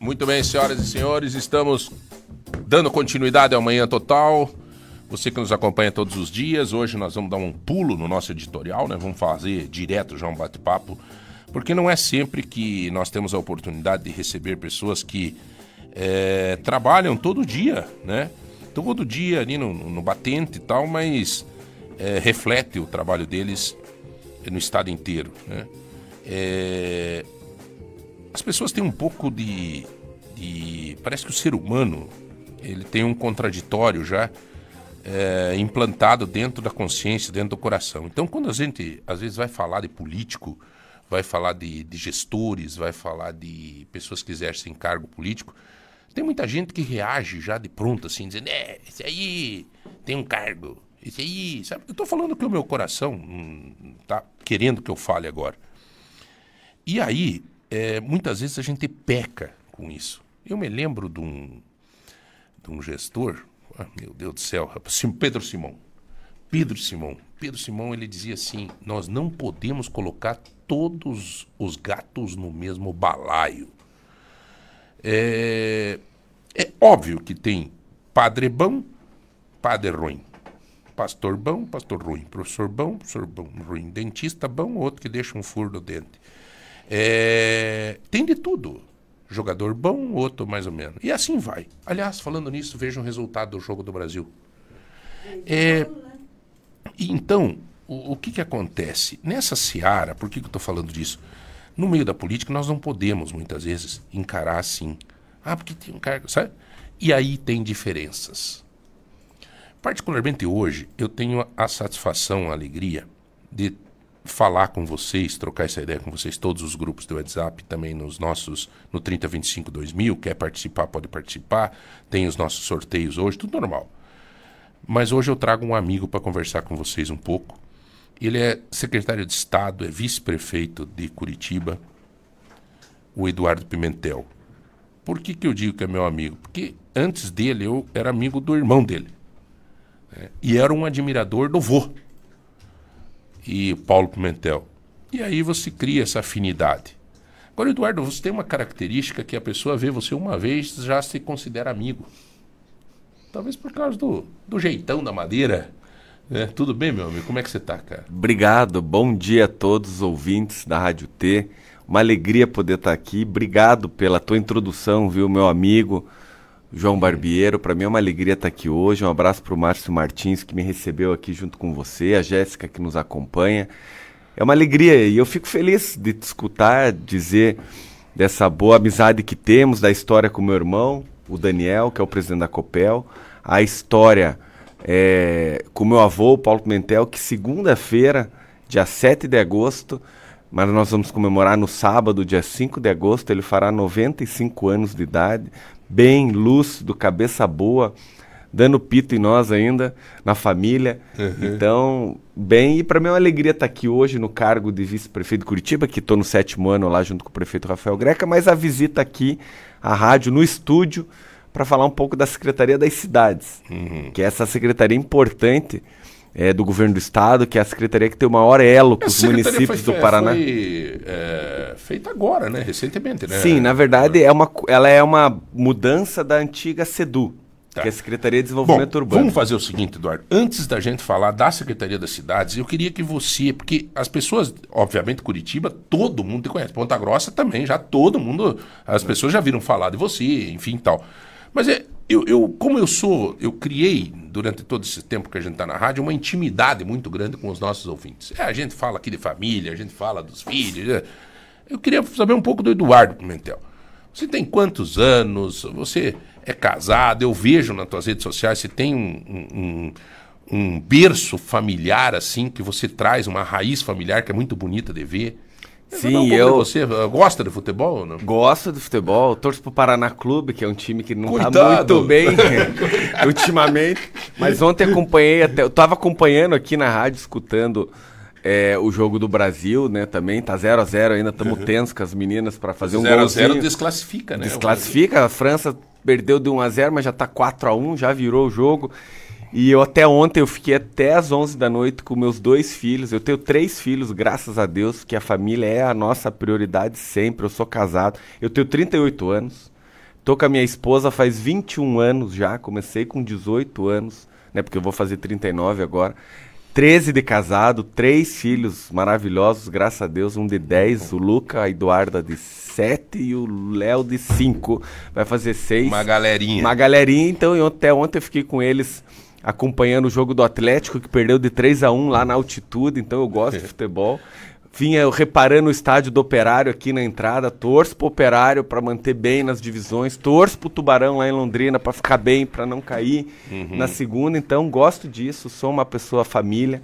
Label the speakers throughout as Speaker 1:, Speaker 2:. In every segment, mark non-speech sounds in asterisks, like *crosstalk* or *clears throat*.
Speaker 1: Muito bem, senhoras e senhores, estamos dando continuidade ao Manhã Total. Você que nos acompanha todos os dias, hoje nós vamos dar um pulo no nosso editorial, né? Vamos fazer direto já um bate-papo, porque não é sempre que nós temos a oportunidade de receber pessoas que é, trabalham todo dia, né? Todo dia ali no, no batente e tal, mas é, reflete o trabalho deles no estado inteiro, né? É, as pessoas têm um pouco de, de, Parece que o ser humano ele tem um contraditório já é, implantado dentro da consciência, dentro do coração. Então, quando a gente às vezes vai falar de político, vai falar de, de gestores, vai falar de pessoas que exercem cargo político, tem muita gente que reage já de pronto, assim, dizendo: é, esse aí tem um cargo, esse aí. Sabe? Eu estou falando que o meu coração hum, tá querendo que eu fale agora. E aí, é, muitas vezes a gente peca com isso. Eu me lembro de um, de um gestor, ah, meu Deus do céu, Pedro Simão. Pedro Simão. Pedro Simão ele dizia assim: nós não podemos colocar todos os gatos no mesmo balaio. É, é óbvio que tem padre bom, padre ruim. Pastor bom, pastor ruim. Professor bom, professor bom, ruim. Dentista bom, outro que deixa um furo no dente. É, tem de tudo. Jogador bom, outro mais ou menos. E assim vai. Aliás, falando nisso, veja o resultado do jogo do Brasil. É, então, o, o que, que acontece? Nessa seara, por que, que eu estou falando disso? No meio da política, nós não podemos, muitas vezes, encarar assim. Ah, porque tem um cargo, sabe? E aí tem diferenças. Particularmente hoje, eu tenho a satisfação, a alegria de falar com vocês, trocar essa ideia com vocês, todos os grupos do WhatsApp, também nos nossos, no 3025 2000, quer participar, pode participar, tem os nossos sorteios hoje, tudo normal. Mas hoje eu trago um amigo para conversar com vocês um pouco. Ele é secretário de Estado, é vice-prefeito de Curitiba, o Eduardo Pimentel. Por que, que eu digo que é meu amigo? Porque antes dele eu era amigo do irmão dele. Né? E era um admirador do vô e Paulo Pimentel. E aí você cria essa afinidade. Agora, Eduardo, você tem uma característica que a pessoa vê você uma vez já se considera amigo. Talvez por causa do, do jeitão da madeira. Né? Tudo bem, meu amigo? Como é que você está, cara?
Speaker 2: Obrigado. Bom dia a todos os ouvintes da Rádio T. Uma alegria poder estar aqui. Obrigado pela tua introdução, viu, meu amigo João Barbiero. Para mim é uma alegria estar aqui hoje. Um abraço para o Márcio Martins, que me recebeu aqui junto com você, a Jéssica, que nos acompanha. É uma alegria e eu fico feliz de te escutar dizer dessa boa amizade que temos, da história com meu irmão, o Daniel, que é o presidente da Copel, a história é, com meu avô, Paulo Pimentel, que segunda-feira, dia 7 de agosto, mas nós vamos comemorar no sábado, dia 5 de agosto, ele fará 95 anos de idade bem, lúcido, cabeça boa, dando pito em nós ainda, na família. Uhum. Então, bem, e para mim é uma alegria estar aqui hoje no cargo de vice-prefeito de Curitiba, que estou no sétimo ano lá junto com o prefeito Rafael Greca, mas a visita aqui à rádio, no estúdio, para falar um pouco da Secretaria das Cidades, uhum. que é essa secretaria importante é, do governo do estado, que é a secretaria que tem o maior elo com os municípios foi, do Paraná.
Speaker 1: Foi é, feita agora, né? Recentemente, né?
Speaker 2: Sim, na verdade é uma, ela é uma mudança da antiga SEDU, tá. que é a Secretaria de Desenvolvimento
Speaker 1: Bom,
Speaker 2: Urbano.
Speaker 1: Vamos fazer o seguinte, Eduardo. Antes da gente falar da Secretaria das Cidades, eu queria que você, porque as pessoas, obviamente, Curitiba, todo mundo te conhece. Ponta Grossa também, já todo mundo, as pessoas já viram falar de você, enfim, tal. Mas é, eu, eu, como eu sou, eu criei durante todo esse tempo que a gente está na rádio uma intimidade muito grande com os nossos ouvintes. É, a gente fala aqui de família, a gente fala dos filhos. É. Eu queria saber um pouco do Eduardo Pimentel. Você tem quantos anos? Você é casado? Eu vejo nas tuas redes sociais, você tem um, um, um berço familiar assim, que você traz, uma raiz familiar que é muito bonita de ver.
Speaker 2: Sim, um eu.
Speaker 1: Você gosta de futebol ou não?
Speaker 2: Gosto de futebol. Torço pro Paraná Clube, que é um time que não Cuidado. tá muito bem *laughs* *laughs* ultimamente. Mas ontem acompanhei até. Eu tava acompanhando aqui na rádio, escutando é, o jogo do Brasil, né? Também tá 0 a 0 ainda, estamos uhum. tensos com as meninas para fazer um gol. 0 a 0
Speaker 1: desclassifica, né?
Speaker 2: Desclassifica. A França perdeu de 1 a 0 mas já tá 4 a 1 já virou o jogo. E eu até ontem eu fiquei até às 11 da noite com meus dois filhos. Eu tenho três filhos, graças a Deus, que a família é a nossa prioridade sempre. Eu sou casado. Eu tenho 38 anos. Tô com a minha esposa faz 21 anos já, comecei com 18 anos, né? Porque eu vou fazer 39 agora. 13 de casado, três filhos maravilhosos, graças a Deus, um de 10, o Luca, a Eduarda de 7 e o Léo de 5. Vai fazer 6.
Speaker 1: Uma galerinha.
Speaker 2: Uma galerinha, então eu, até ontem eu fiquei com eles acompanhando o jogo do Atlético, que perdeu de 3 a 1 lá na altitude, então eu gosto de *laughs* futebol. Vinha reparando o estádio do Operário aqui na entrada, torço pro Operário para manter bem nas divisões, torço pro Tubarão lá em Londrina para ficar bem, para não cair uhum. na segunda. Então gosto disso, sou uma pessoa família.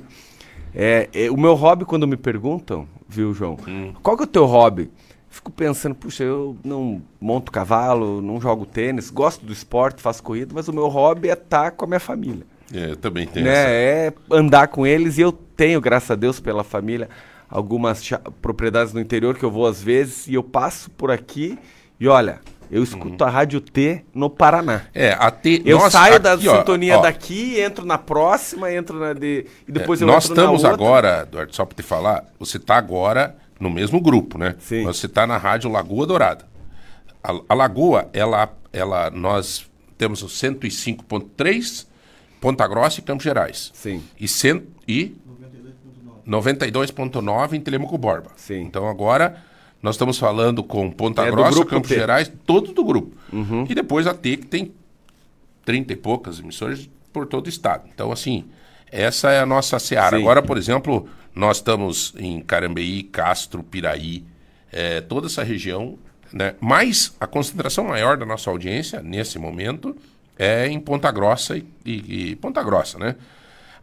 Speaker 2: É, é, o meu hobby quando me perguntam, viu, João? Uhum. Qual que é o teu hobby? Fico pensando, puxa, eu não monto cavalo, não jogo tênis, gosto do esporte, faço corrida, mas o meu hobby é estar com a minha família.
Speaker 1: É, eu também tenho.
Speaker 2: Né? Essa. É andar com eles e eu tenho, graças a Deus, pela família algumas propriedades no interior que eu vou às vezes e eu passo por aqui e olha, eu escuto uhum. a Rádio T no Paraná.
Speaker 1: É, a T.
Speaker 2: Eu nós, saio aqui, da sintonia ó, daqui, entro na próxima, entro na de. E depois
Speaker 1: é,
Speaker 2: eu
Speaker 1: Nós estamos agora, Eduardo, só para te falar, você está agora no mesmo grupo, né?
Speaker 2: Sim.
Speaker 1: Você está na Rádio Lagoa Dourada. A, a, Lagoa, ela, ela, nós temos o 105.3, Ponta Grossa e Campos Gerais.
Speaker 2: Sim.
Speaker 1: E, e 92.9 em Telemaco Borba.
Speaker 2: Sim.
Speaker 1: Então agora nós estamos falando com Ponta é Grossa, Campos T. Gerais, todos do grupo.
Speaker 2: Uhum.
Speaker 1: E depois a T, que tem 30 e poucas emissoras por todo o estado. Então, assim, essa é a nossa seara. Sim. Agora, por exemplo, nós estamos em Carambeí, Castro, Piraí, é, toda essa região, né? Mas a concentração maior da nossa audiência, nesse momento, é em Ponta Grossa e, e, e Ponta Grossa, né?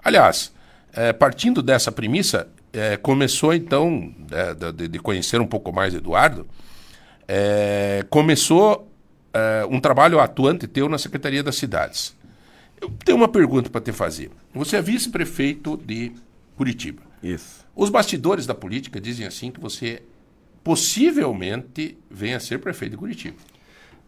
Speaker 1: Aliás, é, partindo dessa premissa, é, começou então, é, de, de, conhecer um pouco mais Eduardo, é, começou é, um trabalho atuante teu na Secretaria das Cidades. Eu tenho uma pergunta para te fazer. Você é vice-prefeito de Curitiba.
Speaker 2: Isso.
Speaker 1: Os bastidores da política dizem assim que você possivelmente venha a ser prefeito de Curitiba.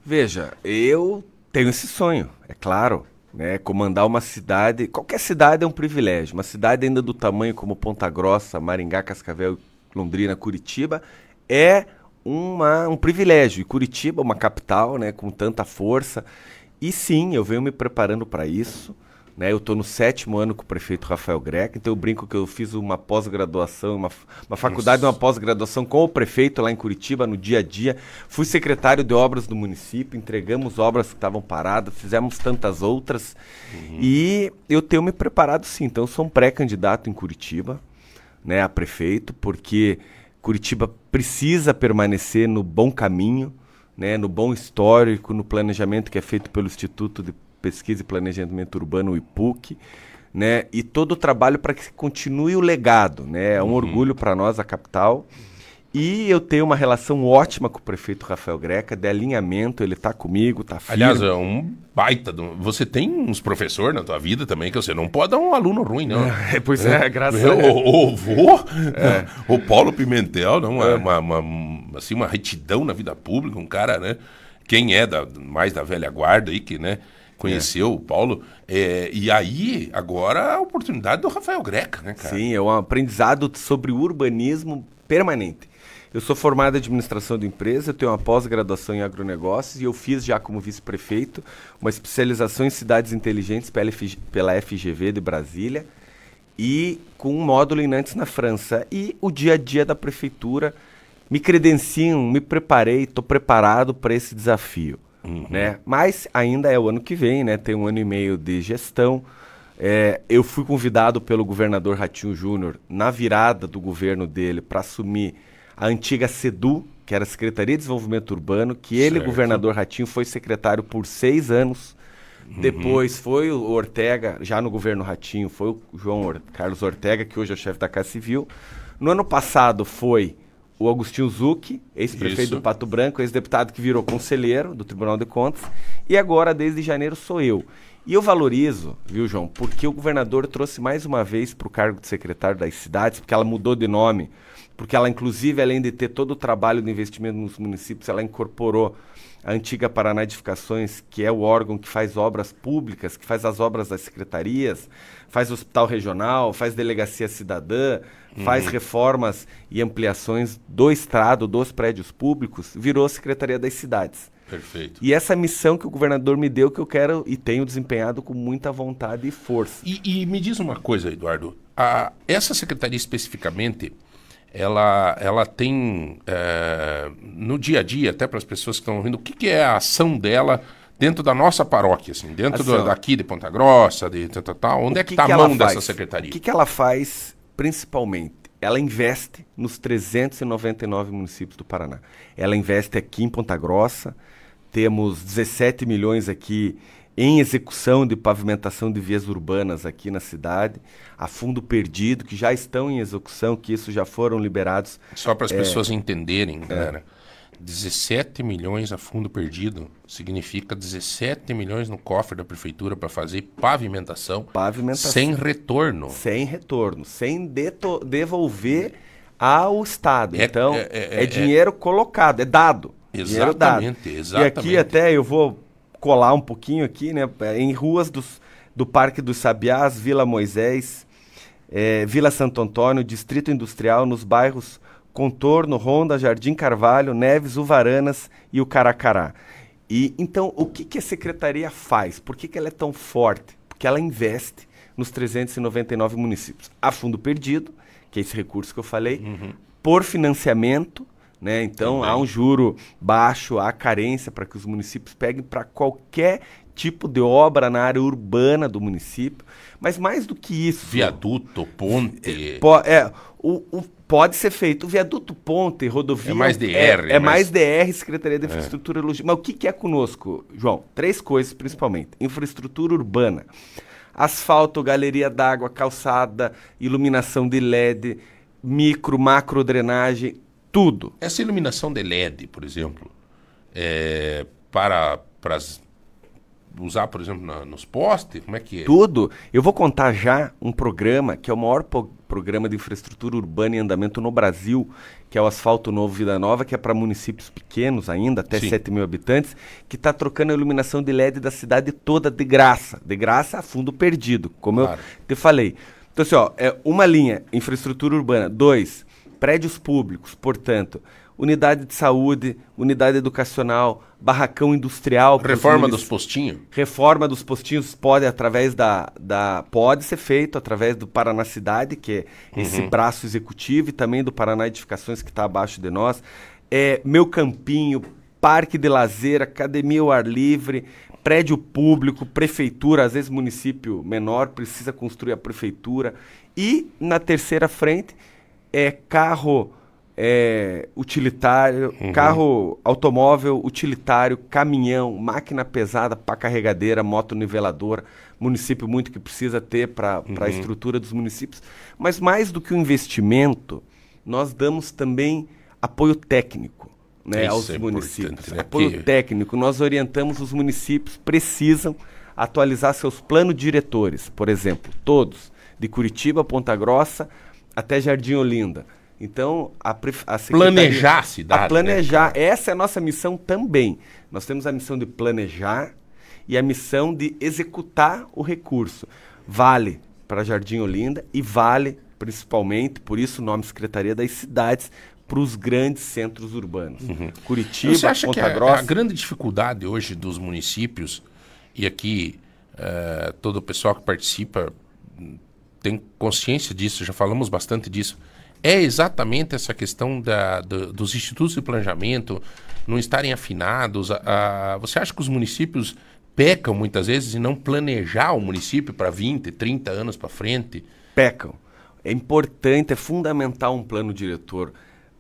Speaker 2: Veja, eu tenho esse sonho, é claro. Né, comandar uma cidade, qualquer cidade é um privilégio. Uma cidade ainda do tamanho como Ponta Grossa, Maringá, Cascavel, Londrina, Curitiba, é uma, um privilégio. E Curitiba, uma capital né, com tanta força. E sim, eu venho me preparando para isso. Né? Eu estou no sétimo ano com o prefeito Rafael Greca, então eu brinco que eu fiz uma pós-graduação, uma, uma faculdade, Nossa. uma pós-graduação com o prefeito lá em Curitiba, no dia a dia. Fui secretário de obras do município, entregamos obras que estavam paradas, fizemos tantas outras. Uhum. E eu tenho me preparado sim. Então eu sou um pré-candidato em Curitiba, né, a prefeito, porque Curitiba precisa permanecer no bom caminho, né, no bom histórico, no planejamento que é feito pelo Instituto de Pesquisa e Planejamento Urbano, o IPUC, né? E todo o trabalho para que continue o legado, né? É um uhum. orgulho para nós, a capital. E eu tenho uma relação ótima com o prefeito Rafael Greca, de alinhamento, ele está comigo, está firme.
Speaker 1: Aliás, é um baita. Do... Você tem uns professores na tua vida também que você não pode dar um aluno ruim, não.
Speaker 2: É, pois é, é graças
Speaker 1: a Deus. O, o vô, é. o Paulo Pimentel, não, é. uma, uma, assim, uma retidão na vida pública, um cara, né? Quem é da, mais da velha guarda aí, que, né? Conheceu é. o Paulo. É, e aí, agora, a oportunidade do Rafael Greca, né, cara?
Speaker 2: Sim, é um aprendizado sobre urbanismo permanente. Eu sou formado em administração de empresa, eu tenho uma pós-graduação em agronegócios e eu fiz já como vice-prefeito uma especialização em cidades inteligentes pela, FG, pela FGV de Brasília e com um módulo em Nantes, na França. E o dia a dia da prefeitura me credenciam, me preparei, estou preparado para esse desafio. Uhum. Né? Mas ainda é o ano que vem, né? Tem um ano e meio de gestão. É, eu fui convidado pelo governador Ratinho Júnior na virada do governo dele para assumir a antiga SEDU, que era a Secretaria de Desenvolvimento Urbano, que ele, certo. governador Ratinho, foi secretário por seis anos. Uhum. Depois foi o Ortega, já no governo Ratinho, foi o João Or Carlos Ortega, que hoje é o chefe da Casa Civil. No ano passado foi o Agostinho Zucchi, ex-prefeito do Pato Branco, ex-deputado que virou conselheiro do Tribunal de Contas, e agora, desde janeiro, sou eu. E eu valorizo, viu, João, porque o governador trouxe mais uma vez para o cargo de secretário das cidades, porque ela mudou de nome, porque ela, inclusive, além de ter todo o trabalho de investimento nos municípios, ela incorporou a antiga Paraná Edificações, que é o órgão que faz obras públicas, que faz as obras das secretarias, faz hospital regional, faz delegacia cidadã, uhum. faz reformas e ampliações do estrado, dos prédios públicos, virou Secretaria das Cidades.
Speaker 1: Perfeito.
Speaker 2: E essa missão que o governador me deu, que eu quero e tenho desempenhado com muita vontade e força.
Speaker 1: E, e me diz uma coisa, Eduardo. A, essa secretaria especificamente, ela, ela tem é, no dia a dia, até para as pessoas que estão ouvindo, o que, que, é a ação dela dentro da nossa paróquia, assim, dentro assim, do, daqui de Ponta Grossa, de tal, tal, tal onde é que está a mão dessa secretaria?
Speaker 2: O que, que ela faz principalmente? Ela investe nos 399 municípios do Paraná. Ela investe aqui em Ponta Grossa, temos 17 milhões aqui em execução de pavimentação de vias urbanas aqui na cidade, a fundo perdido, que já estão em execução, que isso já foram liberados.
Speaker 1: Só para as é, pessoas entenderem, é. galera. 17 milhões a fundo perdido significa 17 milhões no cofre da prefeitura para fazer pavimentação,
Speaker 2: pavimentação
Speaker 1: sem retorno.
Speaker 2: Sem retorno, sem devolver ao Estado. É, então, é, é, é, é dinheiro colocado, é dado.
Speaker 1: Exatamente, exatamente.
Speaker 2: E aqui até eu vou colar um pouquinho aqui, né? Em ruas dos, do Parque dos Sabiás, Vila Moisés, é, Vila Santo Antônio, Distrito Industrial, nos bairros Contorno, Ronda, Jardim Carvalho, Neves, Uvaranas e o Caracará. E então, o que, que a secretaria faz? Por que, que ela é tão forte? Porque ela investe nos 399 municípios. A fundo perdido, que é esse recurso que eu falei, uhum. por financiamento, né? Então Também. há um juro baixo, há carência para que os municípios peguem para qualquer tipo de obra na área urbana do município. Mas mais do que isso.
Speaker 1: Viaduto, ponte.
Speaker 2: É, é o, o, pode ser feito. O viaduto, ponte, rodovia. É
Speaker 1: mais DR.
Speaker 2: É, é mais... DR, Secretaria de é. Infraestrutura e Logística. Mas o que, que é conosco, João? Três coisas principalmente: infraestrutura urbana, asfalto, galeria d'água, calçada, iluminação de LED, micro, macro drenagem, tudo.
Speaker 1: Essa iluminação de LED, por exemplo, é, para, para usar, por exemplo, na, nos postes, como é que é?
Speaker 2: Tudo. Eu vou contar já um programa que é o maior programa de infraestrutura urbana em andamento no Brasil, que é o Asfalto Novo Vida Nova, que é para municípios pequenos ainda, até Sim. 7 mil habitantes, que está trocando a iluminação de LED da cidade toda de graça. De graça a fundo perdido, como claro. eu te falei. Então, assim, ó, é uma linha, infraestrutura urbana. Dois, prédios públicos, portanto, unidade de saúde, unidade educacional, barracão industrial.
Speaker 1: Reforma dos postinhos?
Speaker 2: Reforma dos postinhos pode através da, da pode ser feito através do Paraná Cidade, que é esse uhum. braço executivo, e também do Paraná Edificações que está abaixo de nós. É, meu campinho, parque de lazer, academia ao ar livre, prédio público, prefeitura, às vezes município menor precisa construir a prefeitura. E na terceira frente é carro é, utilitário, uhum. carro automóvel utilitário, caminhão, máquina pesada para carregadeira, moto niveladora, município muito que precisa ter para uhum. a estrutura dos municípios. Mas mais do que o investimento, nós damos também apoio técnico né, aos é municípios. Né? Apoio que... técnico, nós orientamos os municípios, precisam atualizar seus planos diretores, por exemplo, todos, de Curitiba, Ponta Grossa, até Jardim Olinda. Então, a, a
Speaker 1: planejar a cidade.
Speaker 2: A planejar. Né? Essa é a nossa missão também. Nós temos a missão de planejar e a missão de executar o recurso. Vale para Jardim Olinda e vale principalmente, por isso o nome Secretaria das Cidades, para os grandes centros urbanos. Uhum. Curitiba, Você acha Ponta que a, Grossa.
Speaker 1: A grande dificuldade hoje dos municípios, e aqui uh, todo o pessoal que participa tem consciência disso, já falamos bastante disso, é exatamente essa questão da, do, dos institutos de planejamento não estarem afinados. A, a, você acha que os municípios pecam muitas vezes em não planejar o município para 20, 30 anos para frente?
Speaker 2: Pecam. É importante, é fundamental um plano diretor,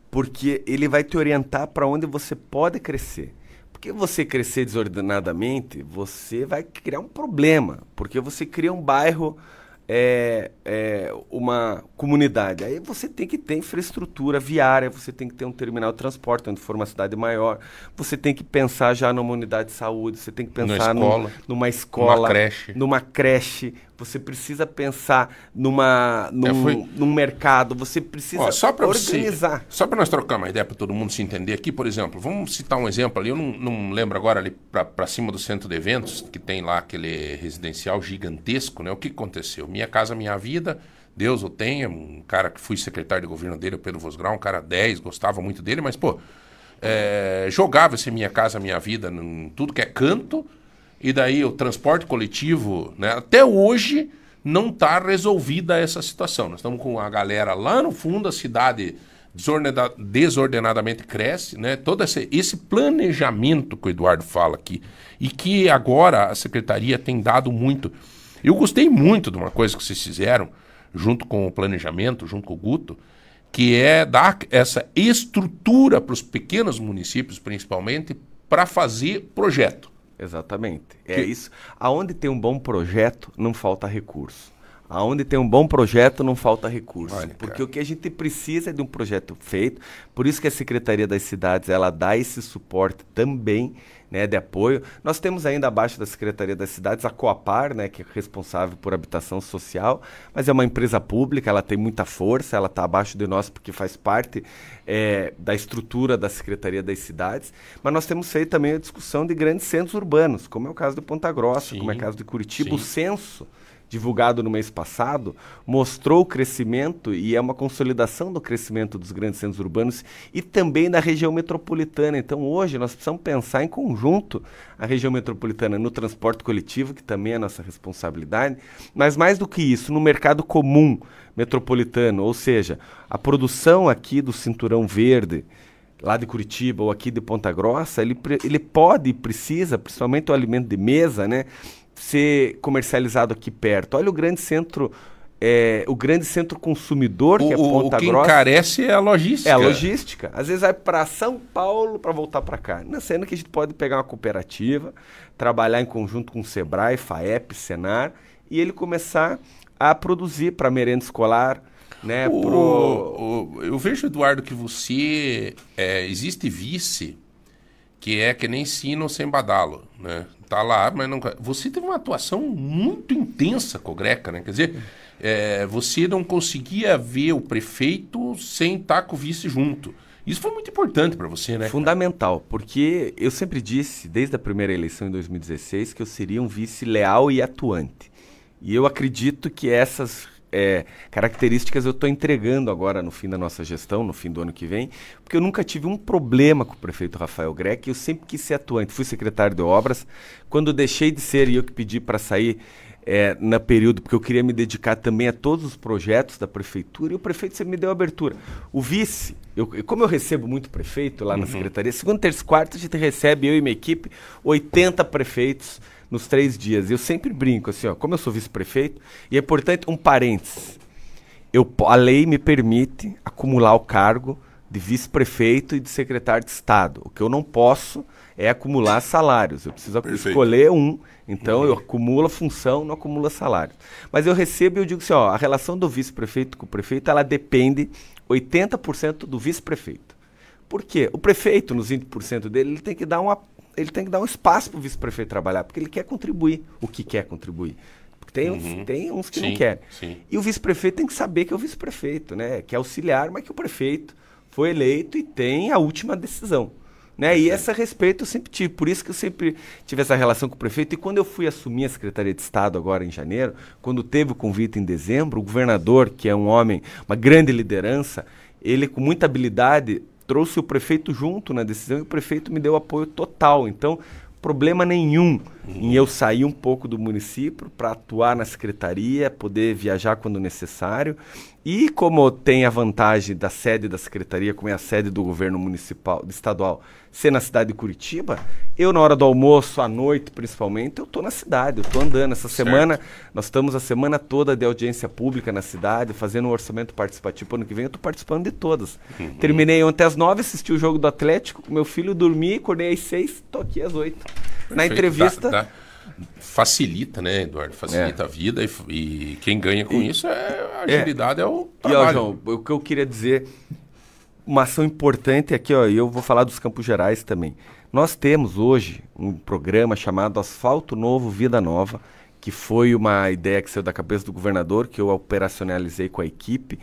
Speaker 2: porque ele vai te orientar para onde você pode crescer. Porque você crescer desordenadamente, você vai criar um problema, porque você cria um bairro é, é, uma comunidade. Aí você tem que ter infraestrutura viária, você tem que ter um terminal de transporte, onde for uma cidade maior. Você tem que pensar já numa unidade de saúde, você tem que pensar escola, numa escola, numa creche. numa creche. Você precisa pensar numa, num, é, foi... num mercado, você precisa Ó,
Speaker 1: só
Speaker 2: organizar.
Speaker 1: Você, só para nós trocar uma ideia para todo mundo se entender aqui, por exemplo, vamos citar um exemplo ali, eu não, não lembro agora ali para cima do centro de eventos, que tem lá aquele residencial gigantesco, né? O que aconteceu? Minha Casa Minha Vida, Deus o tenha, um cara que fui secretário de governo dele, o Pedro Vosgrau, um cara 10, gostava muito dele, mas, pô, é, jogava-se Minha Casa Minha Vida em tudo que é canto, e daí o transporte coletivo, né, até hoje não está resolvida essa situação. Nós estamos com a galera lá no fundo, a cidade desordenadamente cresce, né? Todo esse, esse planejamento que o Eduardo fala aqui, e que agora a secretaria tem dado muito. Eu gostei muito de uma coisa que vocês fizeram, junto com o planejamento, junto com o Guto, que é dar essa estrutura para os pequenos municípios, principalmente, para fazer projeto.
Speaker 2: Exatamente. É que... isso. Aonde tem um bom projeto, não falta recurso. Aonde tem um bom projeto, não falta recurso. Olha, porque cara. o que a gente precisa é de um projeto feito. Por isso que a Secretaria das Cidades ela dá esse suporte também né, de apoio. Nós temos ainda abaixo da Secretaria das Cidades a Coapar, né, que é responsável por habitação social, mas é uma empresa pública, ela tem muita força, ela está abaixo de nós porque faz parte é, da estrutura da Secretaria das Cidades. Mas nós temos feito também a discussão de grandes centros urbanos, como é o caso de Ponta Grossa, Sim. como é o caso de Curitiba. Sim. O censo divulgado no mês passado, mostrou o crescimento e é uma consolidação do crescimento dos grandes centros urbanos e também da região metropolitana. Então, hoje, nós precisamos pensar em conjunto a região metropolitana no transporte coletivo, que também é nossa responsabilidade, mas mais do que isso, no mercado comum metropolitano, ou seja, a produção aqui do Cinturão Verde, lá de Curitiba ou aqui de Ponta Grossa, ele, ele pode e precisa, principalmente o alimento de mesa, né? Ser comercializado aqui perto. Olha o grande centro é, o grande centro consumidor, o, que é Ponta
Speaker 1: o que
Speaker 2: Grossa.
Speaker 1: encarece é a logística.
Speaker 2: É a logística. Às vezes vai para São Paulo para voltar para cá. Na cena que a gente pode pegar uma cooperativa, trabalhar em conjunto com o Sebrae, FAEP, Senar, e ele começar a produzir para merenda escolar. Né,
Speaker 1: o, pro... o, eu vejo, Eduardo, que você. É, existe vice que é que nem sino sem badalo. Né? tá lá, mas não. Você teve uma atuação muito intensa com o Greca, né? Quer dizer, é, você não conseguia ver o prefeito sem estar com o vice junto. Isso foi muito importante para você, né?
Speaker 2: Fundamental, cara? porque eu sempre disse, desde a primeira eleição em 2016, que eu seria um vice leal e atuante. E eu acredito que essas é, características eu estou entregando agora no fim da nossa gestão, no fim do ano que vem, porque eu nunca tive um problema com o prefeito Rafael Greck, eu sempre quis ser atuante. Fui secretário de obras, quando deixei de ser e eu que pedi para sair é, na período, porque eu queria me dedicar também a todos os projetos da prefeitura, e o prefeito sempre me deu abertura. O vice, eu, como eu recebo muito prefeito lá uhum. na secretaria, segundo, terça e quarta, a gente recebe, eu e minha equipe, 80 prefeitos nos três dias. Eu sempre brinco assim, ó, como eu sou vice-prefeito, e é importante um parênteses. Eu, a lei me permite acumular o cargo de vice-prefeito e de secretário de Estado. O que eu não posso é acumular salários. Eu preciso Perfeito. escolher um. Então uhum. eu acumulo a função, não acumulo salário. Mas eu recebo e eu digo assim, ó, a relação do vice-prefeito com o prefeito, ela depende 80% do vice-prefeito. Por quê? O prefeito, nos 20% dele, ele tem que dar uma ele tem que dar um espaço para o vice-prefeito trabalhar, porque ele quer contribuir o que quer contribuir. Porque tem, uhum. uns, tem uns que sim, não querem. Sim. E o vice-prefeito tem que saber que é o vice-prefeito, né? Que é auxiliar, mas que o prefeito foi eleito e tem a última decisão. Né? E esse respeito eu sempre tive. Por isso que eu sempre tive essa relação com o prefeito. E quando eu fui assumir a Secretaria de Estado agora em janeiro, quando teve o convite em dezembro, o governador, que é um homem, uma grande liderança, ele com muita habilidade trouxe o prefeito junto na decisão e o prefeito me deu apoio total. Então, problema nenhum uhum. em eu sair um pouco do município para atuar na secretaria, poder viajar quando necessário. E como tem a vantagem da sede da secretaria, como é a sede do governo municipal, estadual, ser na cidade de Curitiba, eu na hora do almoço, à noite principalmente, eu estou na cidade, eu estou andando. Essa certo. semana, nós estamos a semana toda de audiência pública na cidade, fazendo um orçamento participativo ano que vem, eu estou participando de todas. Uhum. Terminei ontem às nove, assisti o jogo do Atlético, com meu filho dormi, acordei às seis, estou aqui às oito. Na entrevista...
Speaker 1: Tá, tá facilita, né, Eduardo? Facilita é. a vida e, e, quem ganha com e, isso é a agilidade, é, é o trabalho. E, ó, João,
Speaker 2: o que eu queria dizer uma ação importante aqui, ó, eu vou falar dos Campos Gerais também. Nós temos hoje um programa chamado Asfalto Novo Vida Nova, que foi uma ideia que saiu da cabeça do governador, que eu operacionalizei com a equipe,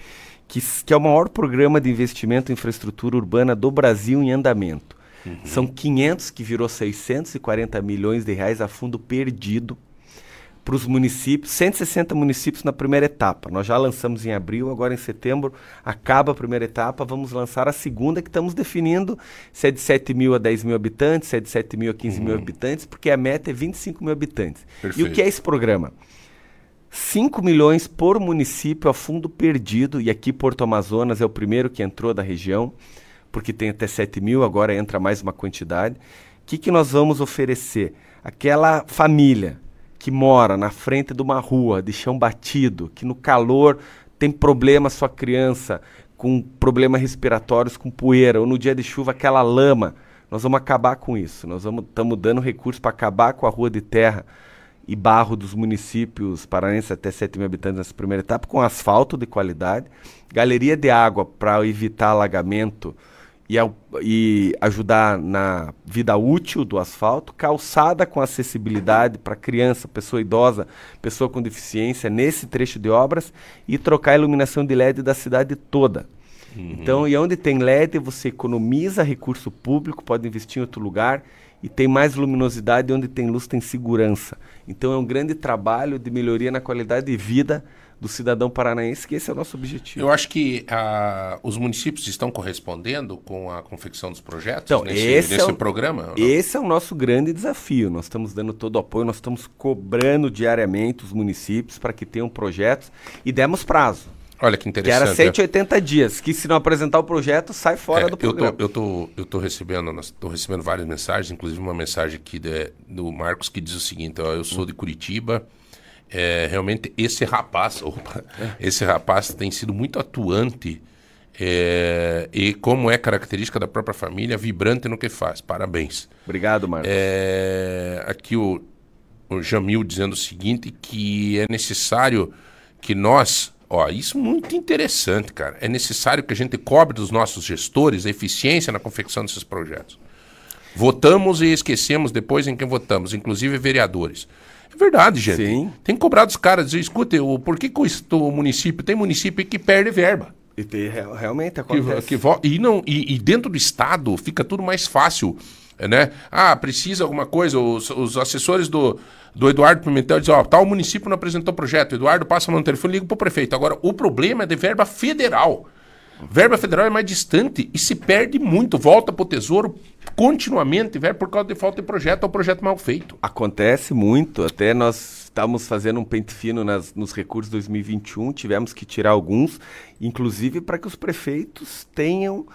Speaker 2: que, que é o maior programa de investimento em infraestrutura urbana do Brasil em andamento. Uhum. São 500 que virou 640 milhões de reais a fundo perdido para os municípios, 160 municípios na primeira etapa. Nós já lançamos em abril, agora em setembro acaba a primeira etapa, vamos lançar a segunda, que estamos definindo se é de 7 mil a 10 mil habitantes, se é de 7 mil a 15 uhum. mil habitantes, porque a meta é 25 mil habitantes. Perfeito. E o que é esse programa? 5 milhões por município a fundo perdido, e aqui Porto Amazonas é o primeiro que entrou da região, porque tem até 7 mil, agora entra mais uma quantidade. O que, que nós vamos oferecer? Aquela família que mora na frente de uma rua de chão batido, que no calor tem problema sua criança, com problemas respiratórios, com poeira, ou no dia de chuva aquela lama. Nós vamos acabar com isso. Nós estamos dando recursos para acabar com a rua de terra e barro dos municípios paranenses até 7 mil habitantes nessa primeira etapa, com asfalto de qualidade, galeria de água para evitar alagamento e, e, ajudar na vida útil do asfalto, calçada com acessibilidade para criança, pessoa idosa, pessoa com deficiência nesse trecho de obras e trocar a iluminação de LED da cidade toda. Uhum. Então, e onde tem LED, você economiza recurso público, pode investir em outro lugar e tem mais luminosidade onde tem luz tem segurança. Então é um grande trabalho de melhoria na qualidade de vida do cidadão paranaense, que esse é o nosso objetivo.
Speaker 1: Eu acho que uh, os municípios estão correspondendo com a confecção dos projetos então, nesse, esse nesse é o, programa?
Speaker 2: Esse é o nosso grande desafio. Nós estamos dando todo o apoio, nós estamos cobrando diariamente os municípios para que tenham projetos e demos prazo.
Speaker 1: Olha que interessante.
Speaker 2: Que era 180 dias, que se não apresentar o projeto, sai fora é, do programa.
Speaker 1: Eu tô, eu tô, eu tô recebendo, tô recebendo várias mensagens, inclusive uma mensagem aqui de, do Marcos que diz o seguinte, ó, eu sou de Curitiba, é, realmente esse rapaz, *laughs* opa, é. esse rapaz tem sido muito atuante é, e como é característica da própria família, vibrante no que faz. Parabéns.
Speaker 2: Obrigado, Marcos.
Speaker 1: É, aqui o, o Jamil dizendo o seguinte, que é necessário que nós Ó, isso é muito interessante, cara. É necessário que a gente cobre dos nossos gestores a eficiência na confecção desses projetos. Votamos e esquecemos depois em quem votamos, inclusive vereadores. É verdade, gente. Sim. Tem que cobrar dos caras, dizer, escuta, o, por que, que o município, tem município que perde verba?
Speaker 2: E tem, realmente acontece.
Speaker 1: Que, que, e, não, e, e dentro do Estado fica tudo mais fácil né? Ah, precisa alguma coisa, os, os assessores do, do Eduardo Pimentel dizem, ó, tal município não apresentou projeto, Eduardo passa no telefone e liga para o prefeito. Agora, o problema é de verba federal. Verba federal é mais distante e se perde muito, volta para o tesouro continuamente, velho, por causa de falta de projeto ou projeto mal feito.
Speaker 2: Acontece muito, até nós estávamos fazendo um pente fino nas, nos recursos 2021, tivemos que tirar alguns, inclusive para que os prefeitos tenham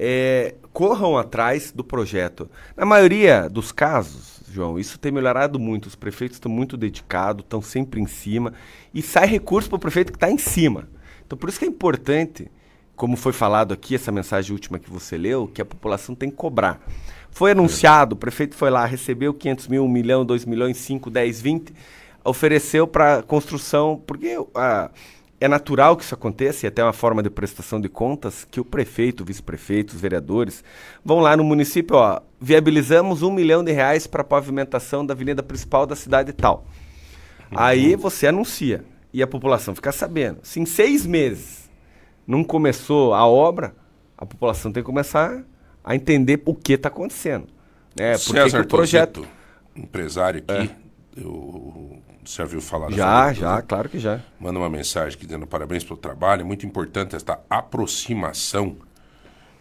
Speaker 2: é, corram atrás do projeto. Na maioria dos casos, João, isso tem melhorado muito. Os prefeitos estão muito dedicados, estão sempre em cima e sai recurso para o prefeito que está em cima. Então, por isso que é importante, como foi falado aqui, essa mensagem última que você leu, que a população tem que cobrar. Foi anunciado, o prefeito foi lá, recebeu 500 mil, 1 milhão, 2 milhões, 5, 10, 20, ofereceu para construção, porque a é natural que isso aconteça, e até uma forma de prestação de contas, que o prefeito, o vice-prefeito, os vereadores vão lá no município, ó, viabilizamos um milhão de reais para a pavimentação da avenida principal da cidade tal. Uhum. Aí você anuncia, e a população fica sabendo. Se em seis meses não começou a obra, a população tem que começar a entender o que está acontecendo. Né?
Speaker 1: Porque que o projeto... empresário aqui, é. eu já viu falar
Speaker 2: Já, já, claro que já.
Speaker 1: Manda uma mensagem aqui dizendo parabéns pelo trabalho. É muito importante esta aproximação.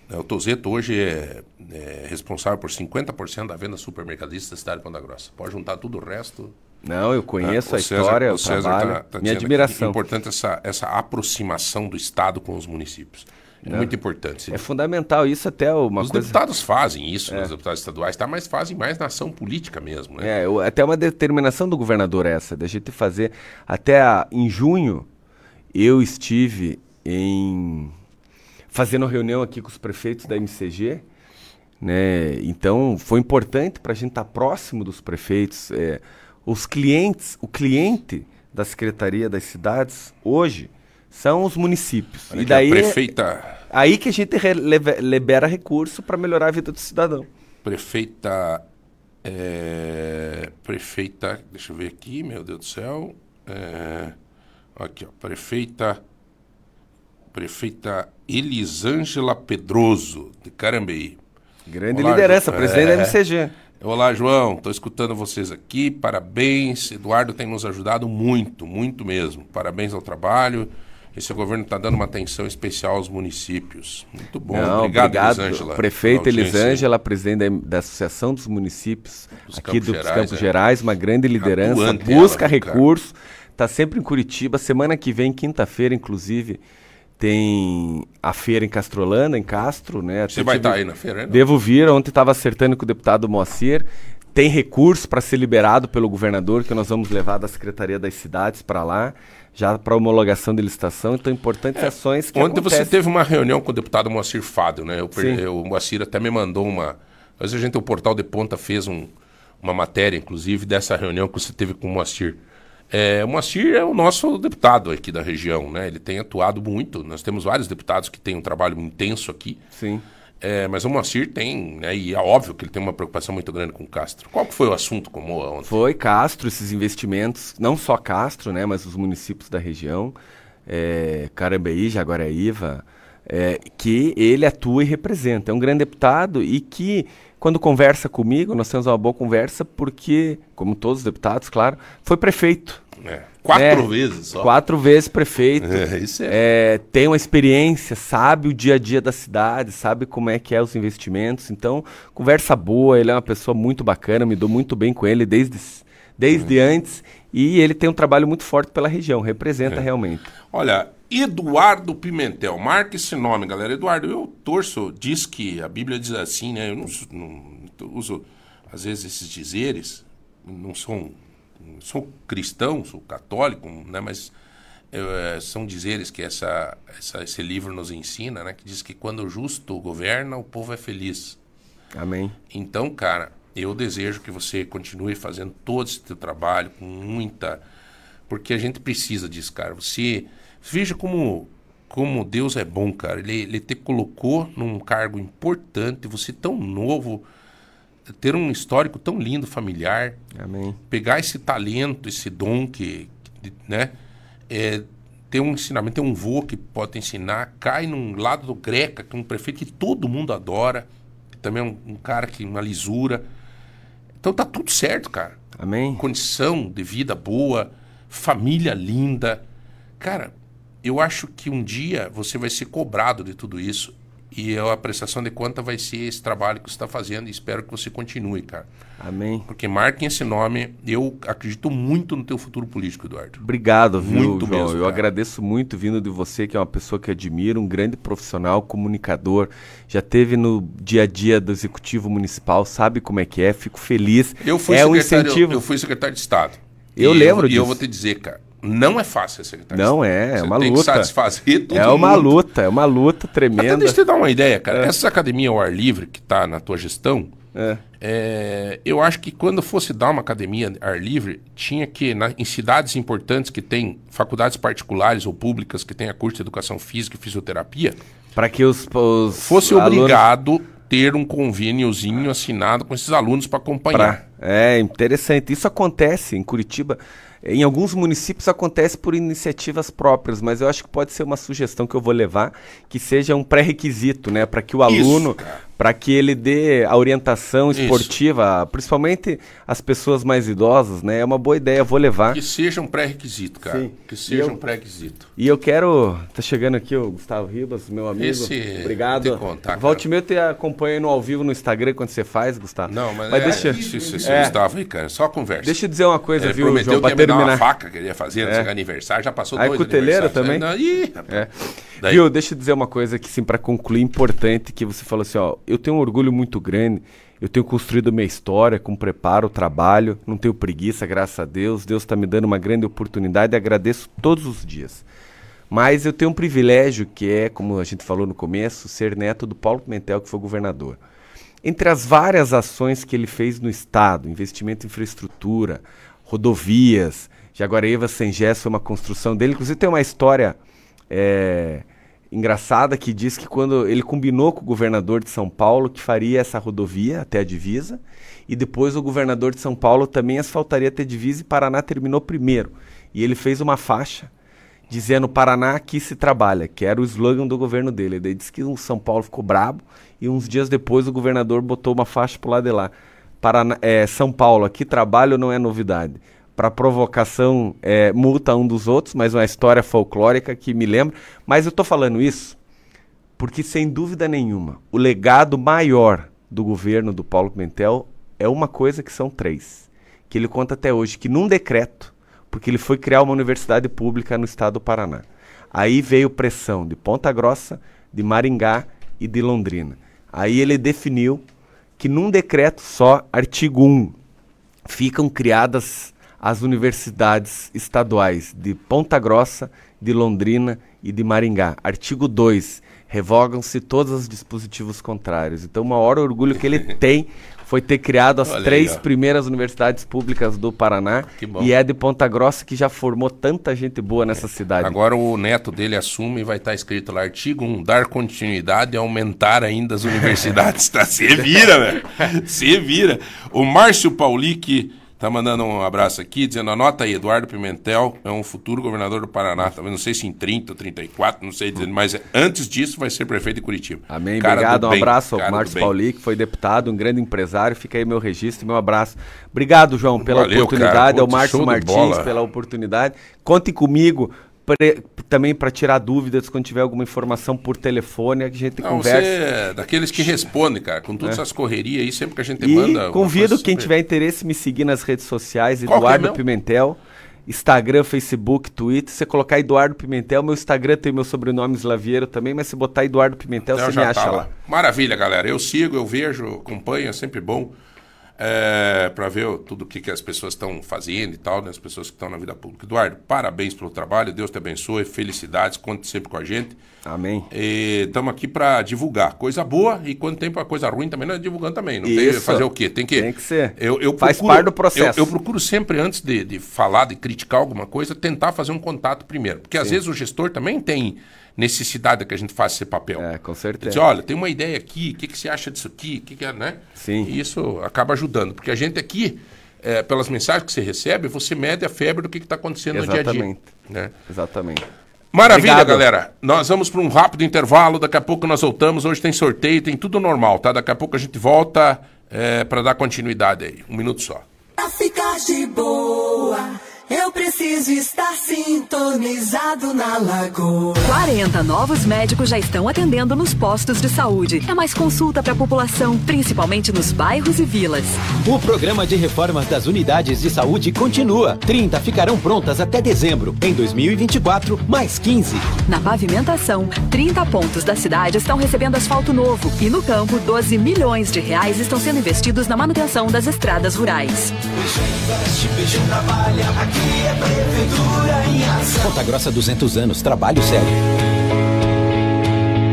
Speaker 1: Né, o Tozeto hoje é, é responsável por 50% da venda supermercadista da cidade de Ponta Grossa. Pode juntar tudo o resto.
Speaker 2: Não, eu conheço a César, história, o, o trabalho, tá, tá minha admiração.
Speaker 1: É importante essa, essa aproximação do Estado com os municípios. É muito importante.
Speaker 2: É fundamental isso até uma
Speaker 1: Os
Speaker 2: coisa...
Speaker 1: deputados fazem isso, é. os deputados estaduais, tá, mas fazem mais na ação política mesmo.
Speaker 2: Né? É, até uma determinação do governador essa, da gente fazer. Até a, em junho, eu estive em fazendo reunião aqui com os prefeitos da MCG. Né? Então, foi importante para a gente estar tá próximo dos prefeitos. É, os clientes, o cliente da Secretaria das Cidades, hoje, são os municípios.
Speaker 1: Olha e daí, a prefeita...
Speaker 2: aí que a gente libera recurso para melhorar a vida do cidadão.
Speaker 1: Prefeita... É, prefeita... Deixa eu ver aqui, meu Deus do céu. É, aqui, ó. Prefeita... Prefeita Elisângela Pedroso, de Carambeí.
Speaker 2: Grande Olá, liderança, presidente é, da MCG.
Speaker 1: Olá, João. Estou escutando vocês aqui. Parabéns. Eduardo tem nos ajudado muito, muito mesmo. Parabéns ao trabalho. Esse governo está dando uma atenção especial aos municípios. Muito bom.
Speaker 2: Não,
Speaker 1: obrigado,
Speaker 2: obrigado
Speaker 1: Elisângela.
Speaker 2: Prefeita. Elisângela, presidente da, da Associação dos Municípios
Speaker 1: Dos
Speaker 2: aqui
Speaker 1: Campos
Speaker 2: dos
Speaker 1: Gerais,
Speaker 2: Campos
Speaker 1: é.
Speaker 2: Gerais, uma grande liderança,
Speaker 1: Atuante
Speaker 2: busca
Speaker 1: ela,
Speaker 2: recursos, está sempre em Curitiba. Semana que vem, quinta-feira, inclusive, tem a feira em Castrolanda, em Castro, né?
Speaker 1: Você
Speaker 2: Até
Speaker 1: vai estar aí na feira, né?
Speaker 2: Devo vir, ontem estava acertando com o deputado Moacir. Tem recurso para ser liberado pelo governador, que nós vamos levar da Secretaria das Cidades para lá, já para homologação de licitação. Então, importantes ações que
Speaker 1: É, Ontem você
Speaker 2: acontecem.
Speaker 1: teve uma reunião com o deputado Moacir Fado, né? Eu, eu- o Moacir até me mandou uma. Vezes a gente, o Portal de Ponta, fez um- uma matéria, inclusive, dessa reunião que você teve com o Moacir. É, o Moacir é o nosso deputado aqui da região, né? Ele tem atuado muito. Nós temos vários deputados que têm um trabalho intenso aqui.
Speaker 2: Sim.
Speaker 1: É, mas o Moacir tem, né? E é óbvio que ele tem uma preocupação muito grande com o Castro. Qual que foi o assunto com o Moa ontem?
Speaker 2: Foi Castro, esses investimentos, não só Castro, né, mas os municípios da região, é, Carambeí, Jaguaraíva, é, que ele atua e representa. É um grande deputado e que, quando conversa comigo, nós temos uma boa conversa porque, como todos os deputados, claro, foi prefeito.
Speaker 1: É, quatro
Speaker 2: É,
Speaker 1: vezes só.
Speaker 2: Quatro vezes prefeito.
Speaker 1: É, isso é.
Speaker 2: É, tem uma experiência, sabe o dia a dia da cidade, sabe como é que é os investimentos. Então, conversa boa, ele é uma pessoa muito bacana, me dou muito bem com ele desde, desde antes. E ele tem um trabalho muito forte pela região, representa realmente.
Speaker 1: Olha, Eduardo Pimentel, marca esse nome, galera. Eduardo, eu torço, diz que a Bíblia diz assim, né? Eu não, não- uso, às vezes, esses dizeres, não sou, não sou cristão, sou católico, né? Mas eh, são dizeres que essa, essa- esse livro nos ensina, né? Que diz que quando o justo governa, o povo é feliz.
Speaker 2: Amém.
Speaker 1: Então, cara, eu desejo que você continue fazendo todo esse teu trabalho com muita. Porque a gente precisa disso, cara. Você. Veja como, como Deus é bom, cara. Ele, ele te colocou num cargo importante, você tão novo, ter um histórico tão lindo, familiar
Speaker 2: Amém.
Speaker 1: pegar esse talento, esse dom que, que, né, é, ter um ensinamento, ter um vô que pode ensinar, cai num lado do Greca, que é um prefeito que todo mundo adora, que também é um, um cara que uma lisura. Então tá tudo certo, cara.
Speaker 2: Amém.
Speaker 1: Condição de vida boa, família linda. Cara, eu acho que um dia você vai ser cobrado de tudo isso e a prestação de conta vai ser esse trabalho que você está fazendo e espero que você continue, cara.
Speaker 2: Amém.
Speaker 1: Porque marquem esse nome. Eu acredito muito no teu futuro político, Eduardo.
Speaker 2: Obrigado, viu,
Speaker 1: Muito
Speaker 2: João?
Speaker 1: mesmo,
Speaker 2: Eu agradeço muito vindo de você, que é uma pessoa que admiro, um grande profissional, comunicador. Já teve no dia a dia do executivo municipal, sabe como é que é. Fico feliz.
Speaker 1: Eu fui,
Speaker 2: é um
Speaker 1: secretário,
Speaker 2: incentivo.
Speaker 1: eu fui secretário de Estado.
Speaker 2: Eu
Speaker 1: E
Speaker 2: lembro
Speaker 1: E eu
Speaker 2: disso.
Speaker 1: vou te dizer, cara, não é fácil ser secretário
Speaker 2: Não é, é uma
Speaker 1: tem
Speaker 2: luta.
Speaker 1: que satisfazer todo
Speaker 2: É uma
Speaker 1: mundo.
Speaker 2: luta, é uma luta
Speaker 1: Até
Speaker 2: tremenda.
Speaker 1: deixa eu te dar uma ideia, cara. Essa academia ao ar livre que está na tua gestão,
Speaker 2: É.
Speaker 1: é, eu acho que quando fosse dar uma academia ar livre, tinha que, na- em cidades importantes que tem faculdades particulares ou públicas que tem a curso de educação física e fisioterapia,
Speaker 2: Para que os, os
Speaker 1: fosse
Speaker 2: alunos
Speaker 1: obrigado ter um convêniozinho assinado com esses alunos para acompanhar.
Speaker 2: Pra- É interessante. Isso acontece em Curitiba. Em alguns municípios acontece por iniciativas próprias, mas eu acho que pode ser uma sugestão que eu vou levar, que seja um pré-requisito, né? Para que o aluno. Para que ele dê a orientação
Speaker 1: Isso.
Speaker 2: esportiva, principalmente as pessoas mais idosas, né? É uma boa ideia, vou levar.
Speaker 1: Que seja um pré-requisito, cara.
Speaker 2: Sim.
Speaker 1: Que seja
Speaker 2: eu-
Speaker 1: um pré-requisito.
Speaker 2: E eu quero. Tá chegando aqui o Gustavo Ribas, meu amigo.
Speaker 1: Esse
Speaker 2: Obrigado.
Speaker 1: contar.
Speaker 2: Volte e meia eu te acompanho no ao vivo no Instagram quando você faz, Gustavo.
Speaker 1: Não, mas,
Speaker 2: mas
Speaker 1: é,
Speaker 2: deixa,
Speaker 1: esse
Speaker 2: É.
Speaker 1: Gustavo aí, cara, só conversa.
Speaker 2: deixa eu dizer uma coisa,
Speaker 1: Ele
Speaker 2: viu,
Speaker 1: prometeu
Speaker 2: João,
Speaker 1: que ia me dar uma
Speaker 2: terminar.
Speaker 1: faca que ele ia fazer
Speaker 2: É.
Speaker 1: aniversário. Já passou
Speaker 2: Aí,
Speaker 1: dois
Speaker 2: cuteleira também?
Speaker 1: Não, ih.
Speaker 2: É. Viu, deixa eu dizer uma coisa aqui, sim, para concluir, importante, que você falou assim, ó, eu tenho um orgulho muito grande, eu tenho construído minha história com preparo, trabalho, não tenho preguiça, graças a Deus, Deus está me dando uma grande oportunidade e agradeço todos os dias. Mas eu tenho um privilégio que é, como a gente falou no começo, ser neto do Paulo Pimentel, que foi governador. Entre as várias ações que ele fez no Estado, investimento em infraestrutura, rodovias, Jaguareíva Sem Gesso foi uma construção dele. Inclusive tem uma história é, engraçada que diz que quando ele combinou com o governador de São Paulo que faria essa rodovia até a divisa, e depois o governador de São Paulo também asfaltaria até a divisa e Paraná terminou primeiro. E ele fez uma faixa dizendo Paraná aqui se trabalha, que era o slogan do governo dele. Daí disse que o São Paulo ficou brabo e uns dias depois o governador botou uma faixa pro lado de lá. Paraná, é, São Paulo, aqui trabalho não é novidade. Para provocação, é, multa um dos outros, mas uma história folclórica que me lembra. Mas eu estou falando isso porque, sem dúvida nenhuma, o legado maior do governo do Paulo Pimentel é uma coisa que são três. Que ele conta até hoje, que num decreto, porque ele foi criar uma universidade pública no estado do Paraná. Aí veio pressão de Ponta Grossa, de Maringá e de Londrina. Aí ele definiu que num decreto só, artigo 1, ficam criadas as universidades estaduais de Ponta Grossa, de Londrina e de Maringá. Artigo 2, revogam-se todos os dispositivos contrários. Então, o maior orgulho que ele *laughs* tem foi ter criado as Olha três aí, primeiras universidades públicas do Paraná e é de Ponta Grossa que já formou tanta gente boa nessa cidade.
Speaker 1: Agora o neto dele assume e vai estar tá escrito lá, artigo 1, dar continuidade e aumentar ainda as universidades. *laughs* tá, se vira, velho. *laughs* Se vira. O Márcio Paulic Tá mandando um abraço aqui, dizendo: anota aí, Eduardo Pimentel é um futuro governador do Paraná. Tá não sei se em 30, 34, não sei dizer, mas antes disso vai ser prefeito de Curitiba.
Speaker 2: Amém. Cara Obrigado, um bem, abraço ao Márcio Pauli, que foi deputado, um grande empresário. Fica aí meu registro, meu abraço. Obrigado, João, pela Valeu, oportunidade. Ao Márcio Martins pela oportunidade. Conte comigo pre, também para tirar dúvidas quando tiver alguma informação por telefone, a gente Não, conversa. Você
Speaker 1: é daqueles que respondem, cara, com todas é. essas correrias aí, sempre que a gente e manda.
Speaker 2: Convido quem tiver interesse me seguir nas redes sociais, Qual é Eduardo é Pimentel. Instagram, Facebook, Twitter. Se você colocar Eduardo Pimentel, meu Instagram tem meu sobrenome Slaviero também, mas se botar Eduardo Pimentel, você me acha tá lá. lá.
Speaker 1: Maravilha, galera. Eu sigo, eu vejo, acompanho, é sempre bom é, para ver tudo o que, que as pessoas estão fazendo e tal, né, as pessoas que estão na vida pública. Eduardo, parabéns pelo trabalho, Deus te abençoe, felicidades, conte sempre com a gente.
Speaker 2: Amém.
Speaker 1: Estamos aqui para divulgar coisa boa e quando tem coisa ruim também, nós divulgando também. Não Isso. tem fazer o quê? Tem que.
Speaker 2: Tem que ser.
Speaker 1: Eu, eu
Speaker 2: Faz procuro, parte do processo.
Speaker 1: Eu, eu procuro sempre, antes de, de, falar, de criticar alguma coisa, tentar fazer um contato primeiro. Porque Sim. às vezes o gestor também tem necessidade que a gente faça esse papel.
Speaker 2: É, com certeza.
Speaker 1: Dizer, olha, tem uma ideia aqui, o que, que você acha disso aqui? Que que é, né?
Speaker 2: Sim.
Speaker 1: E isso acaba ajudando, porque a gente aqui, é, pelas mensagens que você recebe, você mede a febre do que está acontecendo
Speaker 2: Exatamente.
Speaker 1: no dia a dia.
Speaker 2: Né? Exatamente.
Speaker 1: Maravilha, Obrigado. galera. Nós vamos para um rápido intervalo, daqui a pouco nós voltamos. Hoje tem sorteio, tem tudo normal, tá? Daqui a pouco a gente volta é, para dar continuidade aí. Um minuto só.
Speaker 3: Pra ficar de boa. Eu preciso estar sintonizado na lagoa.
Speaker 4: 40 novos médicos já estão atendendo nos postos de saúde. É mais consulta para a população, principalmente nos bairros e vilas.
Speaker 5: O programa de reformas das unidades de saúde continua. 30 ficarão prontas até dezembro. Em 2024, mais 15.
Speaker 4: Na pavimentação, 30 pontos da cidade estão recebendo asfalto novo. E no campo, 12 milhões de reais estão sendo investidos na manutenção das estradas rurais. Investe,
Speaker 5: Aqui é Prefeitura em Ação. Ponta Grossa 200 anos, trabalho sério.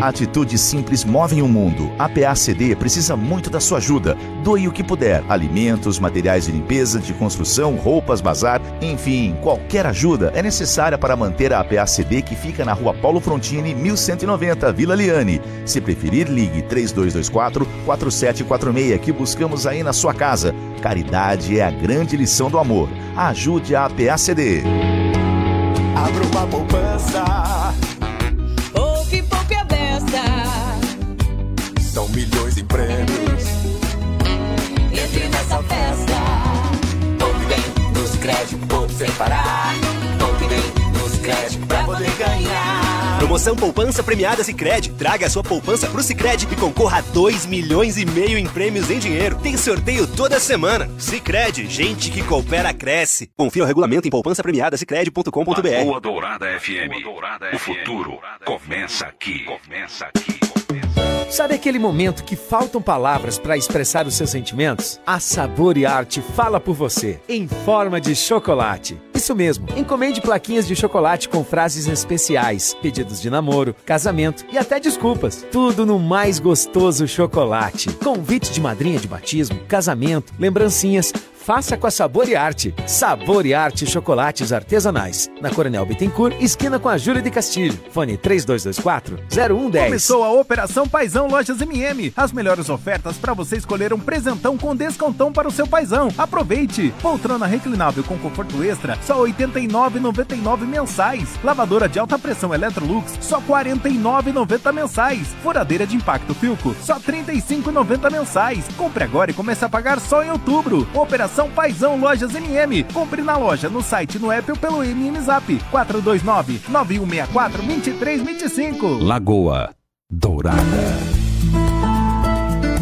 Speaker 6: Atitudes simples movem o mundo. A PACD precisa muito da sua ajuda. Doe o que puder: alimentos, materiais de limpeza, de construção, roupas, bazar, enfim, qualquer ajuda é necessária para manter a PACD que fica na rua Paulo Frontini, 1190, Vila Liane. Se preferir, ligue 3224 4746 que buscamos aí na sua casa. Caridade é a grande lição do amor. Ajude a PACD.
Speaker 7: Abra uma poupança. São milhões em prêmios. Entre nessa festa. Poupe bem nos créditos, poupe sem parar. Poupe bem nos créditos pra poder ganhar.
Speaker 8: Promoção Poupança Premiada Sicredi. Traga a sua poupança pro Sicredi e concorra a 2 milhões e meio em prêmios em dinheiro. Tem sorteio toda semana. Sicredi, gente que coopera cresce. Confira o regulamento em poupança premiada sicredi.com.br.
Speaker 9: Boa Dourada FM. Dourada o futuro começa aqui. Começa aqui.
Speaker 10: Sabe aquele momento que faltam palavras para expressar os seus sentimentos? A Sabor e Arte fala por você, em forma de chocolate. Isso mesmo, encomende plaquinhas de chocolate com frases especiais, pedidos de namoro, casamento e até desculpas. Tudo no mais gostoso chocolate. Convite de madrinha de batismo, casamento, lembrancinhas faça com a Sabor e Arte. Sabor e Arte Chocolates Artesanais. Na Coronel Bittencourt, esquina com a Júlia de Castilho. Fone 3224 0110.
Speaker 11: Começou a Operação Paizão Lojas MM. As melhores ofertas para você escolher um presentão com descontão para o seu paizão. Aproveite! Poltrona reclinável com conforto extra, só R$ 89,99 mensais. Lavadora de alta pressão Electrolux, só R$ 49,90 mensais. Furadeira de impacto Filco, só R$ 35,90 mensais. Compre agora e comece a pagar só em outubro. Operação Paizão Lojas MM. Compre na loja, no site, no app ou pelo MM Zap. 429 9164 2325.
Speaker 12: Lagoa Dourada.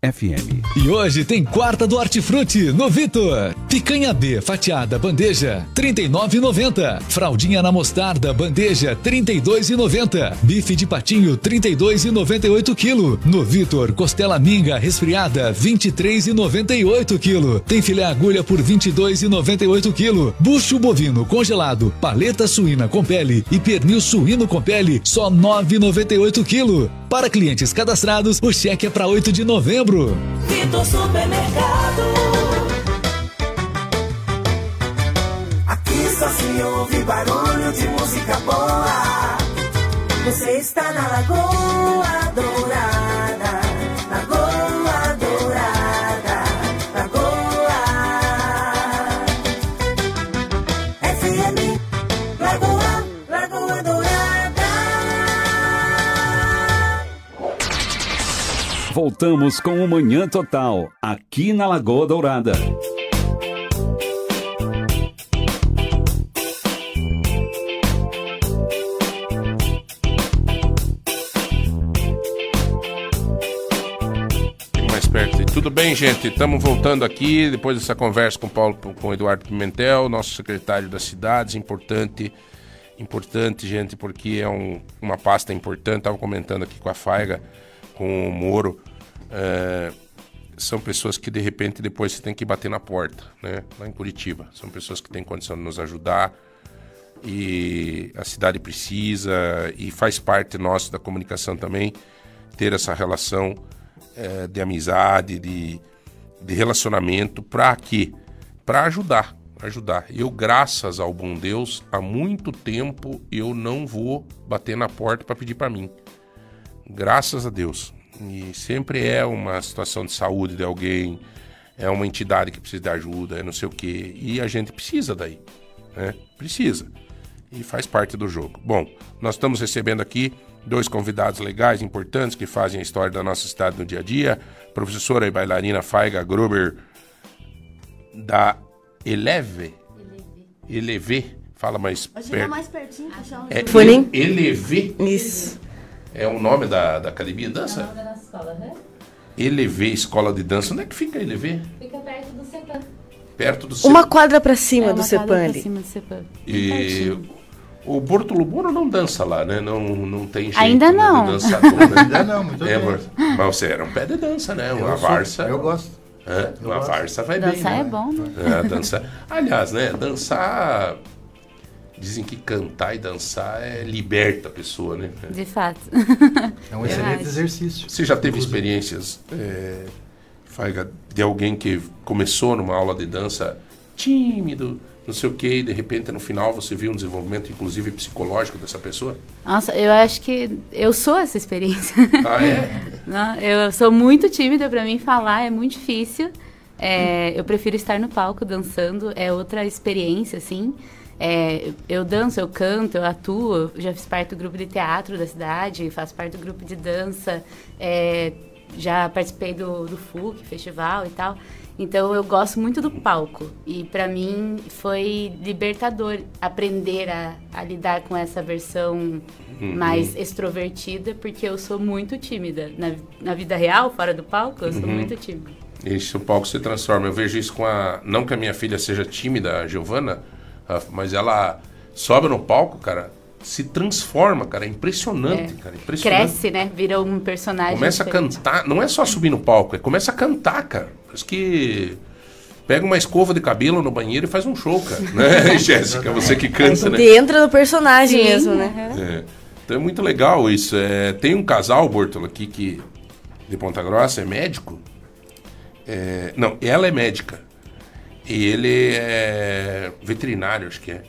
Speaker 12: FM.
Speaker 13: E hoje tem quarta do Hortifruti no Vitor. Picanha B fatiada bandeja 39,90. Fraldinha na mostarda bandeja 32,90. Bife de patinho 32,98 kg. No Vitor costela minga resfriada 23,98 kg. Tem filé agulha por 22,98 kg. Bucho bovino congelado, paleta suína com pele e pernil suíno com pele só 9,98 kg. Para clientes cadastrados, o cheque é para 8 de novembro.
Speaker 4: Vitor Supermercado. Aqui só se ouve barulho de música boa. Você está na Lagoa Dourada.
Speaker 12: Voltamos com o Manhã Total, aqui na Lagoa Dourada.
Speaker 1: Tudo bem, gente? Estamos voltando aqui depois dessa conversa com Paulo, com Eduardo Pimentel, nosso secretário das cidades. Importante, importante, gente, porque é um- uma pasta importante. Estava comentando aqui com a Faiga, com o Moro. É, são pessoas que de repente depois você tem que bater na porta, né? Lá em Curitiba. São pessoas que têm condição de nos ajudar e a cidade precisa e faz parte nosso da comunicação também ter essa relação eh, de amizade, de, de relacionamento, para quê? Para ajudar, ajudar. Eu, graças ao bom Deus, há muito tempo eu não vou bater na porta para pedir para mim. Graças a Deus. E sempre é uma situação de saúde de alguém, é uma entidade que precisa de ajuda, é não sei o quê. E a gente precisa daí, né? Precisa. E faz parte do jogo. Bom, nós estamos recebendo aqui dois convidados legais, importantes, que fazem a história da nossa cidade no dia a dia. Professora e bailarina Faiga Gruber, da Eleve. Eleve. Fala mais
Speaker 14: Hoje
Speaker 1: perto.
Speaker 14: tá mais pertinho, puxar um
Speaker 1: É. Eleve.
Speaker 14: Isso.
Speaker 1: É o nome da, da academia de dança?
Speaker 14: da nossa escola, né?
Speaker 1: Eleve Escola de Dança. Onde é que fica Eleve?
Speaker 14: Fica perto do CEPAM.
Speaker 1: Perto do
Speaker 15: Uma
Speaker 1: centro.
Speaker 15: quadra pra cima
Speaker 14: É,
Speaker 15: do
Speaker 14: uma quadra
Speaker 15: ali.
Speaker 14: cima do CEPAM.
Speaker 1: E o Bortolo Moro não dança lá, né? Não, não tem jeito
Speaker 14: Ainda
Speaker 1: né,
Speaker 14: não.
Speaker 1: dançar né? *laughs*
Speaker 16: Ainda não, muito
Speaker 1: é,
Speaker 16: bem.
Speaker 1: Mas você era um pé de dança, né? Uma
Speaker 16: Eu sou-
Speaker 1: varsa.
Speaker 16: eu gosto.
Speaker 1: Hã?
Speaker 16: Eu
Speaker 1: Uma
Speaker 16: gosto.
Speaker 1: varsa vai bem.
Speaker 14: Dançar
Speaker 1: né?
Speaker 14: é bom, né?
Speaker 1: É, dançar. Aliás, né? Dançar. Dizem que cantar e dançar é liberta a pessoa, né?
Speaker 14: De fato.
Speaker 16: É um excelente exercício.
Speaker 1: Você já teve experiências, é, Faiga, de alguém que começou numa aula de dança tímido, não sei o quê, e de repente no final você viu um desenvolvimento, inclusive psicológico dessa pessoa?
Speaker 14: Nossa, eu acho que eu sou essa experiência.
Speaker 1: Ah, é? *laughs*
Speaker 14: Não, eu sou muito tímida, pra mim falar é muito difícil. É, eu prefiro estar no palco dançando, é outra experiência, assim. É, eu danço, eu canto, eu atuo, já fiz parte do grupo de teatro da cidade, faço parte do grupo de dança, é, já participei do, do FUC, festival e tal. Então eu gosto muito do palco e pra mim foi libertador aprender a, a lidar com essa versão
Speaker 1: Uhum.
Speaker 14: mais extrovertida, porque eu sou muito tímida. Na, na vida real, fora do palco, eu sou
Speaker 1: Uhum.
Speaker 14: muito tímida.
Speaker 1: Isso, o palco se transforma. Eu vejo isso com a. Não que a minha filha seja tímida, a Giovana, Rafa, mas ela sobe no palco, cara, se transforma, cara. É impressionante,
Speaker 14: É.
Speaker 1: cara. Impressionante.
Speaker 14: Cresce, né? Vira um personagem.
Speaker 1: Começa a
Speaker 14: diferente.
Speaker 1: cantar, não é só subir no palco, é começa a cantar, cara. Parece que pega uma escova de cabelo no banheiro e faz um show, cara. Né, *laughs* *laughs* Jéssica? Você que canta, né?
Speaker 15: Entra no personagem
Speaker 14: Sim,
Speaker 15: mesmo, né?
Speaker 1: É. Então é muito legal isso. É, tem um casal, Bortolo, aqui que de Ponta Grossa, é médico. É, não, ela é médica. E ele é veterinário, acho que é.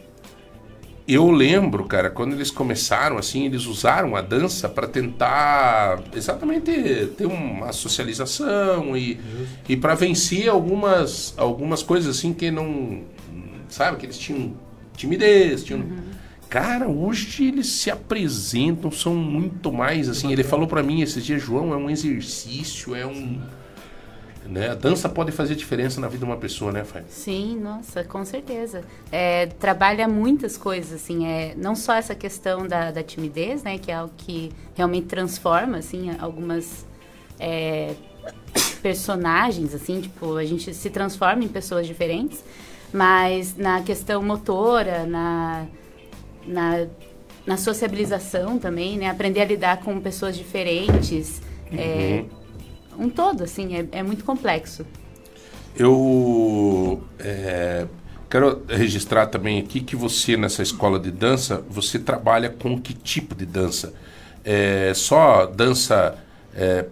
Speaker 1: Eu lembro, cara, quando eles começaram assim, eles usaram a dança para tentar exatamente ter uma socialização e, e para vencer algumas algumas coisas assim que não, sabe, que eles tinham timidez, tinham Cara, hoje eles se apresentam, são muito mais assim. Ele falou pra mim esses dias, João, é um exercício, é um. Né? A dança pode fazer diferença na vida de uma pessoa, né, Fábio?
Speaker 14: Sim, nossa, com certeza. É, trabalha muitas coisas, assim, é, não só essa questão da, da timidez, né, que é algo que realmente transforma, assim, algumas é, personagens, assim, tipo, a gente se transforma em pessoas diferentes, mas na questão motora, na, na, na sociabilização também, né, aprender a lidar com pessoas diferentes, é, um todo, assim, é, é muito complexo.
Speaker 1: Eu é, quero registrar também aqui que você, nessa escola de dança, você trabalha com que tipo de dança? É, só dança, é,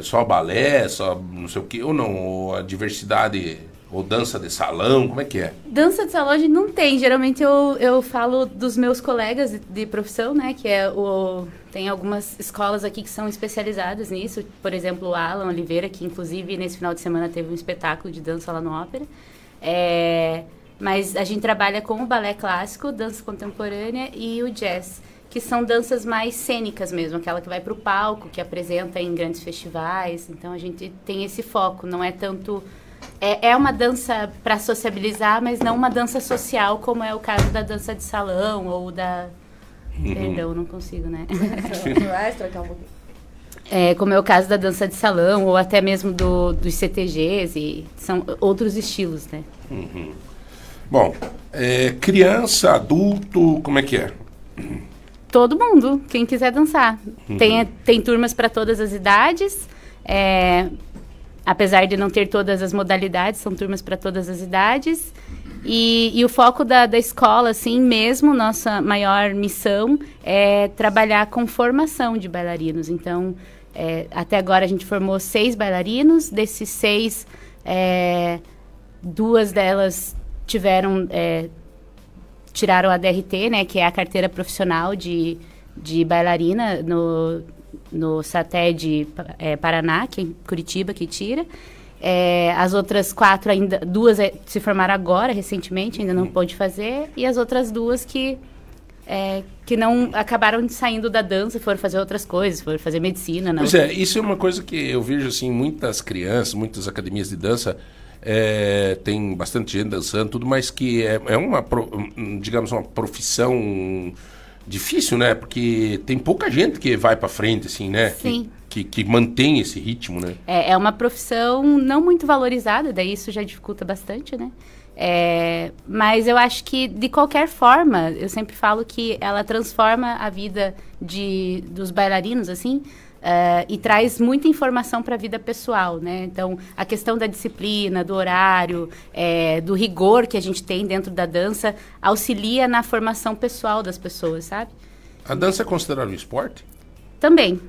Speaker 1: só balé, só não sei o que, ou não? Ou a diversidade, ou dança de salão, como é que é?
Speaker 14: Dança de salão a gente não tem. Geralmente eu, eu falo dos meus colegas de, de profissão, né? Que é o. Tem algumas escolas aqui que são especializadas nisso. Por exemplo, o Alan Oliveira, que inclusive nesse final de semana teve um espetáculo de dança lá no Ópera. É, mas a gente trabalha com o balé clássico, dança contemporânea e o jazz, que são danças mais cênicas mesmo, aquela que vai para o palco, que apresenta em grandes festivais. Então a gente tem esse foco, não é tanto é, é uma dança para sociabilizar, mas não uma dança social, como é o caso da dança de salão ou da.
Speaker 1: Uhum.
Speaker 14: Perdão, não consigo, né?
Speaker 15: Vai trocar um pouquinho.
Speaker 14: É, como é o caso da dança de salão, ou até mesmo do, dos CTGs, e são outros estilos, né?
Speaker 1: Uhum. Bom, é, criança, adulto, como é que é?
Speaker 14: Todo mundo, quem quiser dançar.
Speaker 1: Uhum.
Speaker 14: Tem, tem turmas para todas as idades. é, apesar de não ter todas as modalidades, são turmas para todas as idades. E, e o foco da, da escola, assim mesmo, nossa maior missão é trabalhar com formação de bailarinos. Então, é, até agora a gente formou seis bailarinos. Desses seis, é, duas delas tiveram é, tiraram a DRT, né, que é a carteira profissional de, de bailarina no, no SATED é, Paraná, que é em Curitiba, que tira. É, as outras quatro ainda, duas é, se formaram agora, recentemente, ainda não pôde fazer, e as outras duas que é, que não acabaram saindo da dança, foram fazer outras coisas, foram fazer medicina. Não.
Speaker 1: Pois é, isso é uma coisa que eu vejo assim, muitas crianças, muitas academias de dança, é, tem bastante gente dançando, tudo, mas que é, é uma, um, digamos, uma profissão difícil, né? Porque tem pouca gente que vai pra frente, assim, né? Que-
Speaker 14: Sim.
Speaker 1: Que, que, mantém esse ritmo, né?
Speaker 14: É, é uma profissão não muito valorizada, daí isso já dificulta bastante, né? É, mas eu acho que, de qualquer forma, eu sempre falo que ela transforma a vida de, dos bailarinos, assim, eh, e traz muita informação para a vida pessoal, né? Então, a questão da disciplina, do horário, eh, do rigor que a gente tem dentro da dança, auxilia na formação pessoal das pessoas, sabe?
Speaker 1: A dança é considerada um esporte?
Speaker 14: Também.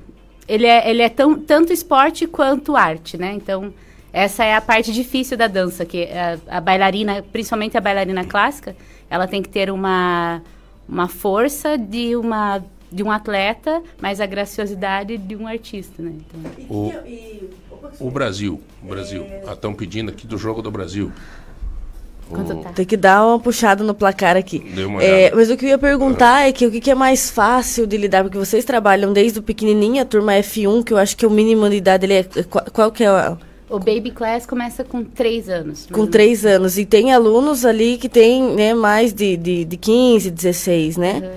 Speaker 14: Ele é, ele é tão, tanto esporte quanto arte, né? Então, essa é a parte difícil da dança, que a, a bailarina, principalmente a bailarina clássica, ela tem que ter uma, uma força de, uma, de um atleta, mas a graciosidade de um artista, né? Então,
Speaker 1: O, o Brasil, o Brasil. Estão pedindo aqui do Jogo do Brasil. O-
Speaker 14: tá?
Speaker 15: Tem que dar uma puxada no placar aqui. É, mas o que eu ia perguntar é que o que, que é mais fácil de lidar, porque vocês trabalham desde o pequenininho, a turma F1, que eu acho que o mínimo de idade ele é qual, qual que é a-
Speaker 14: O Baby Class começa com três anos.
Speaker 15: com três anos e tem alunos ali que tem né, mais de, de, de 15, 16, né?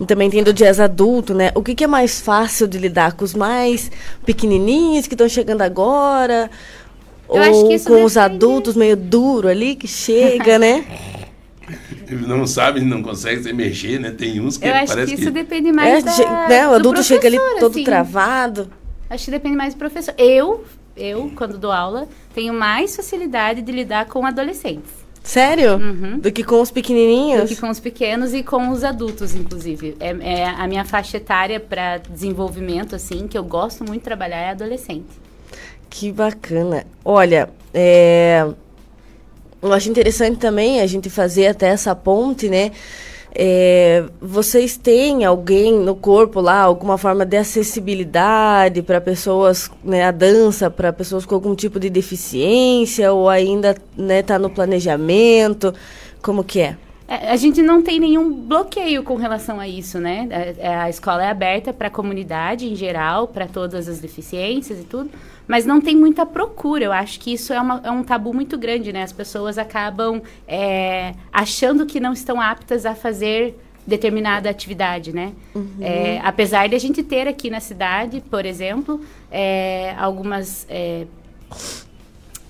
Speaker 15: E também tem do jazz adulto, né? O que, que é mais fácil de lidar com os mais pequenininhos que estão chegando agora?
Speaker 14: Eu acho
Speaker 15: ou
Speaker 14: que
Speaker 15: com os adultos meio duro ali que chega, né? *laughs*
Speaker 1: não sabem, não conseguem se mexer, né? Tem uns que
Speaker 14: Eu acho
Speaker 1: parece
Speaker 14: que isso depende mais da,
Speaker 15: né, o
Speaker 14: do
Speaker 15: adulto chega ali todo
Speaker 14: assim.
Speaker 15: travado.
Speaker 14: Acho que depende mais do professor. Eu, eu, quando dou aula, tenho mais facilidade de lidar com adolescentes.
Speaker 15: Sério? Do que com os pequenininhos?
Speaker 14: Do que com os pequenos e com os adultos, inclusive. É, é a minha faixa etária para desenvolvimento, assim, que eu gosto muito de trabalhar é adolescente.
Speaker 15: Que bacana. Olha, é, eu acho interessante também a gente fazer até essa ponte, né? É, vocês têm alguém no corpo lá, alguma forma de acessibilidade para pessoas, né, a dança para pessoas com algum tipo de deficiência ou ainda né, tá no planejamento? Como que é?
Speaker 14: É, A gente não tem nenhum bloqueio com relação a isso, né? A, a escola é aberta para a comunidade em geral, para todas as deficiências e tudo, mas não tem muita procura. Eu acho que isso é, uma- é um tabu muito grande, né? As pessoas acabam é, achando que não estão aptas a fazer determinada atividade, né? É, apesar de a gente ter aqui na cidade, por exemplo, é, algumas é,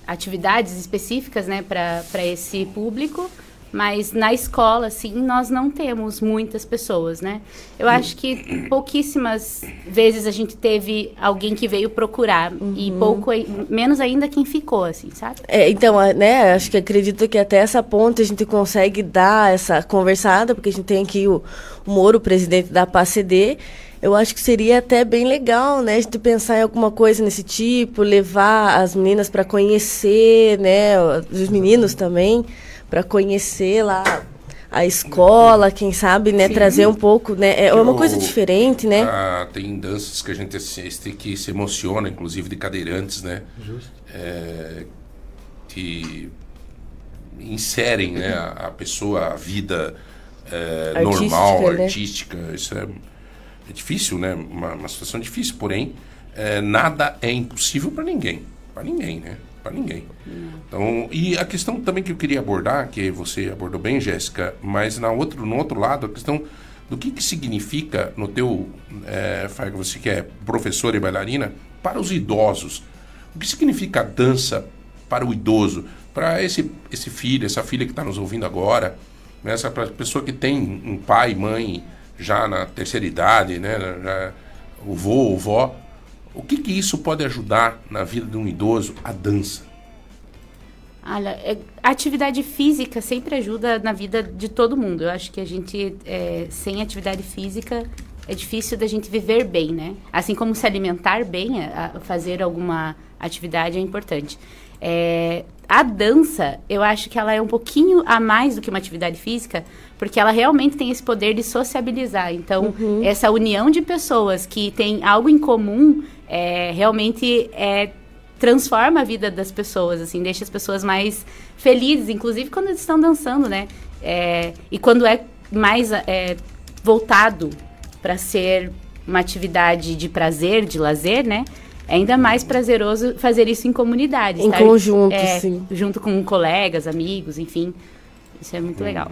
Speaker 14: atividades específicas, né, para esse público, mas na escola, assim, nós não temos muitas pessoas, né? Eu acho que pouquíssimas vezes a gente teve alguém que veio procurar e pouco, menos ainda quem ficou, assim, sabe?
Speaker 15: É, então, né, acho que acredito que até essa ponte a gente consegue dar essa conversada, porque a gente tem aqui o, o Moro, presidente da PACD. Eu acho que seria até bem legal, né, a gente pensar em alguma coisa nesse tipo, levar as meninas para conhecer, né, os meninos também, para conhecer lá a escola, quem sabe, né,
Speaker 1: Sim.
Speaker 15: trazer um pouco, né, é uma coisa diferente, né?
Speaker 1: Ah, tem danças que a gente assiste que se emociona, inclusive de cadeirantes, né?
Speaker 16: Justo.
Speaker 1: É, que inserem né, a, a pessoa, a vida é,
Speaker 15: Artística,
Speaker 1: normal,
Speaker 15: né?
Speaker 1: artística. Isso é, é difícil, né? Uma, uma situação difícil, porém, é, nada é impossível para ninguém. Para ninguém, né? Para ninguém. Então, e a questão também que eu queria abordar, que você abordou bem, Jéssica, mas na outro, no outro lado, a questão do que, que significa no teu, é, você que é professora e bailarina, para os idosos. O que significa dança para o idoso? Para esse, esse filho, essa filha que está nos ouvindo agora, né? essa pessoa que tem um pai, mãe já na terceira idade, né? Já, o vô, o vó. O que, que isso pode ajudar na vida de um idoso? A dança.
Speaker 14: Olha, é- a atividade física sempre ajuda na vida de todo mundo. Eu acho que a gente, é, sem atividade física, é difícil da gente viver bem, né? Assim como se alimentar bem, a- a fazer alguma atividade é importante. É, a dança, eu acho que ela é um pouquinho a mais do que uma atividade física, porque ela realmente tem esse poder de sociabilizar. Então, essa união de pessoas que têm algo em comum, é, realmente é transforma a vida das pessoas, assim, deixa as pessoas mais felizes, inclusive quando eles estão dançando, né? É, e quando é mais é, voltado para ser uma atividade de prazer, de lazer, né? É ainda mais prazeroso fazer isso em comunidade.
Speaker 15: Em
Speaker 14: estar,
Speaker 15: conjunto,
Speaker 14: é,
Speaker 15: sim.
Speaker 14: Junto com colegas, amigos, enfim. Isso é muito legal.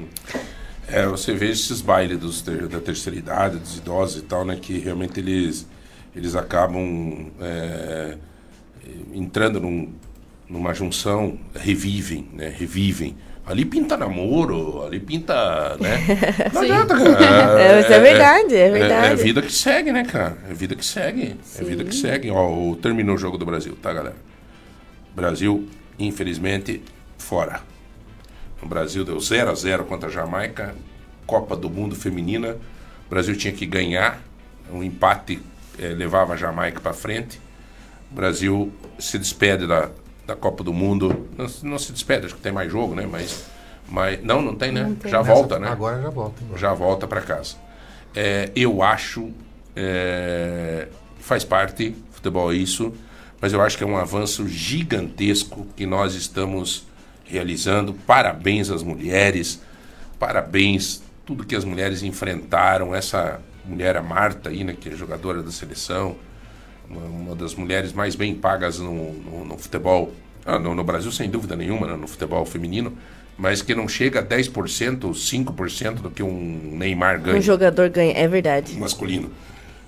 Speaker 1: É, você vê esses bailes dos da terceira idade, dos idosos e tal, né? Que realmente eles, eles acabam é, entrando num- numa junção, revivem, né? Revivem. Ali pinta namoro, ali pinta, né? *laughs* Não
Speaker 15: Sim.
Speaker 1: adianta, cara. *laughs*
Speaker 15: É, isso é verdade, é verdade.
Speaker 1: É, vida que segue, né, cara? É vida que segue. É vida que segue. Ó, terminou o jogo do Brasil, tá, galera? Brasil, infelizmente, fora. O Brasil deu 0 a 0 contra a Jamaica, Copa do Mundo Feminina. O Brasil tinha que ganhar, um empate eh, levava a Jamaica para frente. O Brasil se despede da, da Copa do Mundo. Não, se- não se despede, acho que tem mais jogo, né? Mas, mas não, não tem, né?
Speaker 16: Não tem.
Speaker 1: Já
Speaker 16: Nessa-
Speaker 1: volta, né?
Speaker 16: agora já volta, hein?
Speaker 1: Já volta para casa. É, eu acho, é, faz parte, futebol é isso, mas eu acho que é um avanço gigantesco que nós estamos realizando. Parabéns às mulheres, parabéns tudo que as mulheres enfrentaram. Essa mulher, a Marta, aí, né, que é jogadora da seleção, uma, uma das mulheres mais bem pagas no, no, no futebol, ah, no, no Brasil, sem dúvida nenhuma, né, no futebol feminino, mas que não chega a 10%, 5% do que um Neymar ganha
Speaker 15: Um jogador ganha, é verdade.
Speaker 1: masculino.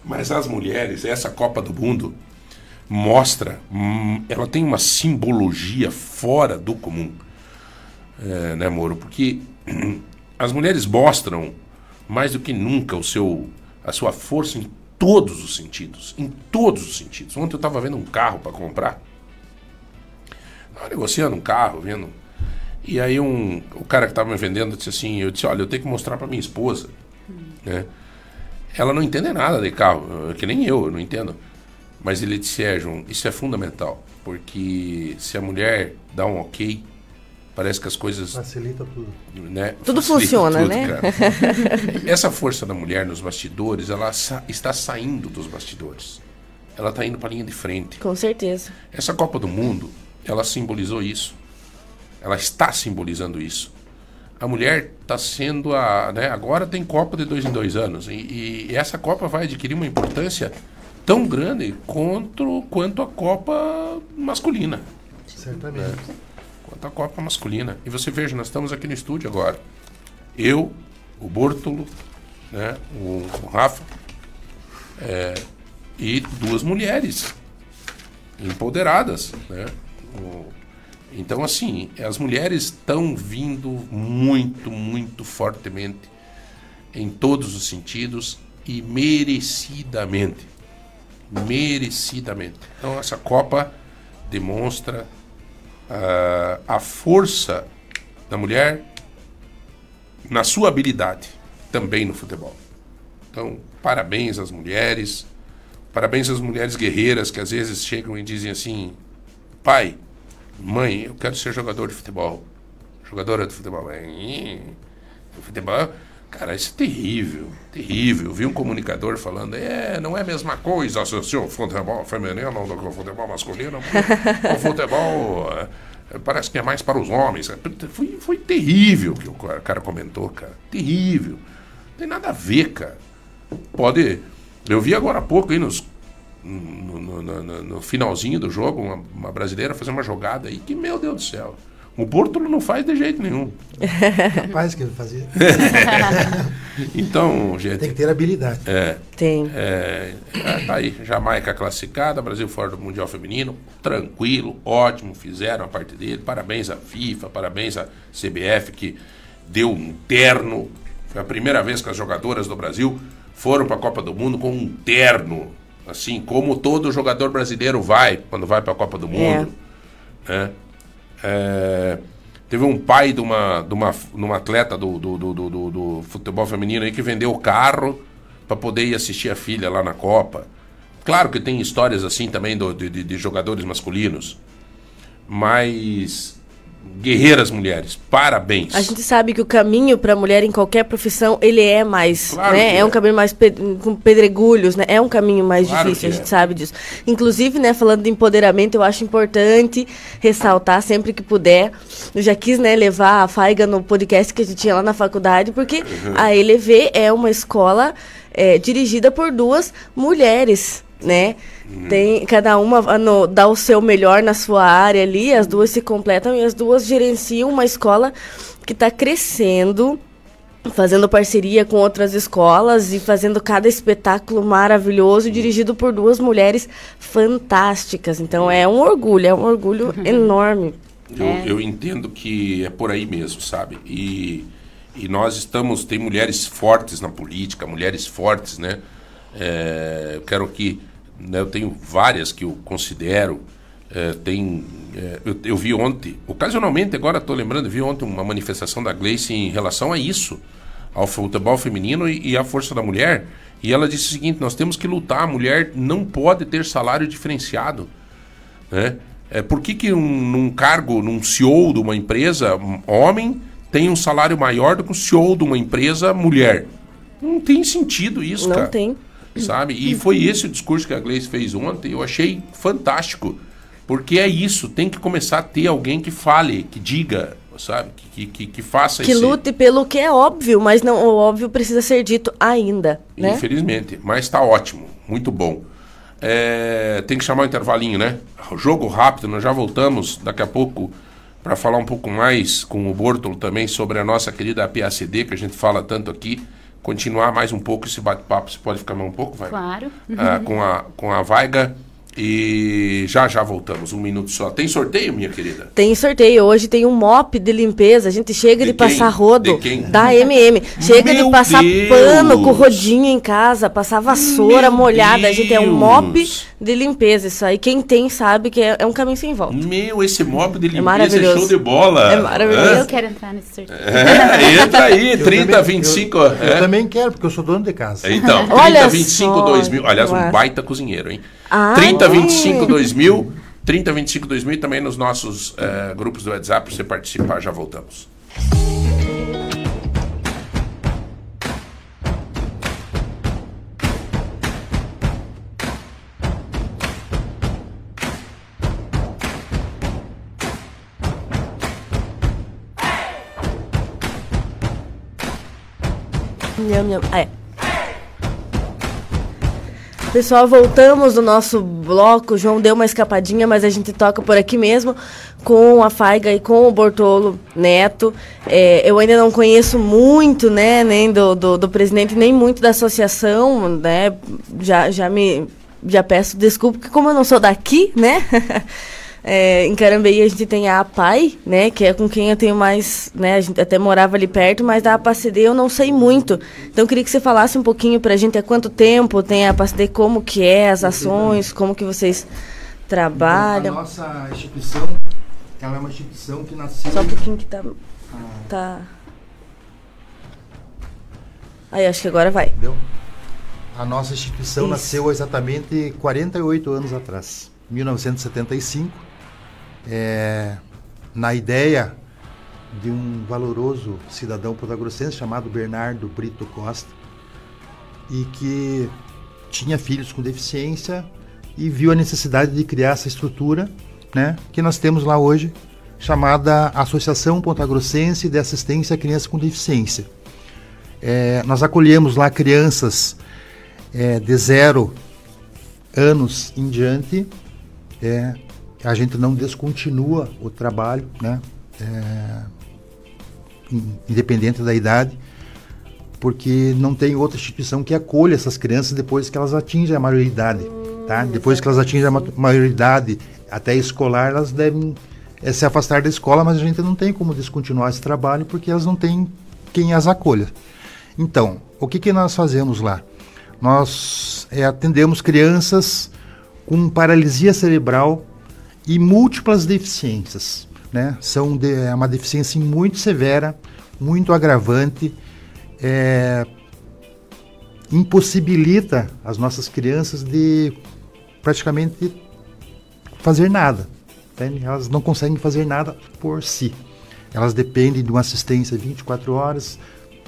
Speaker 1: Mas as mulheres, essa Copa do Mundo mostra, hum, ela tem uma simbologia fora do comum, é, né, Moro? Porque hum, *clears throat* as mulheres mostram mais do que nunca o seu, a sua força em todos os sentidos, em todos os sentidos. Ontem eu estava vendo um carro para comprar, estava negociando um carro, vendo, e aí um, o cara que estava me vendendo disse assim, eu disse, olha, eu tenho que mostrar para minha esposa, né? Ela não entende nada de carro, que nem eu, eu não entendo. Mas ele disse, é, João, isso é fundamental, porque se a mulher dá um ok, parece que as coisas.
Speaker 16: Facilita tudo.
Speaker 1: Né?
Speaker 15: Tudo
Speaker 1: Facilita
Speaker 15: funciona,
Speaker 1: tudo,
Speaker 15: né?
Speaker 1: cara. *laughs* Essa força da mulher nos bastidores, ela sa- está saindo dos bastidores. Ela está indo para a linha de frente.
Speaker 15: Com certeza.
Speaker 1: Essa Copa do Mundo, ela simbolizou isso. Ela está simbolizando isso. A mulher está sendo a. Né, agora tem Copa de dois em dois anos. E, e essa Copa vai adquirir uma importância tão grande quanto, quanto a Copa masculina.
Speaker 16: Certamente.
Speaker 1: né? Quanto a Copa masculina. E você veja, nós estamos aqui no estúdio agora. Eu, o Bortolo, né, o, o Rafa, é, e duas mulheres empoderadas, né? O- então, assim, as mulheres estão vindo muito, muito fortemente em todos os sentidos e merecidamente. Merecidamente. Então, essa Copa demonstra ah, a força da mulher na sua habilidade, também no futebol. Então, parabéns às mulheres, parabéns às mulheres guerreiras que às vezes chegam e dizem assim: pai, mãe, eu quero ser jogador de futebol. Jogadora de futebol. Futebol. Cara, isso é terrível, terrível. Eu vi um comunicador falando, é, não é a mesma coisa associar o futebol feminino do futebol masculino. O futebol eh, parece que é mais para os homens. Foi, foi terrível o que o cara comentou, cara. Terrível. Não tem nada a ver, cara. Pode. Eu vi agora há pouco aí nos, no, no- no- no finalzinho do jogo, uma, uma brasileira fazer uma jogada aí que, meu Deus do céu. O Bortolo não faz de jeito nenhum. *laughs*
Speaker 16: Capaz que ele fazia. *laughs*
Speaker 1: então, gente.
Speaker 16: Tem que ter habilidade.
Speaker 1: É.
Speaker 15: Tem.
Speaker 1: É, é, tá aí, Jamaica classificada, Brasil fora do Mundial Feminino, tranquilo, ótimo, fizeram a parte dele. Parabéns à FIFA, parabéns à CBF que deu um terno. Foi a primeira vez que as jogadoras do Brasil foram para a Copa do Mundo com um terno, assim como todo jogador brasileiro vai quando vai para a Copa do Mundo. né? É, teve um pai de uma, de uma, de uma atleta do, do, do, do- do- futebol feminino aí que vendeu o carro para poder ir assistir a filha lá na Copa. Claro que tem histórias assim também do- de- de jogadores masculinos, mas guerreiras mulheres, parabéns.
Speaker 15: A gente sabe que o caminho para a mulher em qualquer profissão, ele é mais,
Speaker 1: Claro
Speaker 15: né? É,
Speaker 1: é.
Speaker 15: um caminho mais pe- com pedregulhos, né? É um caminho mais
Speaker 1: Claro
Speaker 15: difícil, a gente
Speaker 1: é.
Speaker 15: sabe disso. Inclusive, né, falando de empoderamento, eu acho importante ressaltar sempre que puder. Eu já quis, né, levar a Faiga no podcast que a gente tinha lá na faculdade, porque
Speaker 1: Uhum.
Speaker 15: a ELV é uma escola é, dirigida por duas mulheres, né?
Speaker 1: Uhum.
Speaker 15: Tem, cada uma ah, no- dá o seu melhor na sua área ali, as duas se completam e as duas gerenciam uma escola que está crescendo, fazendo parceria com outras escolas e fazendo cada espetáculo maravilhoso, dirigido por duas mulheres fantásticas. Então é um orgulho, é um orgulho *laughs* enorme.
Speaker 1: Eu, eu entendo que é por aí mesmo, sabe? E, e nós estamos, tem mulheres fortes na política, mulheres fortes, né? É, eu quero que, né, eu tenho várias que eu considero, é, tem, é, eu, eu vi ontem, ocasionalmente, agora estou lembrando, vi ontem uma manifestação da Gleice em relação a isso, ao futebol feminino e, e à força da mulher, e ela disse o seguinte, nós temos que lutar, a mulher não pode ter salário diferenciado, né? É, por que, que um, num cargo, num CEO de uma empresa, um homem tem um salário maior do que um CEO de uma empresa mulher? Não tem sentido isso,
Speaker 15: Não
Speaker 1: cara.
Speaker 15: tem.
Speaker 1: Sabe? E foi esse o discurso que a Gleice fez ontem, eu achei fantástico. Porque é isso, tem que começar a ter alguém que fale, que diga, sabe? Que, que, que faça
Speaker 15: Que
Speaker 1: esse...
Speaker 15: lute pelo que é óbvio, mas não o óbvio precisa ser dito ainda, né?
Speaker 1: Infelizmente, mas está ótimo, muito bom. É, tem que chamar o intervalinho, né? Jogo rápido, nós já voltamos daqui a pouco para falar um pouco mais com o Bortolo também sobre a nossa querida PACD, que a gente fala tanto aqui. Continuar mais um pouco esse bate-papo, você pode ficar mais um pouco, vai?
Speaker 14: Claro.
Speaker 1: Ah, com, a, com a Vaiga E já já voltamos, um minuto só. Tem sorteio, minha querida?
Speaker 15: Tem sorteio. Hoje tem um mop de limpeza. A gente chega de,
Speaker 1: De
Speaker 15: passar rodo
Speaker 1: De quem?
Speaker 15: da MM. Chega
Speaker 1: Meu
Speaker 15: de passar
Speaker 1: Deus!
Speaker 15: pano com rodinho em casa, passar vassoura
Speaker 1: Meu
Speaker 15: molhada. A gente é um mop de limpeza. Isso aí, quem tem sabe que é, é um caminho sem volta.
Speaker 1: Meu, esse mob de limpeza é,
Speaker 15: maravilhoso.
Speaker 1: show de bola.
Speaker 15: É maravilhoso.
Speaker 1: Hã?
Speaker 14: Eu quero entrar nesse sorteio.
Speaker 1: É, entra aí,
Speaker 16: Eu
Speaker 1: 30,
Speaker 16: também-
Speaker 1: 25.
Speaker 16: Eu, eu
Speaker 1: é.
Speaker 16: também quero, porque eu sou dono de casa.
Speaker 1: Então, 30,
Speaker 15: Olha
Speaker 1: 25,
Speaker 15: só,
Speaker 1: 2000. Aliás, um baita cozinheiro, hein?
Speaker 15: Ah,
Speaker 1: 30,
Speaker 15: é?
Speaker 1: 25, 2000. 30, 25, 2000 e também nos nossos eh, grupos do WhatsApp para você participar. Já voltamos.
Speaker 15: Nham, nham. É. Pessoal, voltamos no nosso bloco. O João deu uma escapadinha, mas a gente toca por aqui mesmo com a Faiga e com o Bortolo Neto. É, eu ainda não conheço muito, né, nem do, do, do presidente, nem muito da associação, né? Já, já me já peço desculpa, porque como eu não sou daqui, né? *laughs* É, em Carambeí a gente tem a APAI, né, que é com quem eu tenho mais, né, a gente até morava ali perto, mas da APACD eu não sei muito. Então eu queria que você falasse um pouquinho pra gente há quanto tempo tem a APACD, como que é, as ações, como que vocês trabalham.
Speaker 16: A nossa instituição, ela é uma instituição que nasceu...
Speaker 15: Só um pouquinho que tá... tá... Aí, acho que agora vai.
Speaker 16: Entendeu? A nossa instituição
Speaker 15: Isso.
Speaker 16: nasceu exatamente 48 anos atrás, 1975, é, na ideia de um valoroso cidadão podagrossense chamado Bernardo Brito Costa, e que tinha filhos com deficiência e viu a necessidade de criar essa estrutura né, que nós temos lá hoje, chamada Associação Pontagrossense de Assistência a Crianças com Deficiência. É, nós acolhemos lá crianças é, de zero anos em diante. É, a gente não descontinua o trabalho, né? É, in- independente da idade, porque não tem outra instituição que acolha essas crianças depois que elas atingem a maioridade. Tá? Depois que elas atingem a ma- maioridade, até escolar, elas devem é, se afastar da escola, mas a gente não tem como descontinuar esse trabalho porque elas não têm quem as acolha. Então, o que, que nós fazemos lá? Nós é, atendemos crianças com paralisia cerebral e múltiplas deficiências. Né? São de, é uma deficiência muito severa, muito agravante, é, impossibilita as nossas crianças de praticamente fazer nada. entende? Elas não conseguem fazer nada por si. Elas dependem de uma assistência 24 horas,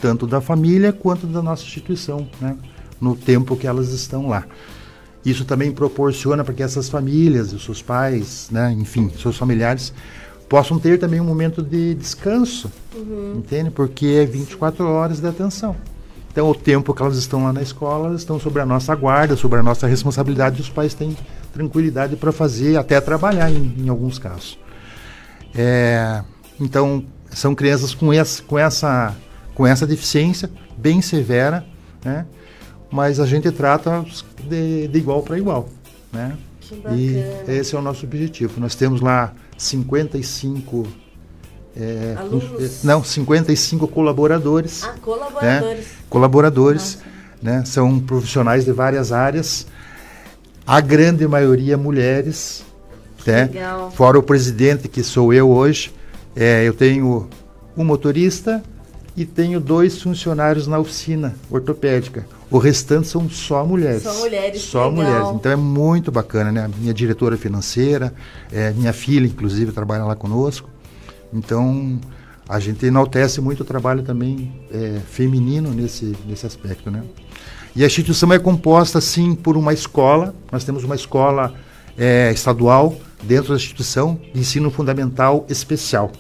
Speaker 16: tanto da família quanto da nossa instituição, né? no tempo que elas estão lá. Isso também proporciona para que essas famílias, os seus pais, né, enfim, seus familiares, possam ter também um momento de descanso, entende? Porque é 24 horas de atenção. Então, o tempo que elas estão lá na escola, elas estão sobre a nossa guarda, sobre a nossa responsabilidade, e os pais têm tranquilidade para fazer, até trabalhar em, em alguns casos. É, então, são crianças com essa, com, essa, com essa deficiência bem severa, né? Mas a gente trata de, de igual para igual. Né? E esse é o nosso objetivo. Nós temos lá 55. é,
Speaker 15: Alunos?
Speaker 16: não, 55 colaboradores.
Speaker 15: Ah, colaboradores.
Speaker 16: Né? Colaboradores. Né? São profissionais de várias áreas. A grande maioria mulheres. Né?
Speaker 15: legal.
Speaker 16: Fora o presidente, que sou eu hoje. É, eu tenho um motorista e tenho dois funcionários na oficina ortopédica. O restante são só mulheres.
Speaker 15: Só mulheres,
Speaker 16: Só
Speaker 15: legal.
Speaker 16: mulheres. Então é muito bacana, né? Minha diretora financeira, é, minha filha, inclusive, trabalha lá conosco. Então a gente enaltece muito o trabalho também é, feminino nesse, nesse aspecto, né? E a instituição é composta, sim, por uma escola. Nós temos uma escola é, estadual dentro da instituição de ensino fundamental especial.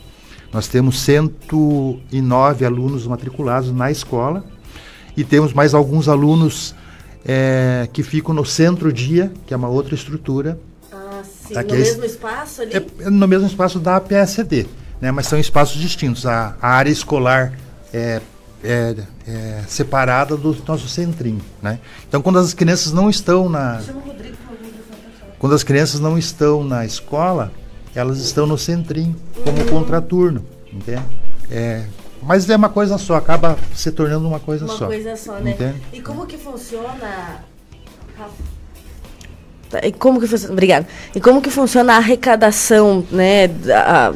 Speaker 16: Nós temos 109 alunos matriculados na escola e temos mais alguns alunos é, que ficam no centro-dia, que é uma outra estrutura,
Speaker 15: Ah, sim.
Speaker 16: Tá,
Speaker 15: no
Speaker 16: é
Speaker 15: mesmo espaço ali?
Speaker 16: é no mesmo espaço da PSD, né? mas são espaços distintos. A, a área escolar é, é- é separada do nosso centrinho. Né? Então, quando as crianças não estão na. Quando as crianças não estão na escola, elas estão no centrinho, como contraturno, entende? É, mas é uma coisa só, acaba se tornando uma coisa
Speaker 15: Uma
Speaker 16: só.
Speaker 15: coisa só, né?
Speaker 16: Entende?
Speaker 15: E como que funciona. Tá, E como que funciona, obrigada. E como que funciona a arrecadação, né? a-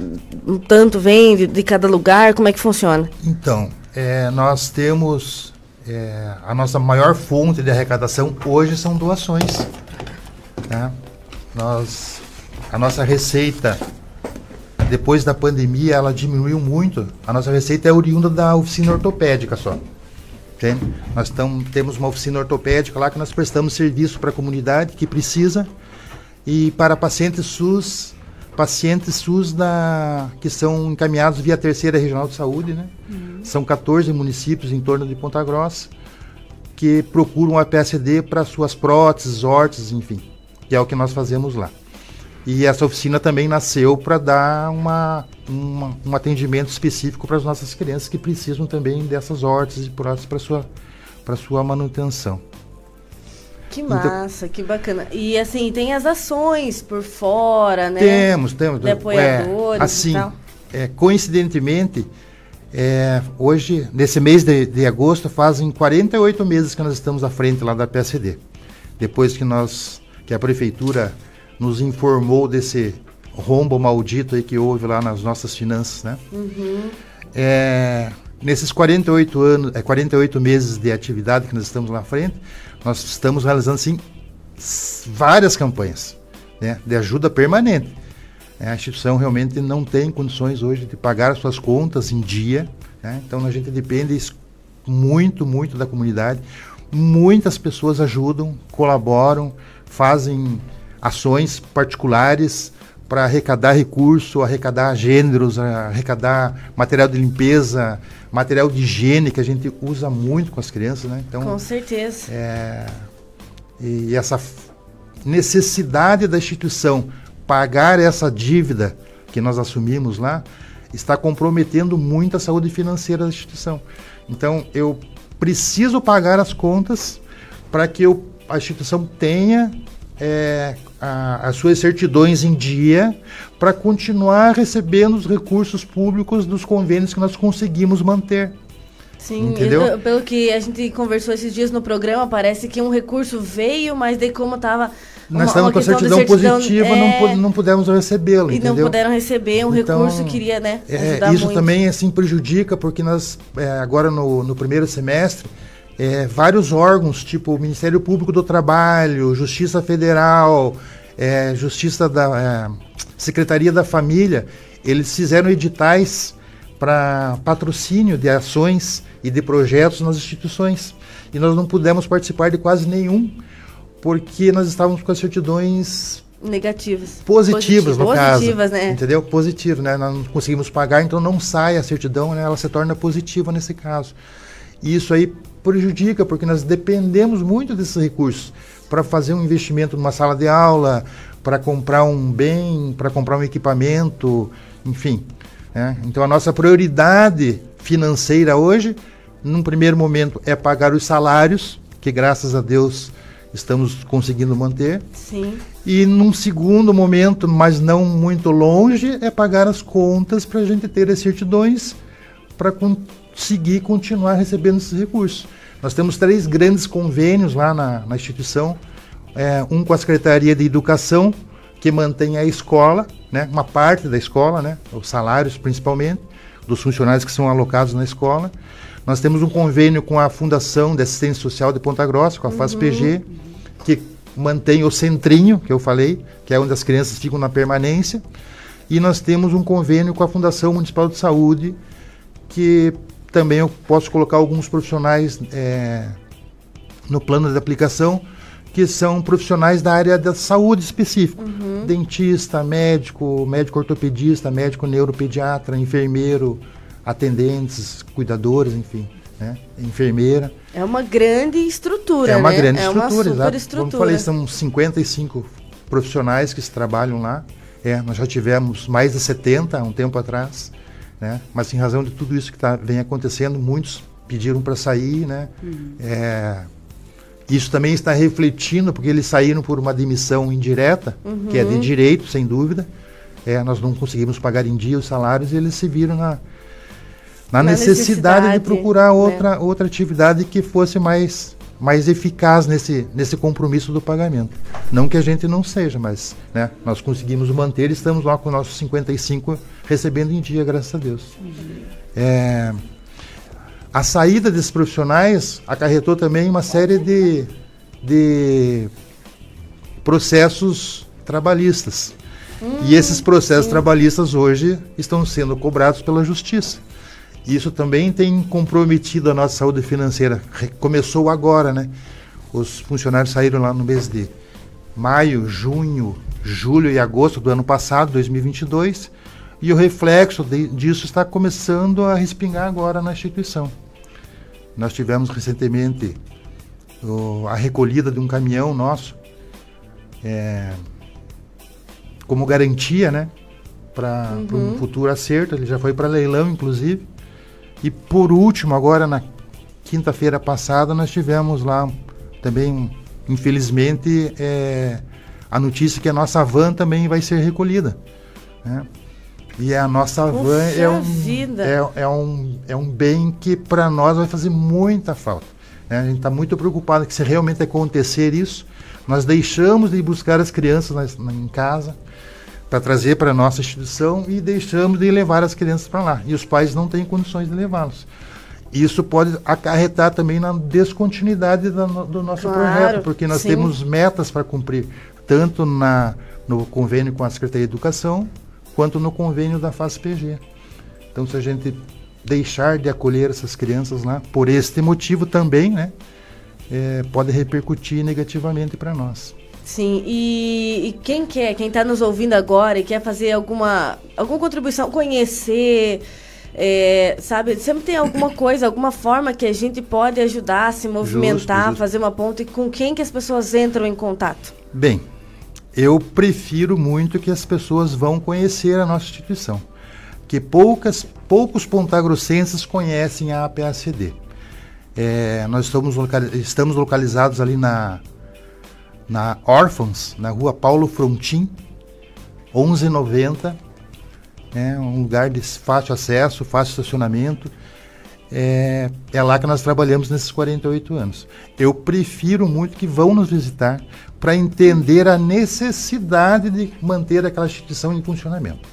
Speaker 15: um tanto vem de, de cada lugar, como é que funciona?
Speaker 16: Então, é, nós temos é, a nossa maior fonte de arrecadação hoje são doações. tá? Nós, a nossa receita, depois da pandemia, ela diminuiu muito. A nossa receita é oriunda da oficina ortopédica só. entende? Nós temos uma oficina ortopédica lá que nós prestamos serviço para a comunidade que precisa e para pacientes SUS, pacientes SUS da, que são encaminhados via terceira regional de saúde, né? São 14 municípios em torno de Ponta Grossa que procuram a PSD para suas próteses, órteses, enfim, que é o que nós fazemos lá. E essa oficina também nasceu para dar uma, uma- um atendimento específico para as nossas crianças que precisam também dessas órteses e próteses para sua para sua manutenção.
Speaker 15: Que
Speaker 16: Então-
Speaker 15: massa, que bacana. E assim, tem as ações por fora, né?
Speaker 16: Temos, temos.
Speaker 15: De apoiadores
Speaker 16: É,
Speaker 15: e
Speaker 16: assim,
Speaker 15: tal.
Speaker 16: é, coincidentemente, é, hoje, nesse mês de, de agosto, fazem 48 meses que nós estamos à frente lá da PSD. Depois que nós, que a prefeitura nos informou desse rombo maldito aí que houve lá nas nossas finanças, né?
Speaker 15: Uhum.
Speaker 16: É, nesses 48 anos, é, 48 meses de atividade que nós estamos lá à frente, nós estamos realizando sim várias campanhas né, de ajuda permanente. É, a instituição realmente não tem condições hoje de pagar as suas contas em dia, né, então a gente depende muito, muito da comunidade. Muitas pessoas ajudam, colaboram, fazem ações particulares para arrecadar recurso, arrecadar gêneros, arrecadar material de limpeza, material de higiene que a gente usa muito com as crianças, né? Então,
Speaker 15: Com certeza.
Speaker 16: é, e essa necessidade da instituição pagar essa dívida que nós assumimos lá está comprometendo muito a saúde financeira da instituição. Então, eu preciso pagar as contas para que eu, a instituição tenha é, a- as suas certidões em dia para continuar recebendo os recursos públicos dos convênios que nós conseguimos manter.
Speaker 15: Sim,
Speaker 16: Entendeu?
Speaker 15: eu- pelo que a gente conversou esses dias no programa, parece que um recurso veio, mas daí como tava uma-
Speaker 16: Nós estamos
Speaker 15: uma
Speaker 16: com a certidão,
Speaker 15: certidão,
Speaker 16: positiva,
Speaker 15: é,
Speaker 16: não, não pudemos recebê-lo,
Speaker 15: E
Speaker 16: entendeu?
Speaker 15: não puderam receber um
Speaker 16: Então,
Speaker 15: recurso que queria, né,
Speaker 16: É, isso
Speaker 15: muito.
Speaker 16: também assim prejudica porque nós é, agora no, no primeiro semestre é, vários órgãos tipo o Ministério Público do Trabalho, Justiça Federal, é, Justiça da é, Secretaria da Família, eles fizeram editais para patrocínio de ações e de projetos nas instituições e nós não pudemos participar de quase nenhum porque nós estávamos com as certidões
Speaker 15: Negativas.
Speaker 16: positivas no caso.
Speaker 15: Positivas, né?
Speaker 16: Entendeu? Positivo, né? Nós não conseguimos pagar, então não sai a certidão, né? Ela se torna positiva nesse caso. E isso aí prejudica, porque nós dependemos muito desses recursos para fazer um investimento numa sala de aula, para comprar um bem, para comprar um equipamento, enfim. né? Então a nossa prioridade financeira hoje, num primeiro momento, é pagar os salários, que graças a Deus estamos conseguindo manter.
Speaker 15: Sim.
Speaker 16: E num segundo momento, mas não muito longe, é pagar as contas para a gente ter as certidões para conseguir continuar recebendo esses recursos. Nós temos três grandes convênios lá na, na instituição. É, um com a Secretaria de Educação, que mantém a escola, né, uma parte da escola, né, os salários principalmente, dos funcionários que são alocados na escola. Nós temos um convênio com a Fundação de Assistência Social de Ponta Grossa, com a FASPG, que mantém o centrinho, que eu falei, que é onde as crianças ficam na permanência. E nós temos um convênio com a Fundação Municipal de Saúde, que também eu posso colocar alguns profissionais é, no plano de aplicação, que são profissionais da área da saúde específico. Dentista, médico, médico ortopedista, médico neuropediatra, enfermeiro, atendentes, cuidadores, enfim, né? enfermeira.
Speaker 15: É uma grande estrutura,
Speaker 16: É uma
Speaker 15: né?
Speaker 16: grande
Speaker 15: é
Speaker 16: estrutura,
Speaker 15: uma
Speaker 16: exato.
Speaker 15: estrutura.
Speaker 16: Como eu falei, são 55 profissionais que trabalham lá. É, nós já tivemos mais de 70 há um tempo atrás, né? Mas em razão de tudo isso que tá, vem acontecendo, muitos pediram para sair, né?
Speaker 15: Uhum.
Speaker 16: É, Isso também está refletindo, porque eles saíram por uma demissão indireta, que é de
Speaker 15: Uhum.
Speaker 16: direito, sem dúvida. É, nós não conseguimos pagar em dia os salários e eles se viram na, na,
Speaker 15: Na
Speaker 16: necessidade,
Speaker 15: necessidade,
Speaker 16: de procurar
Speaker 15: né?
Speaker 16: outra, outra atividade que fosse mais, mais eficaz nesse, nesse compromisso do pagamento. Não que a gente não seja, mas né, nós conseguimos manter e estamos lá com nossos 55 recebendo em dia, graças a Deus. É, a saída desses profissionais acarretou também uma série de, de processos trabalhistas. e esses processos trabalhistas hoje estão sendo cobrados pela justiça. Isso também tem comprometido a nossa saúde financeira. Começou agora, né? Os funcionários saíram lá no mês de maio, junho, julho e agosto do ano passado, 2022, e o reflexo de- disso está começando a respingar agora na instituição. Nós tivemos recentemente o- a recolhida de um caminhão nosso, é, como garantia, né, para um
Speaker 15: Uhum.
Speaker 16: futuro acerto. Ele já foi para leilão, inclusive. E por último, agora na quinta-feira passada, nós tivemos lá também, infelizmente, é, a notícia que a nossa van também vai ser recolhida. né? E a nossa
Speaker 15: Puxa
Speaker 16: van é um,
Speaker 15: vida.
Speaker 16: é, é um, é um bem que para nós vai fazer muita falta. né? A gente está muito preocupado que se realmente acontecer isso, nós deixamos de buscar as crianças nas- na- em casa para trazer para a nossa instituição e deixamos de levar as crianças para lá. E os pais não têm condições de levá-los. Isso pode acarretar também na descontinuidade da do nosso
Speaker 15: Claro,
Speaker 16: projeto, porque nós
Speaker 15: sim.
Speaker 16: temos metas para cumprir, tanto na, no convênio com a Secretaria de Educação, quanto no convênio da FASPG. Então, se a gente deixar de acolher essas crianças lá, por este motivo também, né, é, pode repercutir negativamente para nós.
Speaker 15: Sim, e, e quem quer, quem está nos ouvindo agora e quer fazer alguma, alguma contribuição, conhecer, é, sabe, sempre tem alguma *coughs* coisa, alguma forma que a gente pode ajudar, se movimentar,
Speaker 16: justo.
Speaker 15: fazer uma ponte, e com quem que as pessoas entram em contato?
Speaker 16: Bem, eu prefiro muito que as pessoas vão conhecer a nossa instituição, que poucas, poucos pontagrossenses conhecem a APACD. É, nós estamos, estamos localizados ali na, na Órfãos, na rua Paulo Frontin, 1190, é um lugar de fácil acesso, fácil estacionamento. É, é lá que nós trabalhamos nesses 48 anos. Eu prefiro muito que vão nos visitar para entender a necessidade de manter aquela instituição em funcionamento.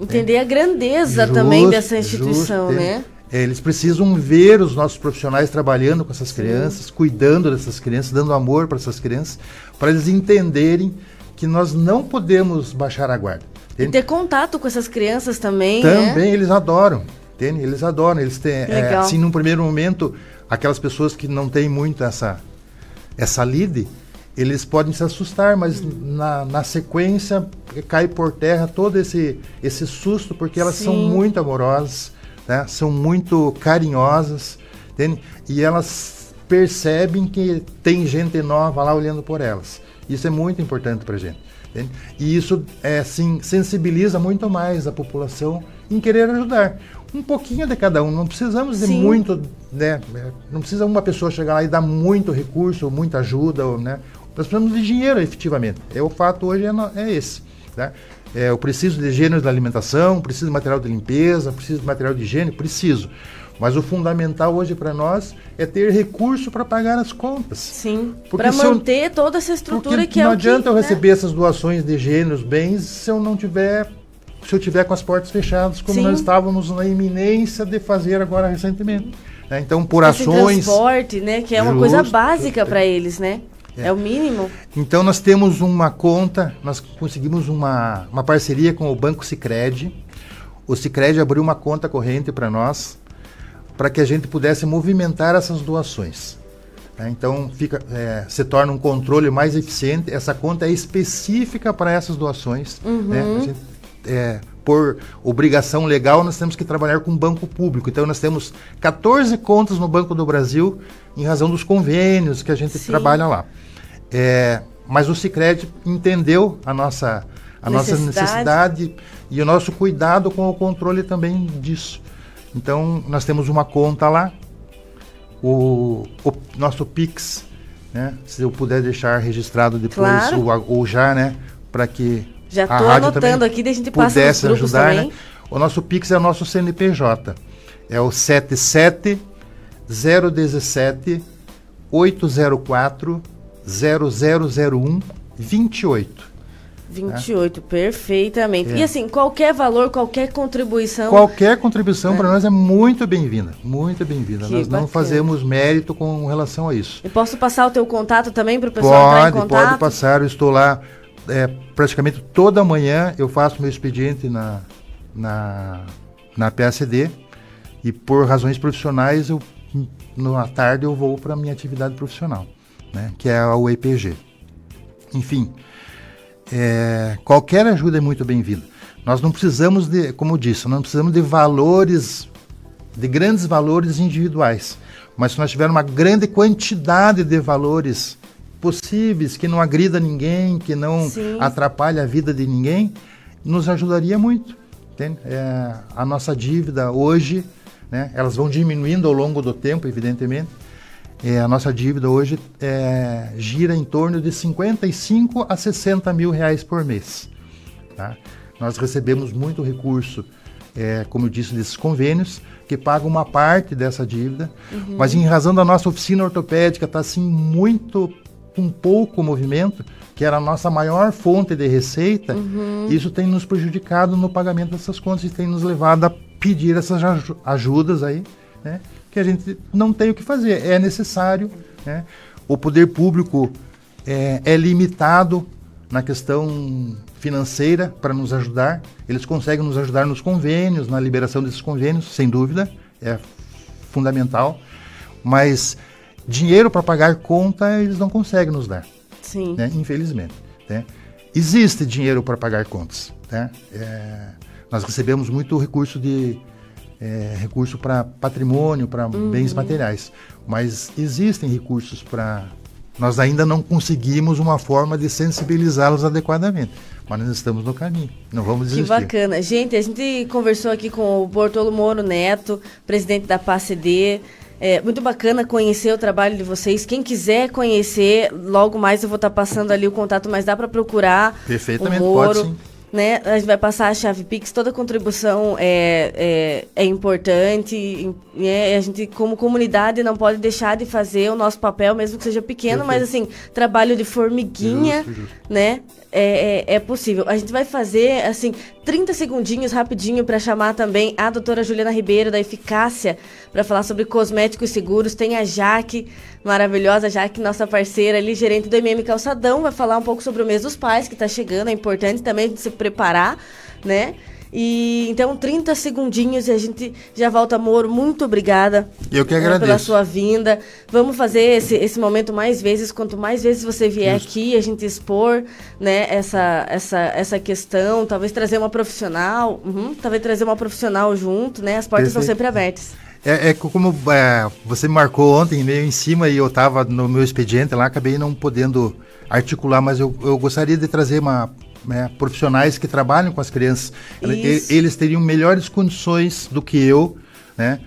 Speaker 15: Entender a grandeza também dessa instituição,
Speaker 16: é.
Speaker 15: né?
Speaker 16: É, eles precisam ver os nossos profissionais trabalhando com essas crianças, cuidando dessas crianças, dando amor para essas crianças, para eles entenderem que nós não podemos baixar a guarda.
Speaker 15: E ter contato com essas crianças também, né?
Speaker 16: Também eles adoram, entende? Eles adoram. Eles têm, é, assim, num primeiro momento, aquelas pessoas que não têm muito essa, essa lide, eles podem se assustar, mas na, na sequência cai por terra todo esse, esse susto, porque elas são
Speaker 15: Sim.
Speaker 16: muito amorosas, né? são muito carinhosas, entende? E elas percebem que tem gente nova lá olhando por elas. Isso é muito importante para gente. entende? E isso é, assim, sensibiliza muito mais a população em querer ajudar. Um pouquinho de cada um, não precisamos de
Speaker 15: Sim.
Speaker 16: muito, né? Não precisa uma pessoa chegar lá e dar muito recurso, muita ajuda, ou, né? Nós precisamos de dinheiro, efetivamente. É, o fato hoje é, é esse. Né? É, eu preciso de gêneros da alimentação, preciso de material de limpeza, preciso de material de higiene, preciso. Mas o fundamental hoje para nós é ter recurso para pagar as contas.
Speaker 15: Sim, para
Speaker 16: se eu-
Speaker 15: manter toda essa estrutura que é
Speaker 16: não
Speaker 15: que,
Speaker 16: adianta eu
Speaker 15: né?
Speaker 16: receber essas doações de gêneros, bens, se eu não tiver, se eu tiver com as portas fechadas, como
Speaker 15: Sim.
Speaker 16: nós estávamos na iminência de fazer agora recentemente. né? Então, por
Speaker 15: Esse
Speaker 16: ações.
Speaker 15: transporte, né? Que é uma coisa
Speaker 16: Justo,
Speaker 15: básica para eles, né?
Speaker 16: É.
Speaker 15: É. o mínimo.
Speaker 16: Então nós temos uma conta, nós conseguimos uma, uma parceria com o Banco Sicredi. O Sicredi abriu uma conta corrente para nós, para que a gente pudesse movimentar essas doações. né? Então fica, é, se torna um controle mais eficiente. Essa conta é específica para essas doações. né?
Speaker 15: Uhum.
Speaker 16: A gente, é, por obrigação legal, nós temos que trabalhar com o banco público. Então, nós temos 14 contas no Banco do Brasil, em razão dos convênios que a gente
Speaker 15: Sim.
Speaker 16: trabalha lá. É, mas o Cicred entendeu a nossa, a nossa
Speaker 15: Necessidade.
Speaker 16: necessidade e o nosso cuidado com o controle também disso. Então, nós temos uma conta lá. O, o nosso Pix né? Se eu puder deixar registrado depois
Speaker 15: Claro.
Speaker 16: ou, ou já, né? Para que
Speaker 15: Já
Speaker 16: rádio
Speaker 15: anotando aqui, daí a gente passa nos
Speaker 16: pudesse
Speaker 15: grupos
Speaker 16: ajudar,
Speaker 15: também.
Speaker 16: né? O nosso Pix é o nosso CNPJ. É o 77 017 804 0001 28.
Speaker 15: 28, perfeitamente.
Speaker 16: É.
Speaker 15: E assim, qualquer valor, qualquer contribuição.
Speaker 16: Qualquer contribuição para nós é muito bem-vinda, muito bem-vinda. Nós não
Speaker 15: bacana.
Speaker 16: fazemos mérito com relação a isso.
Speaker 15: Eu posso passar o teu contato também para o pessoal entrar em
Speaker 16: Pode,
Speaker 15: contato?
Speaker 16: pode passar. Eu estou lá é, praticamente toda manhã. Eu faço meu expediente na, na, na PACD e por razões profissionais, eu, na tarde eu vou para minha atividade profissional, né, que é a UEPG. Enfim, é, qualquer ajuda é muito bem-vinda. Nós não precisamos de, como eu disse, não precisamos de valores, de grandes valores individuais. Mas se nós tivermos uma grande quantidade de valores possíveis, que não agrida ninguém, que não
Speaker 15: Sim.
Speaker 16: atrapalhe a vida de ninguém, nos ajudaria muito. É, a nossa dívida hoje, né, elas vão diminuindo ao longo do tempo, evidentemente. É, a nossa dívida hoje é, gira em torno de 55 a 60 mil reais por mês. tá? Nós recebemos muito recurso, é, como eu disse, desses convênios, que pagam uma parte dessa dívida,
Speaker 7: Uhum.
Speaker 16: mas em razão da nossa oficina ortopédica estar assim muito com pouco movimento, que era a nossa maior fonte de receita,
Speaker 7: Uhum.
Speaker 16: isso tem nos prejudicado no pagamento dessas contas e tem nos levado a pedir essas aju- ajudas aí, né? Que a gente não tem o que fazer, é necessário, né? O poder público é, é limitado na questão financeira para nos ajudar. Eles conseguem nos ajudar nos convênios, na liberação desses convênios, sem dúvida, é fundamental. Mas dinheiro para pagar conta eles não conseguem nos dar.
Speaker 15: Sim.
Speaker 16: né? Infelizmente. né? Existe dinheiro para pagar contas. né? É, nós recebemos muito recurso de é, recurso para patrimônio, para
Speaker 15: Uhum.
Speaker 16: bens materiais, mas existem recursos para nós ainda não conseguimos uma forma de sensibilizá-los adequadamente, mas nós estamos no caminho. Não vamos
Speaker 15: Que
Speaker 16: desistir.
Speaker 15: bacana. Gente, a gente conversou aqui com o Bortolo Moro Neto, presidente da PACD. É muito bacana conhecer o trabalho de vocês. Quem quiser conhecer, logo mais eu vou estar passando ali o contato, mas dá para procurar
Speaker 16: Perfeitamente,
Speaker 15: o Moro.
Speaker 16: pode sim.
Speaker 15: Né? A gente vai passar a chave Pix, toda contribuição é, é, é importante. né? A gente, como comunidade, não pode deixar de fazer o nosso papel, mesmo que seja pequeno, mas assim, trabalho de formiguinha,
Speaker 16: Justo, justo.
Speaker 15: né? É, é, é possível. A gente vai fazer, assim, 30 segundinhos rapidinho para chamar também a doutora Juliana Ribeiro, da Eficácia, para falar sobre cosméticos seguros. Tem a Jaque, maravilhosa Jaque, nossa parceira ali, gerente do MM Calçadão, vai falar um pouco sobre o mês dos pais, que está chegando. É importante também se preparar, né? E então, 30 segundinhos e a gente já volta, amor. Muito obrigada.
Speaker 16: Eu que
Speaker 15: né, Pela
Speaker 16: agradeço.
Speaker 15: sua vinda. Vamos fazer esse, esse momento mais vezes. Quanto mais vezes você vier aqui, a gente expor né, essa, essa, essa questão. Talvez trazer uma profissional. uhum, talvez trazer uma profissional junto, né? As portas estão sempre abertas.
Speaker 16: É, é co- como é, você me marcou ontem, meio em cima, e eu estava no meu expediente lá, acabei não podendo articular, mas eu, eu gostaria de trazer uma, né, profissionais que trabalham com as crianças.
Speaker 15: Isso.
Speaker 16: Eles teriam melhores condições do que eu, né,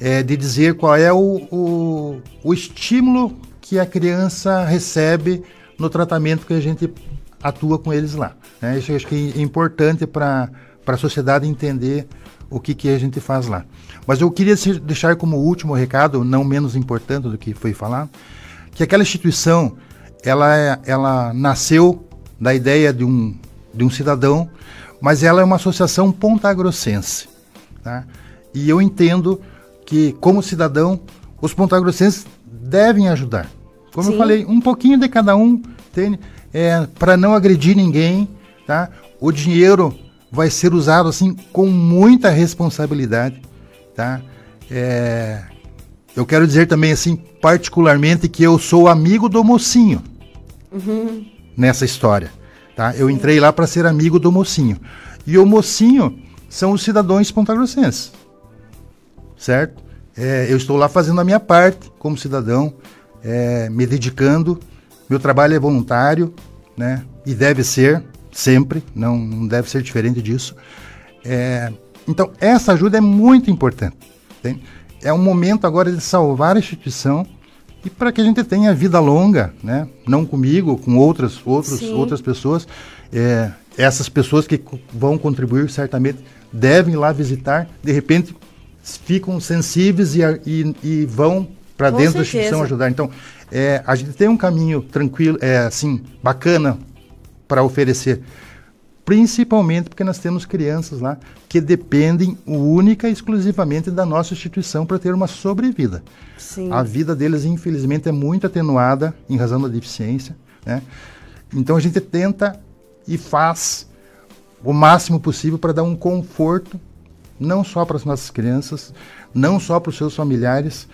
Speaker 16: é, de dizer qual é o, o, o estímulo que a criança recebe no tratamento que a gente atua com eles lá. Né? Isso eu acho que é importante para a sociedade entender o que, que a gente faz lá. Mas eu queria deixar como último recado, não menos importante do que foi falado, que aquela instituição ela, é- ela nasceu da ideia de um, de um cidadão, mas ela é uma associação pontagrossense. Tá? E eu entendo que, como cidadão, os pontagrossenses devem ajudar. Como eu
Speaker 15: Sim.
Speaker 16: falei, um pouquinho de cada um, é, para não agredir ninguém. Tá? O dinheiro vai ser usado assim com muita responsabilidade. Tá? É, eu quero dizer também assim, particularmente, que eu sou amigo do mocinho
Speaker 15: Uhum.
Speaker 16: Nessa história. Tá? Eu entrei lá para ser amigo do mocinho. E o mocinho são os cidadãos pontagrossenses. Certo? É, eu estou lá fazendo a minha parte como cidadão, é, me dedicando. Meu trabalho é voluntário, né? E deve ser sempre, não, não deve ser diferente disso. É, então, essa ajuda é muito importante. entende? É um momento agora de salvar a instituição, e para que a gente tenha vida longa, né? Não comigo, com outras, outros,
Speaker 15: Sim.
Speaker 16: outras pessoas. É, essas pessoas que vão contribuir certamente devem ir lá visitar. De repente ficam sensíveis e, e, e vão para dentro da
Speaker 15: certeza.
Speaker 16: instituição ajudar. Então, é, a gente tem um caminho tranquilo, é, assim, bacana para oferecer. Principalmente porque nós temos crianças lá que dependem única e exclusivamente da nossa instituição para ter uma sobrevida.
Speaker 15: Sim.
Speaker 16: A vida deles, infelizmente, é muito atenuada em razão da deficiência. Né? Então a gente tenta e faz o máximo possível para dar um conforto, não só para as nossas crianças, não só para os seus familiares,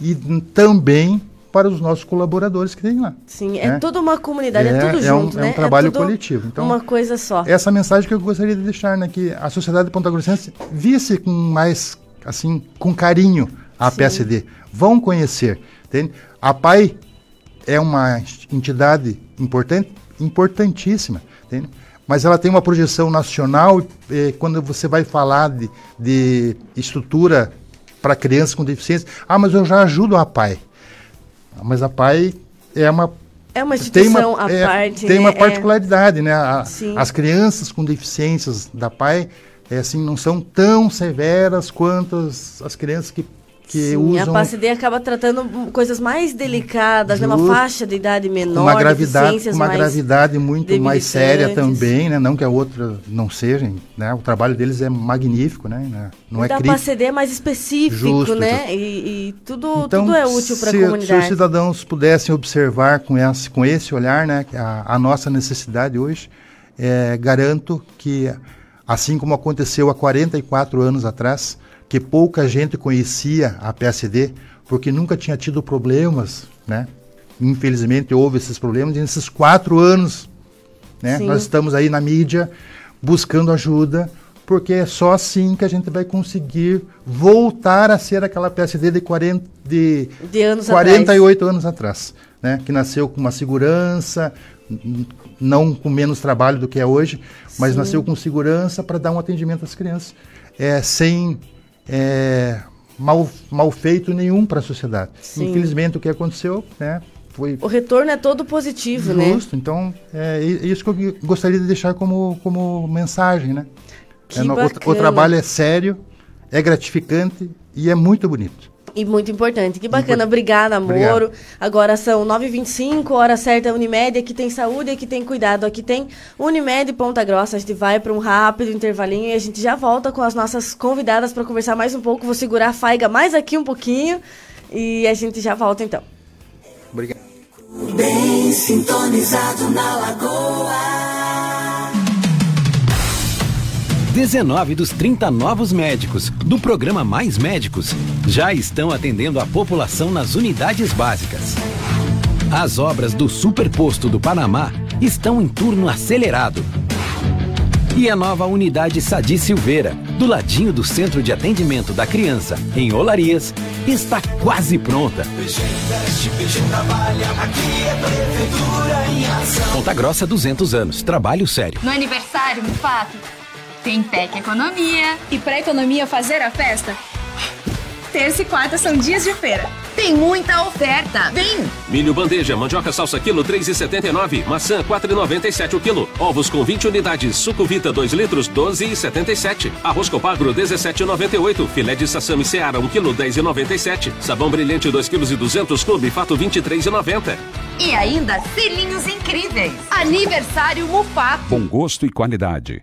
Speaker 16: e também para os nossos colaboradores que tem lá.
Speaker 15: Sim, é
Speaker 16: né?
Speaker 15: toda uma comunidade, é,
Speaker 16: É-
Speaker 15: tudo
Speaker 16: é um-
Speaker 15: junto,
Speaker 16: é um
Speaker 15: né?
Speaker 16: trabalho
Speaker 15: tudo
Speaker 16: coletivo, então-
Speaker 15: uma coisa só.
Speaker 16: Essa mensagem que eu gostaria de deixar, né, que a sociedade Ponta Grossense visse com mais, assim, com carinho a
Speaker 15: Sim.
Speaker 16: PSD. Vão conhecer, entende? A PAI é uma entidade importante, importantíssima, entende? Mas ela tem uma projeção nacional, eh, quando você vai falar de, de estrutura para crianças com deficiência, ah, mas eu já ajudo a PAI. Mas a PAI é uma
Speaker 15: É uma
Speaker 16: tem
Speaker 15: instituição
Speaker 16: uma,
Speaker 15: à
Speaker 16: é,
Speaker 15: parte,
Speaker 16: tem
Speaker 15: né?
Speaker 16: uma
Speaker 15: É.
Speaker 16: particularidade, né? A- as crianças com deficiências da PAI é, assim, não são tão severas quanto as, as crianças que, que
Speaker 15: Sim, a
Speaker 16: usam
Speaker 15: PACD acaba tratando coisas mais delicadas, né? Uma
Speaker 16: Justo.
Speaker 15: faixa de idade menor,
Speaker 16: uma gravidade, uma
Speaker 15: mais
Speaker 16: gravidade muito mais séria também, né? Não que a outra não seja, né? O trabalho deles é magnífico, né? Não é
Speaker 15: da
Speaker 16: crítico.
Speaker 15: PACD é mais específico,
Speaker 16: Justo,
Speaker 15: né?
Speaker 16: justo.
Speaker 15: E, e tudo,
Speaker 16: Então,
Speaker 15: tudo é útil para a
Speaker 16: se, se os
Speaker 15: comunidade.
Speaker 16: cidadãos pudessem observar com esse, com esse olhar, né, a, a nossa necessidade hoje, é, garanto que, assim como aconteceu há 44 anos atrás, que pouca gente conhecia a PSD, porque nunca tinha tido problemas, né? Infelizmente houve esses problemas, e nesses quatro anos, né,
Speaker 15: Sim.
Speaker 16: nós estamos aí na mídia buscando ajuda, porque é só assim que a gente vai conseguir voltar a ser aquela PSD de, 40, de,
Speaker 15: De anos
Speaker 16: 48 anos atrás, né? que nasceu com uma segurança, não com menos trabalho do que é hoje, mas
Speaker 15: Sim.
Speaker 16: nasceu com segurança para dar um atendimento às crianças, é, sem é, mal, mal feito nenhum para a sociedade.
Speaker 15: Sim.
Speaker 16: Infelizmente o que aconteceu né, foi
Speaker 15: O retorno é todo positivo, né?
Speaker 16: Justo, então é isso que eu gostaria de deixar como, como mensagem, né? É, o, o trabalho é sério, é gratificante e é muito bonito.
Speaker 15: E muito importante. Que bacana. Obrigada, amor.
Speaker 16: Obrigado.
Speaker 15: Agora são 9h25, hora certa Unimed. Aqui tem saúde, aqui tem cuidado. Aqui tem Unimed Ponta Grossa. A gente vai para um rápido intervalinho e a gente já volta com as nossas convidadas para conversar mais um pouco. Vou segurar a faiga mais aqui um pouquinho e a gente já volta então.
Speaker 16: Obrigado.
Speaker 4: Bem sintonizado na lagoa.
Speaker 17: 19 dos 30 novos médicos do programa Mais Médicos já estão atendendo a população nas unidades básicas. As obras do Superposto do Panamá estão em turno acelerado. E a nova unidade Sadi Silveira, do ladinho do Centro de Atendimento da Criança, em Olarias, está quase pronta. Ponta Grossa 200 anos, trabalho sério.
Speaker 7: No aniversário, Mufato, tem PEC Economia.
Speaker 18: E pra economia fazer a festa, terça e quarta são dias de feira.
Speaker 7: Tem muita oferta. Vem!
Speaker 19: Milho bandeja, mandioca salsa quilo 3,79, maçã 4,97 o quilo, ovos com 20 unidades, suco Vita 2 litros 12,77, arroz copagro 17,98, filé de sassami seara 1 quilo 10,97, sabão brilhante 2 quilos e 200 clube fato 23,90.
Speaker 7: E ainda selinhos incríveis. Aniversário Mufato.
Speaker 12: Bom gosto e qualidade.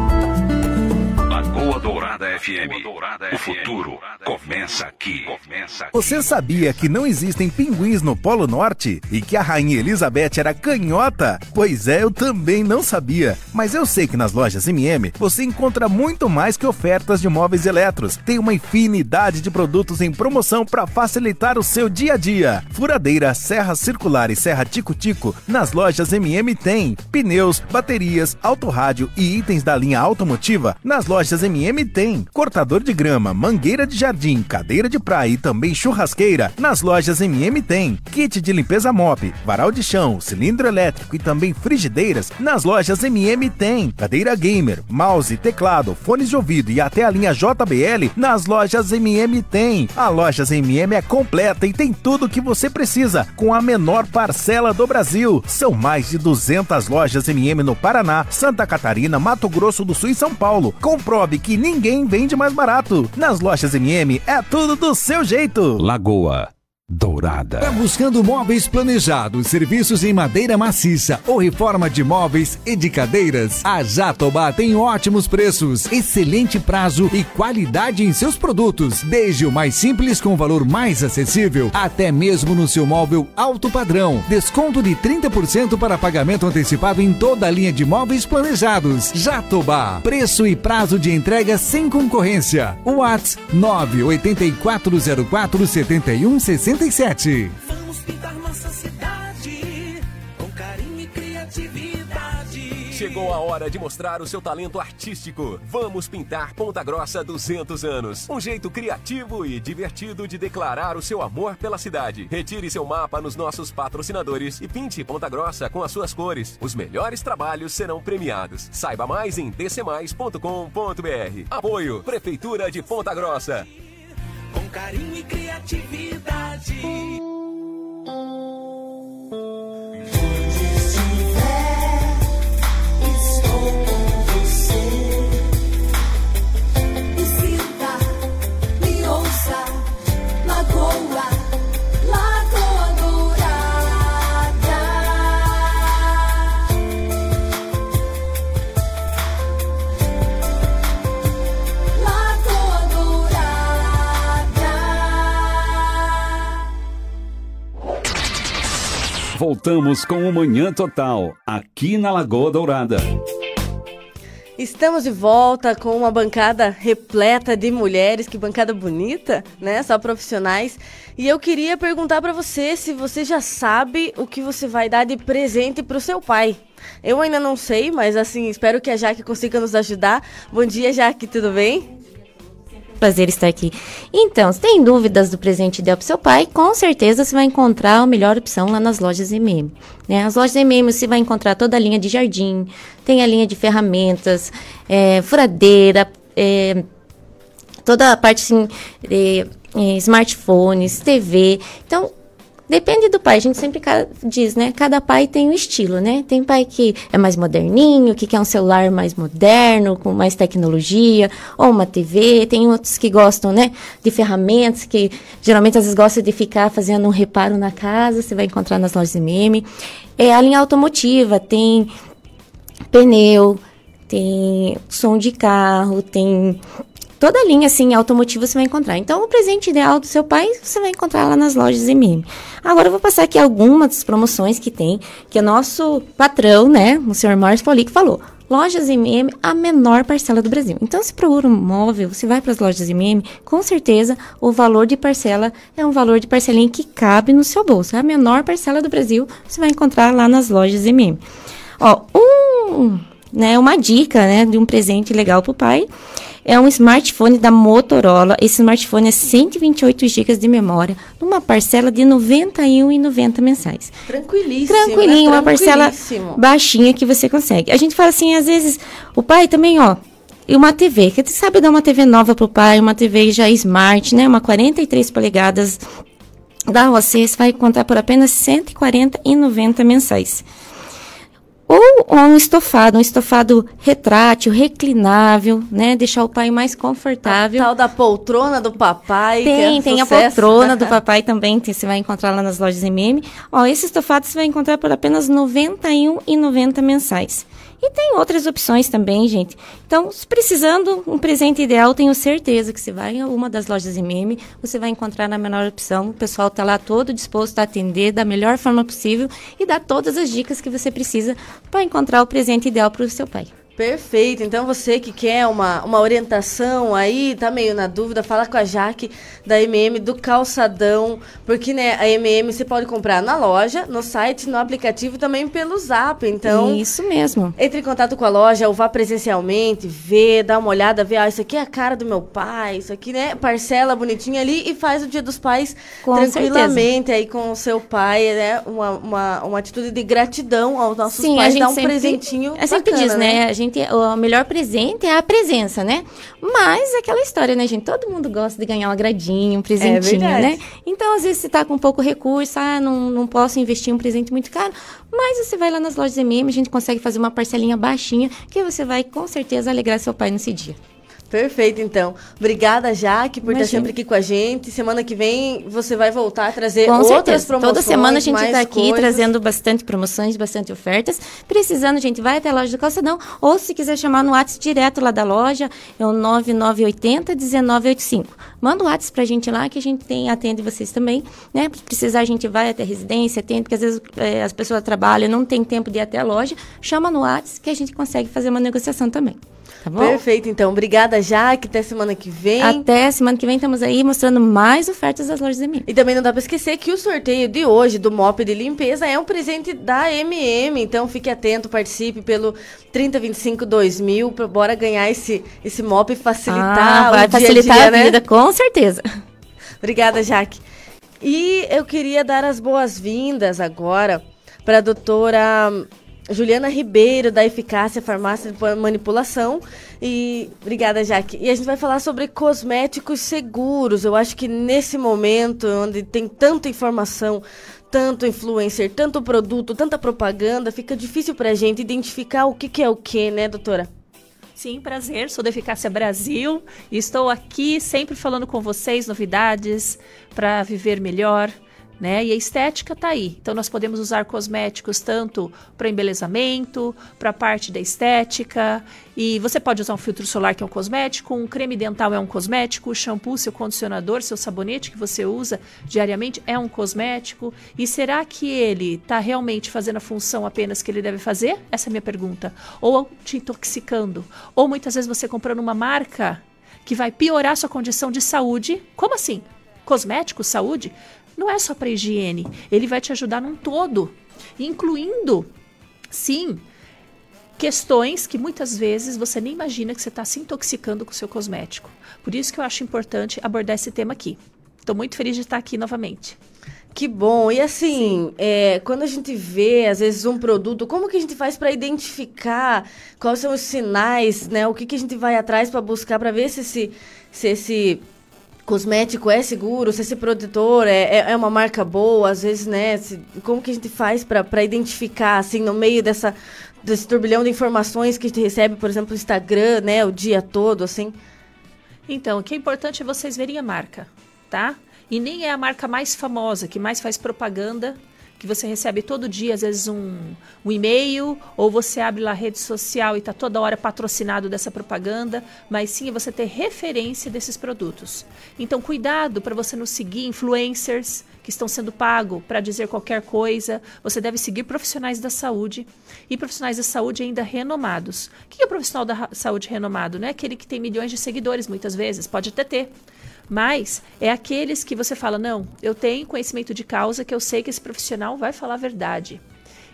Speaker 9: Lagoa Dourada Dourada FM. O futuro começa aqui. Começa aqui.
Speaker 11: Você sabia que não existem pinguins no Polo Norte e que a Rainha Elizabeth era canhota? Pois é, eu também não sabia. Mas eu sei que nas lojas MM você encontra muito mais que ofertas de móveis eletros. Tem uma infinidade de produtos em promoção para facilitar o seu dia a dia. Furadeira, serra circular e serra tico-tico nas lojas MM tem. Pneus, baterias, autorrádio e itens da linha automotiva nas lojas MM tem. Cortador de grama, mangueira de jardim, cadeira de praia e também churrasqueira nas lojas MM tem. Kit de limpeza mop, varal de chão, cilindro elétrico e também frigideiras nas lojas MM tem. Cadeira gamer, mouse, teclado, fones de ouvido e até a linha JBL nas lojas MM tem. A Lojas MM é completa e tem tudo o que você precisa com a menor parcela do Brasil. São mais de 200 lojas MM no Paraná, Santa Catarina, Mato Grosso do Sul e São Paulo. Comprove que ninguém vende mais barato. Nas lojas MM é tudo do seu jeito.
Speaker 12: Lagoa Dourada.
Speaker 13: Tá buscando móveis planejados, serviços em madeira maciça ou reforma de móveis e de cadeiras? A Jatobá tem ótimos preços, excelente prazo e qualidade em seus produtos, desde o mais simples com valor mais acessível, até mesmo no seu móvel alto padrão. Desconto de 30% para pagamento antecipado em toda a linha de móveis planejados. Jatobá, preço e prazo de entrega sem concorrência. Whats 98404 7160 67.
Speaker 4: Vamos pintar nossa cidade com carinho e criatividade.
Speaker 20: Chegou a hora de mostrar o seu talento artístico. Vamos pintar Ponta Grossa 200 anos. Um jeito criativo e divertido de declarar o seu amor pela cidade. Retire seu mapa nos nossos patrocinadores e pinte Ponta Grossa com as suas cores. Os melhores trabalhos serão premiados. Saiba mais em dcmais.com.br. Apoio Prefeitura de Ponta Grossa.
Speaker 4: Com carinho e criatividade. Onde
Speaker 12: Voltamos com o Manhã Total, aqui na Lagoa Dourada.
Speaker 15: Estamos de volta com uma bancada repleta de mulheres, que bancada bonita, né? Só profissionais. E eu queria perguntar para você se você já sabe o que você vai dar de presente pro seu pai. Eu ainda não sei, mas assim, espero que a Jaque consiga nos ajudar. Bom dia, Jaque, tudo bem?
Speaker 21: Prazer estar aqui. Então, se tem dúvidas do presente ideal para seu pai, com certeza você vai encontrar a melhor opção lá nas lojas MM. Né? As lojas MM você vai encontrar toda a linha de jardim, tem a linha de ferramentas, é, furadeira, é, toda a parte assim, de, é, smartphones, TV. Então, Depende do pai, a gente sempre diz, né? Cada pai tem um estilo, né? Tem pai que é mais moderninho, que quer um celular mais moderno, com mais tecnologia, ou uma TV. Tem outros que gostam, né? De ferramentas, que geralmente às vezes gostam de ficar fazendo um reparo na casa, você vai encontrar nas lojas MM. É a linha automotiva, tem pneu, tem som de carro, tem toda linha assim automotiva você vai encontrar. Então, o presente ideal do seu pai você vai encontrar lá nas lojas MM. Agora eu vou passar aqui algumas promoções que tem, que o nosso patrão, né, o senhor Márcio Polic falou. Lojas MM, a menor parcela do Brasil. Então, se procura um móvel, você vai para as lojas MM, com certeza o valor de parcela é um valor de parcelinha que cabe no seu bolso. É a menor parcela do Brasil, você vai encontrar lá nas lojas MM. Ó, um, né, uma dica, né, de um presente legal pro pai é um smartphone da Motorola. Esse smartphone é 128 GB de memória, numa parcela de R$ 91,90 mensais.
Speaker 15: Tranquilíssimo.
Speaker 21: Tranquilinho,
Speaker 15: né?
Speaker 21: uma parcela baixinha que você consegue. A gente fala assim, às vezes, o pai também, ó, e uma TV, que você sabe dar uma TV nova pro pai, uma TV já smart, né, uma 43 polegadas da você, você vai encontrar por apenas R$ 140,90 mensais. Ou um estofado, um estofado retrátil, reclinável, né? Deixar o pai mais confortável.
Speaker 15: A tal da poltrona do papai.
Speaker 21: Tem,
Speaker 15: é
Speaker 21: tem a
Speaker 15: sucesso.
Speaker 21: poltrona do *laughs* papai também, tem, você vai encontrar lá nas lojas MM. Ó, esse estofado você vai encontrar por apenas R$ 91,90 mensais. E tem outras opções também, gente. Então, se precisando um presente ideal, tenho certeza que você vai a uma das lojas MM, você vai encontrar na menor opção. O pessoal está lá todo disposto a atender da melhor forma possível e dar todas as dicas que você precisa para encontrar o presente ideal para o seu pai.
Speaker 15: Perfeito. Então você que quer uma, uma orientação aí, tá meio na dúvida, fala com a Jaque da MM do Calçadão, porque né, a MM você pode comprar na loja, no site, no aplicativo também pelo Zap. Então,
Speaker 21: Isso mesmo.
Speaker 15: entre em contato com a loja ou vá presencialmente, vê, dá uma olhada, vê, ah, isso aqui é a cara do meu pai, isso aqui, né, parcela bonitinha ali e faz o Dia dos Pais
Speaker 21: Com
Speaker 15: tranquilamente aí com o seu pai, né, uma, uma, uma atitude de gratidão aos nossos
Speaker 21: Sim,
Speaker 15: pais, dar um
Speaker 21: sempre,
Speaker 15: presentinho
Speaker 21: A gente
Speaker 15: bacana,
Speaker 21: diz, né? A gente, o melhor presente é a presença, né? Mas é aquela história, né, gente? Todo mundo gosta de ganhar um agradinho, um presentinho,
Speaker 15: verdade.
Speaker 21: né? Então, às vezes, você tá com pouco recurso, ah, não, não posso investir um presente muito caro, mas você vai lá nas lojas MM, a gente consegue fazer uma parcelinha baixinha, que você vai, com certeza, alegrar seu pai nesse dia.
Speaker 15: Perfeito, então. Obrigada, Jaque, por estar
Speaker 21: Imagina.
Speaker 15: sempre aqui com a gente. Semana que vem você vai voltar a trazer
Speaker 21: Com
Speaker 15: outras
Speaker 21: certeza.
Speaker 15: promoções.
Speaker 21: Toda semana a gente está aqui
Speaker 15: coisas.
Speaker 21: trazendo bastante promoções, bastante ofertas. Precisando, gente, vai até a loja do Calçadão. Ou se quiser chamar no WhatsApp direto lá da loja, é o 9980 1985. Manda o WhatsApp pra gente lá que a gente tem, atende vocês também. Né? Se precisar, a gente vai até a residência, atende, porque às vezes eh, as pessoas trabalham, não tem tempo de ir até a loja. Chama no WhatsApp que a gente consegue fazer uma negociação também. Tá bom?
Speaker 15: Perfeito, então. Obrigada, Jaque. Até semana que vem.
Speaker 21: Até semana que vem estamos aí mostrando mais ofertas das lojas MM.
Speaker 15: E também não dá pra esquecer que o sorteio de hoje do MOP de limpeza é um presente da MM. Então fique atento, participe pelo 3025 2000 pra bora ganhar esse, esse MOP e facilitar
Speaker 21: Ah,
Speaker 15: o
Speaker 21: vai
Speaker 15: dia
Speaker 21: facilitar
Speaker 15: dia,
Speaker 21: a
Speaker 15: né?
Speaker 21: vida, com certeza.
Speaker 15: Obrigada, Jaque. E eu queria dar as boas-vindas agora para a doutora Juliana Ribeiro, da Eficácia Farmácia de Manipulação. E obrigada, Jaque. E a gente vai falar sobre cosméticos seguros. Eu acho que nesse momento, onde tem tanta informação, tanto influencer, tanto produto, tanta propaganda, fica difícil para a gente identificar o que, que é o que, né, doutora?
Speaker 22: Sim, prazer. Sou da Eficácia Brasil e estou aqui sempre falando com vocês novidades para viver melhor. Né? E a estética está aí. Então, nós podemos usar cosméticos tanto para embelezamento, para parte da estética. E você pode usar um filtro solar, que é um cosmético, um creme dental é um cosmético, o shampoo, seu condicionador, seu sabonete que você usa diariamente é um cosmético. E será que ele está realmente fazendo a função apenas que ele deve fazer? Essa é a minha pergunta. Ou te intoxicando? Ou muitas vezes você comprando uma marca que vai piorar sua condição de saúde. Como assim? Cosmético, saúde? Não é só para higiene. Ele vai te ajudar num todo, incluindo, sim, questões que muitas vezes você nem imagina que você está se intoxicando com o seu cosmético. Por isso que eu acho importante abordar esse tema aqui. Estou muito feliz de estar aqui novamente.
Speaker 15: Que bom. E assim, é, quando a gente vê, às vezes, um produto, como que a gente faz para identificar quais são os sinais, né? O que, que a gente vai atrás para buscar para ver se esse, se esse cosmético é seguro, se esse produtor é, é, é uma marca boa, às vezes, né? se- como que a gente faz para identificar, assim, no meio dessa, desse turbilhão de informações que a gente recebe, por exemplo, no Instagram, né? O dia todo, assim.
Speaker 22: Então, o que é importante é vocês verem a marca, tá? E nem é a marca mais famosa, que mais faz propaganda, que você recebe todo dia, às vezes, um, um e-mail, ou você abre lá a rede social e está toda hora patrocinado dessa propaganda, mas sim você ter referência desses produtos. Então, cuidado para você não seguir influencers que estão sendo pagos para dizer qualquer coisa. Você deve seguir profissionais da saúde e profissionais da saúde ainda renomados. O que é profissional da saúde renomado? Não é aquele que tem milhões de seguidores, muitas vezes, pode até ter. Mas é aqueles que você fala, não, eu tenho conhecimento de causa que eu sei que esse profissional vai falar a verdade.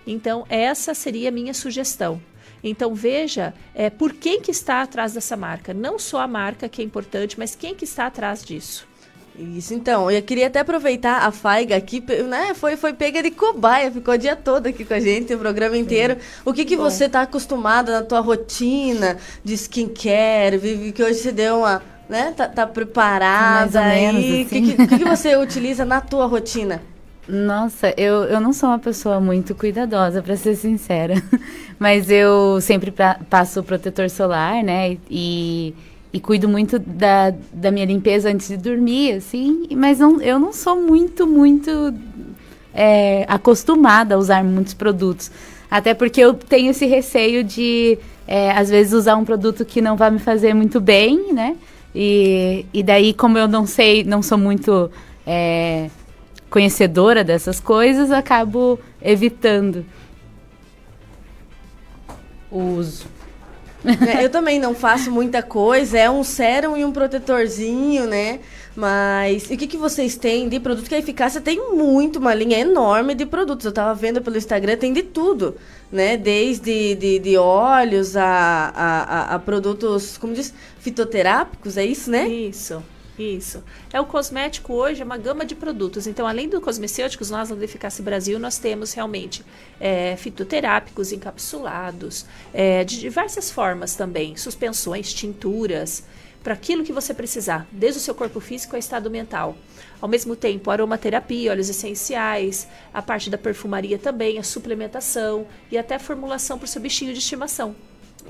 Speaker 22: Então, essa seria a minha sugestão. Então, veja é, por quem que está atrás dessa marca. Não só a marca que é importante, mas quem que está atrás disso.
Speaker 15: Isso, então, eu queria até aproveitar a Faiga aqui, né? Foi, foi pega de cobaia, ficou o dia todo aqui com a gente, o programa inteiro. O que, que
Speaker 22: Bom.
Speaker 15: você tá acostumada na tua rotina de skincare? Que hoje você deu uma, né? Tá, tá preparada
Speaker 21: Mais ou menos,
Speaker 15: aí. O
Speaker 21: assim.
Speaker 15: que, que que você *laughs* utiliza na tua rotina?
Speaker 14: Nossa, eu, eu não sou uma pessoa muito cuidadosa, para ser sincera. *laughs* Mas eu sempre pra, passo protetor solar, né? E, e cuido muito da, da minha limpeza antes de dormir, assim. Mas não, eu não sou muito, muito é, acostumada a usar muitos produtos. Até porque eu tenho esse receio de, é, às vezes, usar um produto que não vai me fazer muito bem, né? E, e daí, como eu não sei, não sou muito é, conhecedora dessas coisas, acabo evitando o uso.
Speaker 15: É, eu também não faço muita coisa, é um sérum e um protetorzinho, né? Mas e o que, que vocês têm de produto? Que a eficácia tem muito, uma linha enorme de produtos. Eu tava vendo pelo Instagram, tem de tudo, né? Desde de, de óleos a, a, a, a produtos, como diz, fitoterápicos, é isso, né?
Speaker 22: Isso. Isso. É o cosmético hoje, é uma gama de produtos. Então, além dos cosmecêuticos, nós na Eficácia Brasil, nós temos realmente é, fitoterápicos encapsulados, é, de diversas formas também, suspensões, tinturas, para aquilo que você precisar, desde o seu corpo físico ao estado mental. Ao mesmo tempo, aromaterapia, óleos essenciais, a parte da perfumaria também, a suplementação e até a formulação para o seu bichinho de estimação.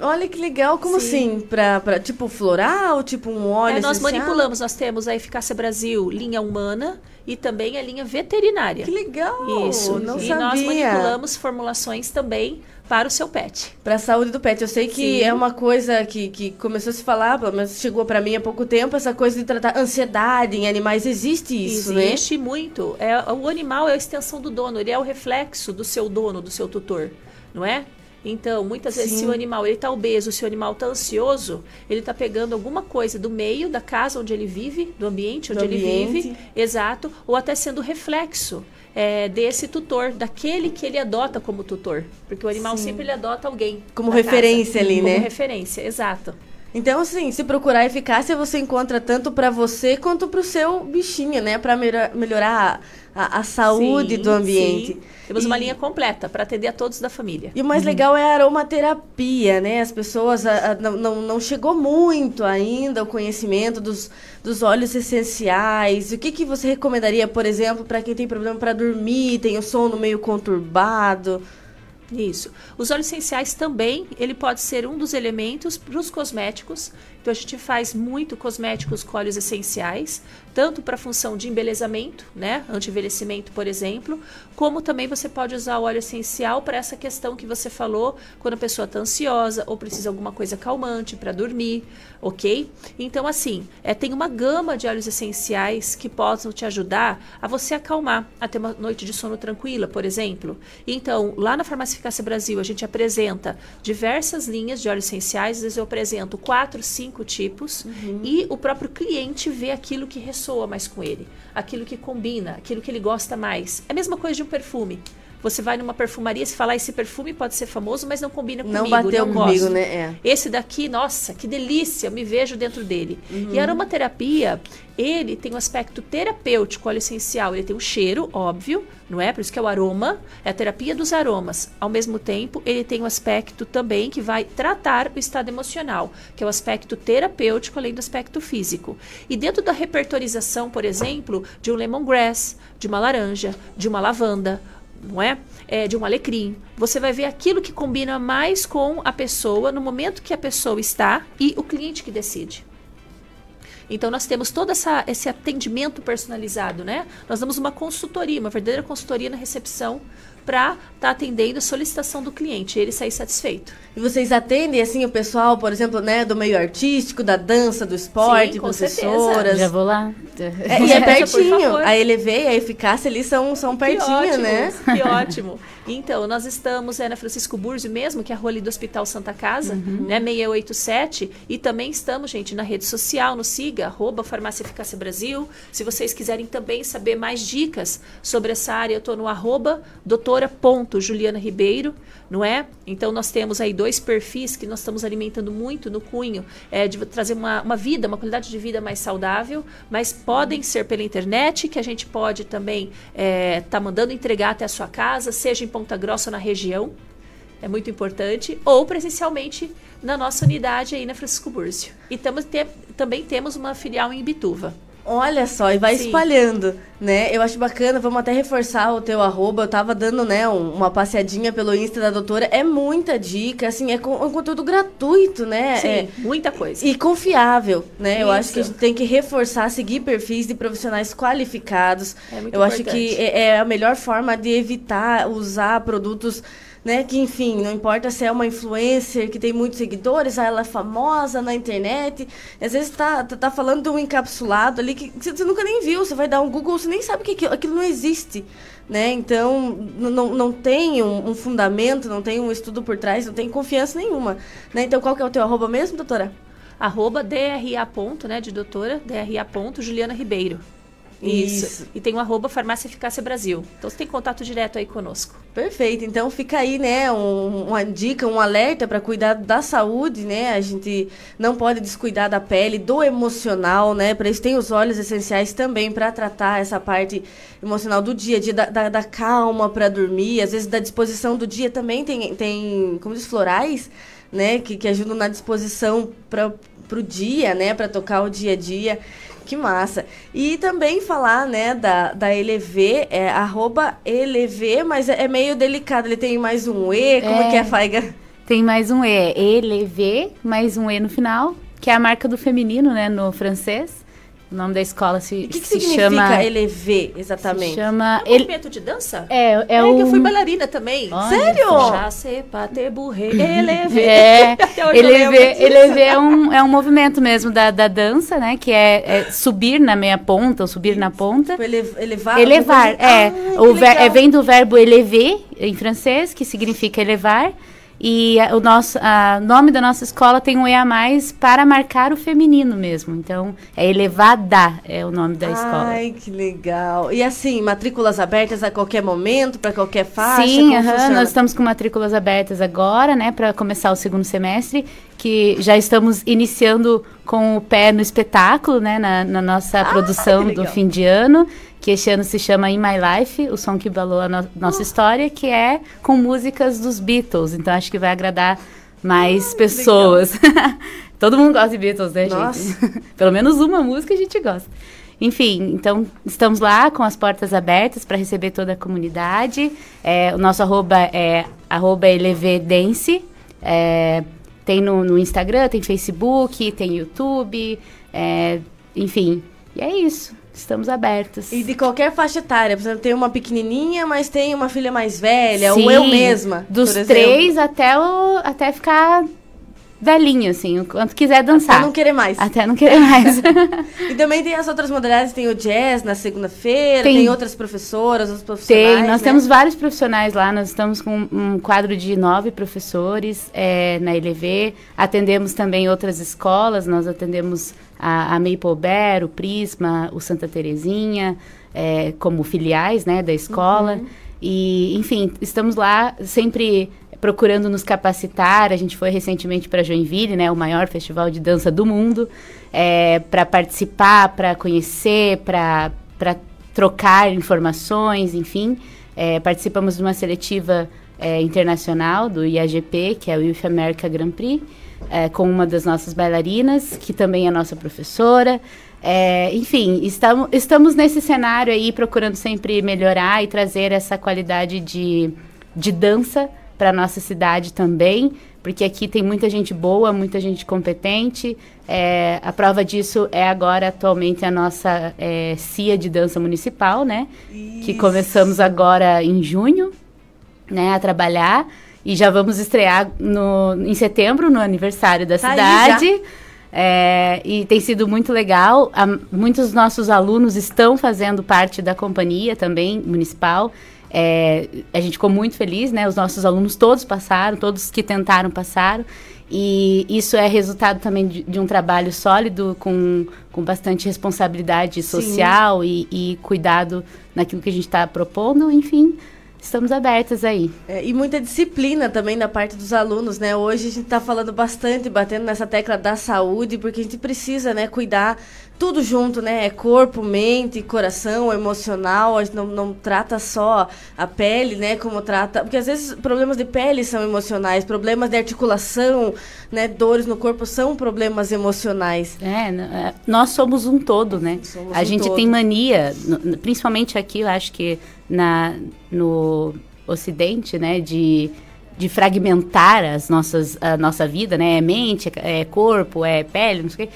Speaker 15: Olha que legal, como Sim. assim? Pra, pra, tipo floral, tipo um óleo
Speaker 22: é, Nós
Speaker 15: essencial?
Speaker 22: manipulamos, nós temos a Eficácia Brasil, linha humana e também a linha veterinária.
Speaker 15: Que legal!
Speaker 22: Isso,
Speaker 15: não
Speaker 22: e
Speaker 15: sabia.
Speaker 22: nós manipulamos formulações também para o seu pet.
Speaker 15: Para a saúde do pet. Eu sei que
Speaker 22: Sim.
Speaker 15: é uma coisa que, que começou a se falar, mas chegou para mim há pouco tempo, essa coisa de tratar ansiedade em animais. Existe isso, né?
Speaker 22: Existe muito. É, o animal é a extensão do dono, ele é o reflexo do seu dono, do seu tutor, não é? Então, muitas vezes,
Speaker 15: Sim.
Speaker 22: se o animal ele está obeso, se o animal está ansioso, ele está pegando alguma coisa do meio da casa onde ele vive, do ambiente onde
Speaker 15: Do
Speaker 22: ele
Speaker 15: ambiente.
Speaker 22: vive, exato, ou até sendo reflexo é, desse tutor, daquele que ele adota como tutor. Porque o animal
Speaker 15: Sim.
Speaker 22: sempre ele adota alguém.
Speaker 15: Como referência
Speaker 22: casa.
Speaker 15: ali,
Speaker 22: como
Speaker 15: né?
Speaker 22: referência, exato.
Speaker 15: Então, assim, se procurar eficácia, você encontra tanto para você quanto para o seu bichinho, né? Para melhorar a, a saúde
Speaker 22: Sim,
Speaker 15: do ambiente.
Speaker 22: sim. Temos uma linha completa para atender a todos da família.
Speaker 15: E o mais legal é a aromaterapia, né? As pessoas a- a- não, não, não chegou muito ainda o conhecimento dos, dos óleos essenciais. O que, que você recomendaria, por exemplo, para quem tem problema para dormir, tem o sono meio conturbado?
Speaker 22: Isso. Os óleos essenciais também, ele pode ser um dos elementos para os cosméticos. Então a gente faz muito cosméticos com óleos essenciais, tanto para função de embelezamento, né, anti-envelhecimento, por exemplo, como também você pode usar o óleo essencial para essa questão que você falou, quando a pessoa está ansiosa ou precisa de alguma coisa calmante para dormir, ok? Então assim, é, tem uma gama de óleos essenciais que possam te ajudar a você acalmar, a ter uma noite de sono tranquila, por exemplo. Então, lá na Farmácia Eficácia Brasil, a gente apresenta diversas linhas de óleos essenciais, às vezes eu apresento quatro, cinco tipos, e o próprio cliente vê aquilo que ressoa mais com ele, aquilo que combina, aquilo que ele gosta mais. É a mesma coisa de um perfume. Você vai numa perfumaria, se falar esse perfume pode ser famoso, mas não combina
Speaker 15: Não
Speaker 22: comigo,
Speaker 15: bateu
Speaker 22: não
Speaker 15: comigo,
Speaker 22: gosto.
Speaker 15: né? É.
Speaker 22: Esse daqui, nossa, que delícia, eu me vejo dentro dele.
Speaker 15: Uhum.
Speaker 22: E a aromaterapia, ele tem um aspecto terapêutico, óleo essencial, ele tem um cheiro, óbvio, não é? Por isso que é o aroma, é a terapia dos aromas. Ao mesmo tempo, ele tem um aspecto também que vai tratar o estado emocional, que é o aspecto terapêutico, além do aspecto físico. E dentro da repertorização, por exemplo, de um lemongrass, de uma laranja, de uma lavanda, não é? é? De um alecrim. Você vai ver aquilo que combina mais com a pessoa no momento que a pessoa está e o cliente que decide. Então nós temos todo essa, esse atendimento personalizado, né? Nós damos uma consultoria, uma verdadeira consultoria na recepção para estar tá atendendo a solicitação do cliente e ele sair satisfeito.
Speaker 15: E vocês atendem, assim, o pessoal, por exemplo, né, do meio artístico, da dança, do esporte,
Speaker 22: Sim, com
Speaker 15: professoras?
Speaker 22: certeza.
Speaker 14: Já vou lá.
Speaker 15: É, e é *laughs* pertinho. A Elevei e a Eficácia ali são, são
Speaker 22: Que
Speaker 15: pertinho,
Speaker 22: ótimo,
Speaker 15: né?
Speaker 22: Que ótimo. Então, nós estamos é, na Francisco Burzio mesmo, que é a rua ali do Hospital Santa Casa, né, 687. E também estamos, gente, na rede social, no Siga, arroba Farmácia Eficácia Brasil. Se vocês quiserem também saber mais dicas sobre essa área, eu estou no arroba doutora.juliana Ribeiro, não é? Então, nós temos aí dois perfis que nós estamos alimentando muito no cunho, é, de trazer uma, uma vida, uma qualidade de vida mais saudável, mas podem ser pela internet, que a gente pode também estar mandando entregar até a sua casa, seja em Ponta Grossa ou na região, é muito importante, ou presencialmente na nossa unidade aí na Francisco Búrcio. E tamo, te- também temos uma filial em Ibituva.
Speaker 15: Olha só, e vai
Speaker 22: Sim.
Speaker 15: espalhando. né? Eu acho bacana, vamos até reforçar o teu arroba. Eu tava dando, né, um- uma passeadinha pelo Insta da doutora. É muita dica, assim, é, com- é um conteúdo gratuito, né?
Speaker 22: Sim,
Speaker 15: É-
Speaker 22: muita coisa.
Speaker 15: E confiável, né? Eu acho que a
Speaker 22: Isso.
Speaker 15: gente tem que reforçar, seguir perfis de profissionais qualificados.
Speaker 22: É muito
Speaker 15: Eu acho
Speaker 22: importante.
Speaker 15: que é, é a melhor forma de evitar usar produtos, né? Que, enfim, não importa se é uma influencer que tem muitos seguidores, ah, ela é famosa na internet. Às vezes tá, tá, tá falando de um encapsulado ali que você nunca nem viu. Você vai dar um Google, você nem sabe que aquilo, aquilo não existe. Né? Então, não, não tem um, um fundamento, não tem um estudo por trás, não tem confiança nenhuma. Né? Então, qual que é o teu arroba mesmo, doutora?
Speaker 22: Arroba DRA ponto, né, de doutora, DRA ponto, Juliana Ribeiro. Isso.
Speaker 15: Isso.
Speaker 22: E tem o arroba Farmácia Eficácia Brasil. Então você tem contato direto aí conosco.
Speaker 15: Perfeito. Então fica aí, né, um- uma dica, um alerta para cuidar da saúde, né? A gente não pode descuidar da pele, do emocional, né? Para isso tem os óleos essenciais também para tratar essa parte emocional do dia dia, da, da, da calma para dormir, às vezes da disposição do dia também tem, tem como diz, florais, né? Que, que ajudam na disposição para o dia, né? Para tocar o dia a dia. Que massa. E também falar, né, da, da LV, é arroba LV, mas é, é meio delicado. Ele tem mais um E, como é, que é, Faiga?
Speaker 14: Tem mais um E, ELV, mais um E no final, que é a marca do feminino, né, no francês. O nome da escola se,
Speaker 15: O que, que
Speaker 14: se
Speaker 15: significa
Speaker 14: chama...
Speaker 15: LV, exatamente?
Speaker 14: Se chama...
Speaker 22: É um movimento de dança?
Speaker 14: É, é,
Speaker 22: É,
Speaker 14: o...
Speaker 22: que eu fui bailarina também.
Speaker 14: Olha
Speaker 15: Sério?
Speaker 22: Já burre, *laughs* eleve.
Speaker 14: É, *laughs*
Speaker 22: Até hoje eu
Speaker 14: eleve,
Speaker 22: lembro disso.
Speaker 14: eleve é, um, é um movimento mesmo da, da dança, né? Que é, é subir na meia ponta, ou subir na ponta.
Speaker 15: Tipo, ele- elevar?
Speaker 14: Elevar, é.
Speaker 15: Ai,
Speaker 14: o ver- é, vem do verbo elever, em francês, que significa elevar. E a- o nosso a nome da nossa escola tem um E a mais para marcar o feminino mesmo. Então, é elevada é o nome da escola.
Speaker 15: Ai, que legal. E assim, matrículas abertas a qualquer momento, para qualquer faixa?
Speaker 14: Sim, aham, nós estamos com matrículas abertas agora, né, para começar o segundo semestre, que já estamos iniciando com o pé no espetáculo, né, na, na nossa produção
Speaker 15: que
Speaker 14: do fim de ano, que este ano se chama In My Life, o som que balou a no- nossa história, que é com músicas dos Beatles. Então acho que vai agradar mais pessoas. *laughs* Todo mundo gosta de Beatles, né,
Speaker 15: Nossa.
Speaker 14: gente? *laughs* Pelo menos uma música a gente gosta. Enfim, então estamos lá com as portas abertas para receber toda a comunidade. É, o nosso arroba é arroba. É, tem no, no Instagram, tem Facebook, tem YouTube, é, enfim. E é isso. Estamos abertos.
Speaker 15: E de qualquer faixa etária, por exemplo, tem uma pequenininha, mas tem uma filha mais velha, ou
Speaker 14: Sim,
Speaker 15: eu mesma.
Speaker 14: Dos três até, o, até ficar velhinho, assim, o quanto quiser dançar.
Speaker 15: Até não querer mais.
Speaker 14: Até não querer mais. *laughs* *laughs*
Speaker 15: E também tem as outras modalidades, tem o jazz na segunda-feira, tem,
Speaker 14: Tem.
Speaker 15: outras professoras, outros profissionais.
Speaker 14: Tem, nós
Speaker 15: né?
Speaker 14: temos vários profissionais lá, nós estamos com um quadro de nove professores é, na LV, atendemos também outras escolas, nós atendemos a, a Maple Bear, o Prisma, o Santa Terezinha, é, como filiais né, da escola.
Speaker 15: Uhum.
Speaker 14: E, enfim, estamos lá sempre procurando nos capacitar. A gente foi recentemente para Joinville, né, o maior festival de dança do mundo, para participar, para conhecer, para trocar informações, enfim. É, participamos de uma seletiva é, internacional do IAGP, que é o Youth America Grand Prix, é, com uma das nossas bailarinas, que também é nossa professora. É, enfim, estamos, estamos nesse cenário aí procurando sempre melhorar e trazer essa qualidade de, de dança para nossa cidade também, porque aqui tem muita gente boa, muita gente competente. É, a prova disso é agora atualmente a nossa é, CIA de dança municipal, né? Que começamos agora em junho, né, a trabalhar e já vamos estrear no, em setembro no aniversário da
Speaker 15: Tá
Speaker 14: cidade. É, e tem sido muito legal. A- muitos dos nossos alunos estão fazendo parte da companhia também municipal. É, a gente ficou muito feliz, né? Os nossos alunos todos passaram, todos que tentaram passaram. E isso é resultado também de, de um trabalho sólido, com, com bastante responsabilidade social e, e cuidado naquilo que a gente está propondo. Enfim, estamos abertas aí.
Speaker 15: É, e muita disciplina também da parte dos alunos, né? Hoje a gente está falando bastante, batendo nessa tecla da saúde, porque a gente precisa, né, cuidar tudo junto, né? É corpo, mente, coração, emocional. A gente não, não trata só a pele, né? Como trata. Porque às vezes problemas de pele são emocionais, problemas de articulação, né? Dores no corpo são problemas emocionais.
Speaker 14: É, é, nós somos um todo, né?
Speaker 15: Somos
Speaker 14: a
Speaker 15: um
Speaker 14: gente
Speaker 15: todo.
Speaker 14: tem mania, principalmente aqui, eu acho que na, no Ocidente, né, de, de fragmentar as nossas, a nossa vida, né? É mente, é corpo, é pele, não sei o quê.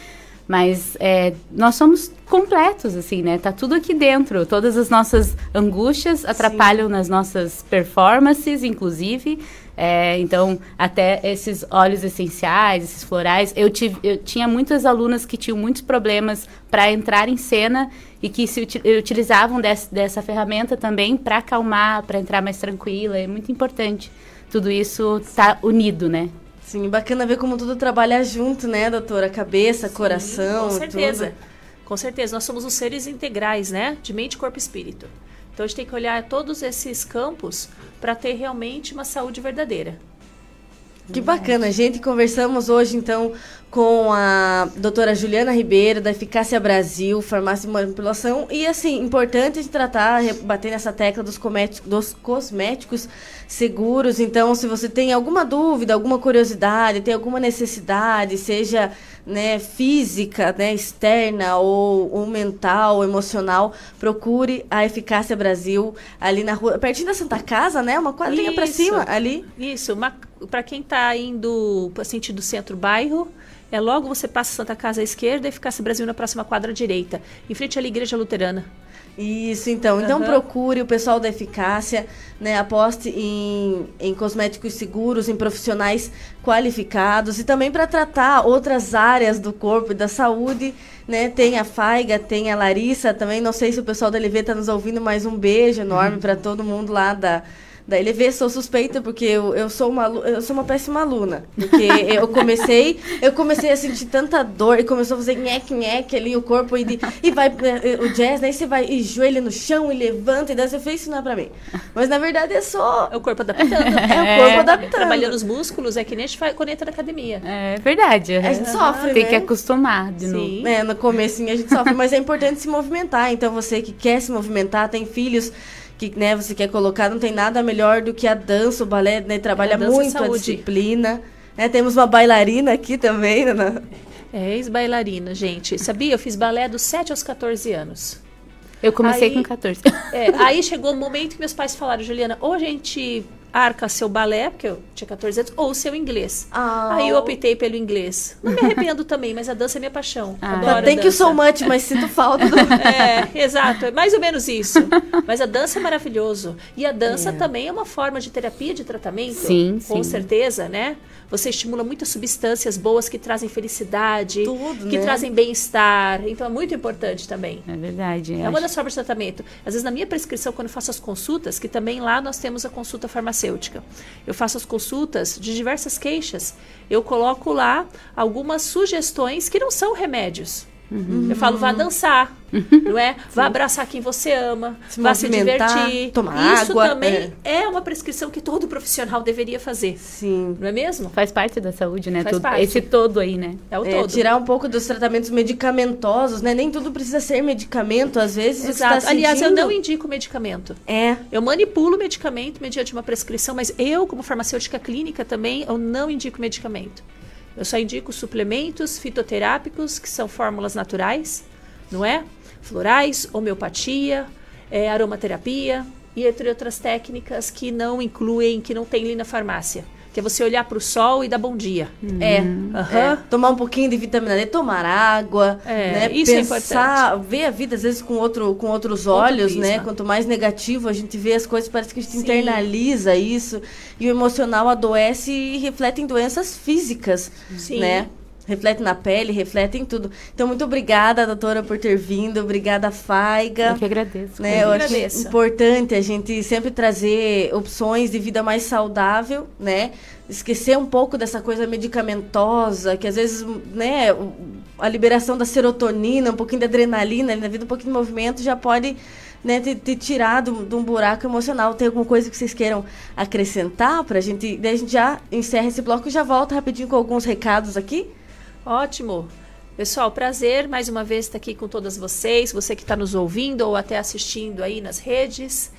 Speaker 14: Mas é, nós somos completos, assim, né? Tá tudo aqui dentro. Todas as nossas angústias atrapalham nas nossas performances, inclusive. É, então, até esses óleos essenciais, esses florais. Eu, tive, eu tinha muitas alunas que tinham muitos problemas para entrar em cena e que se uti- utilizavam des- dessa ferramenta também para acalmar, para entrar mais tranquila. É muito importante. Tudo isso tá unido, né?
Speaker 15: Sim, bacana ver como tudo trabalha junto, né, doutora? Cabeça, coração.
Speaker 22: Com certeza.
Speaker 15: tudo.
Speaker 22: Com certeza. Nós somos os seres integrais, né? De mente, corpo e espírito. Então a gente tem que olhar todos esses campos para ter realmente uma saúde verdadeira.
Speaker 15: Que bacana, gente. Conversamos hoje, então, com a doutora Juliana Ribeiro, da Eficácia Brasil, Farmácia de Manipulação. E, assim, importante a gente tratar, bater nessa tecla dos, dos cosméticos seguros. Então, se você tem alguma dúvida, alguma curiosidade, tem alguma necessidade, seja né, física, né, externa ou, ou mental, emocional, procure a Eficácia Brasil ali na rua, pertinho da Santa Casa, né? Uma quadrinha para cima ali.
Speaker 22: Isso, para quem está indo para sentido centro-bairro, é logo você passa Santa Casa à esquerda e ficasse Brasil na próxima quadra à direita, em frente à Igreja Luterana.
Speaker 15: Isso, então. Então procure o pessoal da eficácia, né? Aposte em, em cosméticos seguros, em profissionais qualificados e também para tratar outras áreas do corpo e da saúde, né? Tem a Faiga, tem a Larissa também. Não sei se o pessoal da LV está nos ouvindo, mas um beijo enorme para todo mundo lá da da LV, sou suspeita porque eu, eu sou uma eu sou uma péssima aluna, porque *laughs* eu comecei, eu comecei a sentir tanta dor e começou a fazer nhec nhec ali o corpo e, de- e vai eh, o jazz, né? E você vai e joelha no chão e levanta e daí você fez isso não é pra mim. Mas na verdade é só
Speaker 22: É o corpo adaptando. *laughs*
Speaker 15: É o corpo adaptando.
Speaker 22: Trabalhando os músculos, é que nem a gente faz quando entra na academia.
Speaker 14: É verdade.
Speaker 15: A gente sofre,
Speaker 14: Tem
Speaker 15: né?
Speaker 14: que acostumar de novo.
Speaker 22: Sim.
Speaker 15: né, no começo a gente sofre, mas é importante se movimentar. Então você que quer se movimentar, tem filhos que né, você quer colocar, não tem nada melhor do que a dança, o balé, né, trabalha
Speaker 22: É, a
Speaker 15: muito a disciplina. né, temos uma bailarina aqui também, né?
Speaker 22: É ex-bailarina, gente. Sabia? Eu fiz balé dos 7 aos 14 anos.
Speaker 14: Eu comecei
Speaker 22: Aí-
Speaker 14: com 14. *laughs*
Speaker 22: É, aí chegou o momento que meus pais falaram, Juliana, ou a gente arca seu balé, porque eu tinha 14 anos, ou seu inglês.
Speaker 15: Ah.
Speaker 22: Aí eu optei pelo inglês. Não me arrependo também, mas a dança é minha paixão.
Speaker 14: Ah.
Speaker 22: Adoro
Speaker 15: Tem que
Speaker 22: dança.
Speaker 15: so much, mas sinto falta do... *laughs*
Speaker 22: É, exato, é mais ou menos isso. Mas a dança é maravilhoso. E a dança
Speaker 15: É.
Speaker 22: também é uma forma de terapia, de tratamento.
Speaker 14: Sim,
Speaker 22: Com
Speaker 14: sim.
Speaker 22: certeza, né? Você estimula muitas substâncias boas que trazem felicidade,
Speaker 15: Tudo,
Speaker 22: que
Speaker 15: né?
Speaker 22: trazem bem-estar. Então é muito importante também.
Speaker 14: É verdade.
Speaker 22: É
Speaker 14: acho.
Speaker 22: uma das formas de tratamento. Às vezes, na minha prescrição, quando eu faço as consultas, que também lá nós temos a consulta farmacêutica, eu faço as consultas de diversas queixas. Eu coloco lá algumas sugestões que não são remédios.
Speaker 15: Uhum.
Speaker 22: Eu falo, vá dançar, não é? Vá abraçar quem você ama,
Speaker 15: Se
Speaker 22: vá se divertir.
Speaker 15: tomar
Speaker 22: Isso
Speaker 15: água,
Speaker 22: também é. uma prescrição que todo profissional deveria fazer.
Speaker 15: Sim.
Speaker 22: Não é mesmo?
Speaker 14: Faz parte da saúde, né?
Speaker 22: Faz
Speaker 14: Tudo-
Speaker 22: parte.
Speaker 14: Esse todo aí, né?
Speaker 22: É o
Speaker 15: É,
Speaker 22: todo.
Speaker 15: tirar um pouco dos tratamentos medicamentosos, né? Nem tudo precisa ser medicamento, às vezes. você
Speaker 22: Exato.
Speaker 15: tá
Speaker 22: Aliás, eu
Speaker 15: sentindo-
Speaker 22: não indico medicamento.
Speaker 15: É.
Speaker 22: Eu manipulo o medicamento mediante uma prescrição, mas eu, como farmacêutica clínica também, eu não indico medicamento. Eu só indico suplementos fitoterápicos, que são fórmulas naturais, não é? Florais, homeopatia, é, aromaterapia e entre outras técnicas que não incluem, que não tem ali na farmácia. Que é você olhar para o sol e dar bom dia.
Speaker 15: É,
Speaker 22: Aham.
Speaker 15: é. tomar um pouquinho de vitamina D, tomar água,
Speaker 22: É,
Speaker 15: né?
Speaker 22: isso é
Speaker 15: Pensar, ver a vida às vezes com, outro, com outros olhos, né? Quanto mais negativo a gente vê as coisas, parece que a gente internaliza isso e o emocional adoece e reflete em doenças físicas,
Speaker 22: Sim.
Speaker 15: né? Reflete na pele, reflete em tudo. Então, muito obrigada, doutora, por ter vindo. Obrigada, Faiga.
Speaker 14: Eu que agradeço.
Speaker 15: Né, eu
Speaker 22: Eu
Speaker 15: acho
Speaker 22: agradeço.
Speaker 15: importante a gente sempre trazer opções de vida mais saudável, né? Esquecer um pouco dessa coisa medicamentosa, que às vezes, né, a liberação da serotonina, um pouquinho de adrenalina ali na vida, um pouquinho de movimento já pode né, te, te tirar de um de um buraco emocional. Tem alguma coisa que vocês queiram acrescentar pra gente? Daí a gente já encerra esse bloco e já volta rapidinho com alguns recados aqui.
Speaker 22: Ótimo. Pessoal, prazer mais uma vez estar aqui com todas vocês, você que está nos ouvindo ou até assistindo aí nas redes.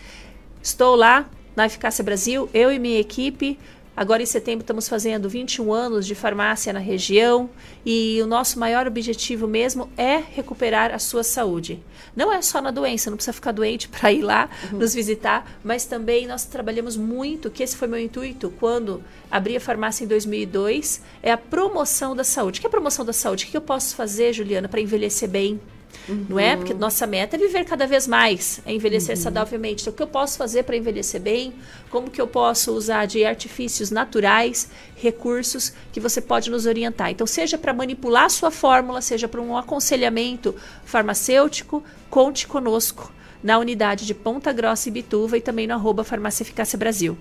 Speaker 22: Estou lá na Eficácia Brasil, eu e minha equipe. Agora em setembro estamos fazendo 21 anos de farmácia na região e o nosso maior objetivo mesmo é recuperar a sua saúde. Não é só na doença, não precisa ficar doente *laughs* para ir lá uhum. nos visitar, mas também nós trabalhamos muito, que esse foi meu intuito quando abri a farmácia em 2002, é a promoção da saúde. O que é a promoção da saúde? O que eu posso fazer, Juliana, para envelhecer bem? Uhum. Não é? Porque nossa meta é viver cada vez mais, é envelhecer uhum. saudavelmente. Então, o que eu posso fazer para envelhecer bem? Como que eu posso usar de artifícios naturais, recursos que você pode nos orientar? Então, seja para manipular a sua fórmula, seja para um aconselhamento farmacêutico, conte conosco na unidade de Ponta Grossa e Bituva e também no arroba Farmácia Eficácia Brasil.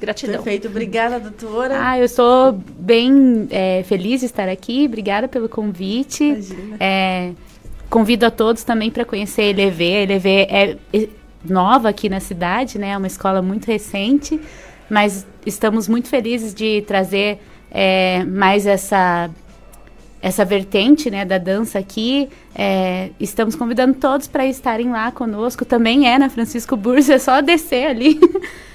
Speaker 22: Gratidão.
Speaker 15: Perfeito, obrigada, doutora.
Speaker 14: Ah, eu sou bem é, feliz de estar aqui. Obrigada pelo convite. Imagina. É, Convido a todos também para conhecer a ELEV. A ELEV é, é nova aqui na cidade, né? É uma escola muito recente, mas estamos muito felizes de trazer é, mais essa essa vertente né, da dança aqui. É, estamos convidando todos para estarem lá conosco. Também é na Francisco Bursa, *laughs* é só descer ali.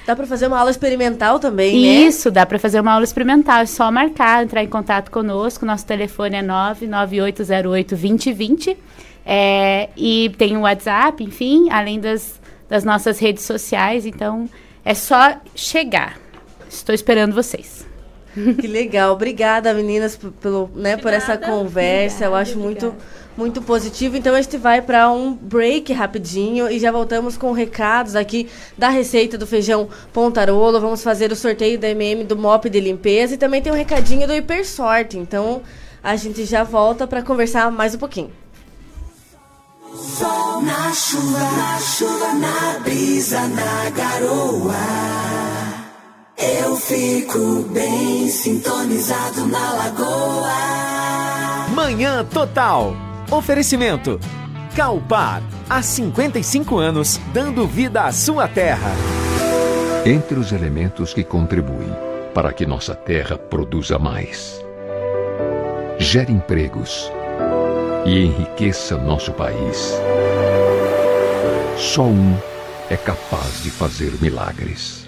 Speaker 15: Dá para fazer uma aula experimental também,
Speaker 14: né? Isso, dá para fazer uma aula experimental. É só marcar, entrar em contato conosco. Nosso telefone é 99808 2020. É, e tem o WhatsApp, enfim, além das, das nossas redes sociais. Então, é só chegar. Estou esperando vocês.
Speaker 15: Que legal. Obrigada, meninas, pelo, né, por essa conversa. Obrigada, Eu acho obrigada. muito muito positivo. Então a gente vai para um break rapidinho e já voltamos com recados aqui da receita do feijão Pontarolo. Vamos fazer o sorteio da MM do mop de limpeza e também tem um recadinho do Hipersorte. Então a gente já volta para conversar mais um pouquinho.
Speaker 4: Sol na chuva, na chuva, na brisa, na garoa. Eu fico bem sintonizado na lagoa.
Speaker 10: Manhã Total. Oferecimento. Calpar. Há 55 anos, dando vida à sua terra.
Speaker 23: Entre os elementos que contribuem para que nossa terra produza mais, gere empregos e enriqueça nosso país. Só um é capaz de fazer milagres.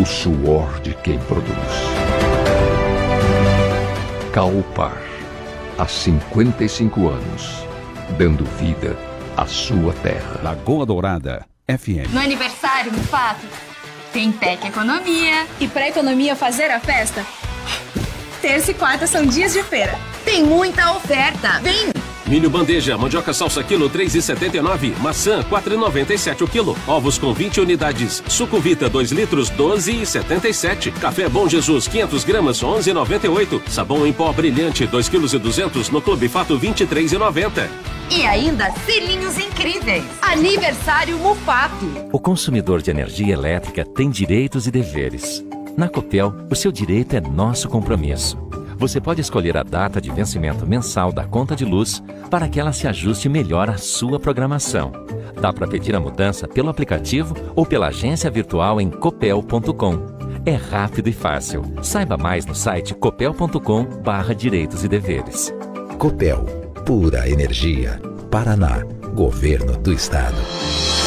Speaker 23: O suor de quem produz. Calpar, há 55 anos, dando vida à sua terra.
Speaker 12: Lagoa Dourada, FM.
Speaker 7: No aniversário, Mufato, tem Tec Economia.
Speaker 18: E para economia fazer a festa, terça e quarta são dias de feira.
Speaker 7: Tem muita oferta. Vem!
Speaker 19: Milho bandeja, mandioca salsa quilo 3,79, maçã 4,97 o quilo, ovos com 20 unidades, sucovita 2 litros 12,77, café Bom Jesus 500 gramas 11,98, sabão em pó brilhante 2 quilos e 200 no Clube Fato 23,90.
Speaker 7: E ainda selinhos incríveis. Aniversário Mufato.
Speaker 24: O consumidor de energia elétrica tem direitos e deveres. Na Copel, o seu direito é nosso compromisso você pode escolher a data de vencimento mensal da conta de luz para que ela se ajuste melhor à sua programação. Dá para pedir a mudança pelo aplicativo ou pela agência virtual em copel.com. É rápido e fácil. Saiba mais no site copel.com/barra direitos e deveres.
Speaker 25: Copel, pura energia. Paraná, Governo do Estado.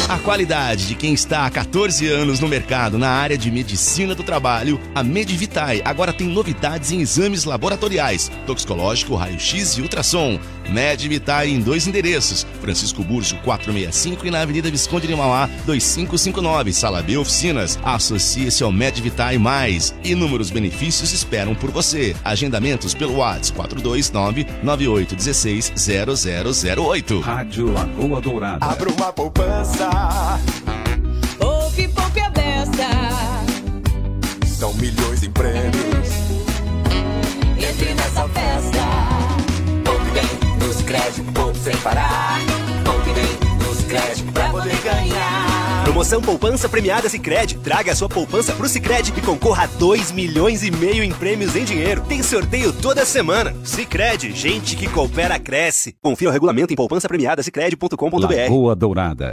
Speaker 6: A qualidade de quem está há 14 anos no mercado na área de medicina do trabalho, a Medivitae agora tem novidades em exames laboratoriais, toxicológico, raio-x e ultrassom. Medivitae em dois endereços, Francisco Burjo 465 e na Avenida Visconde de Mauá 2559, Sala B Oficinas. Associe-se ao Medivitae Mais. Inúmeros benefícios esperam por você. Agendamentos pelo WhatsApp 429 9816 0008.
Speaker 12: Rádio Lagoa Dourada.
Speaker 26: Abra uma poupança
Speaker 4: Poupe, poupe a beça.
Speaker 26: São milhões em prêmios.
Speaker 4: Entre nessa festa. Créditos, poupe sem parar. Poupe bem nos créditos pra poder ganhar.
Speaker 27: Promoção Poupança Premiada Sicredi. Traga a sua poupança pro Sicredi e concorra a 2 milhões e meio em prêmios em dinheiro. Tem sorteio toda semana. Sicredi, gente que coopera cresce. Confira o regulamento em poupança premiada
Speaker 12: Lagoa Dourada.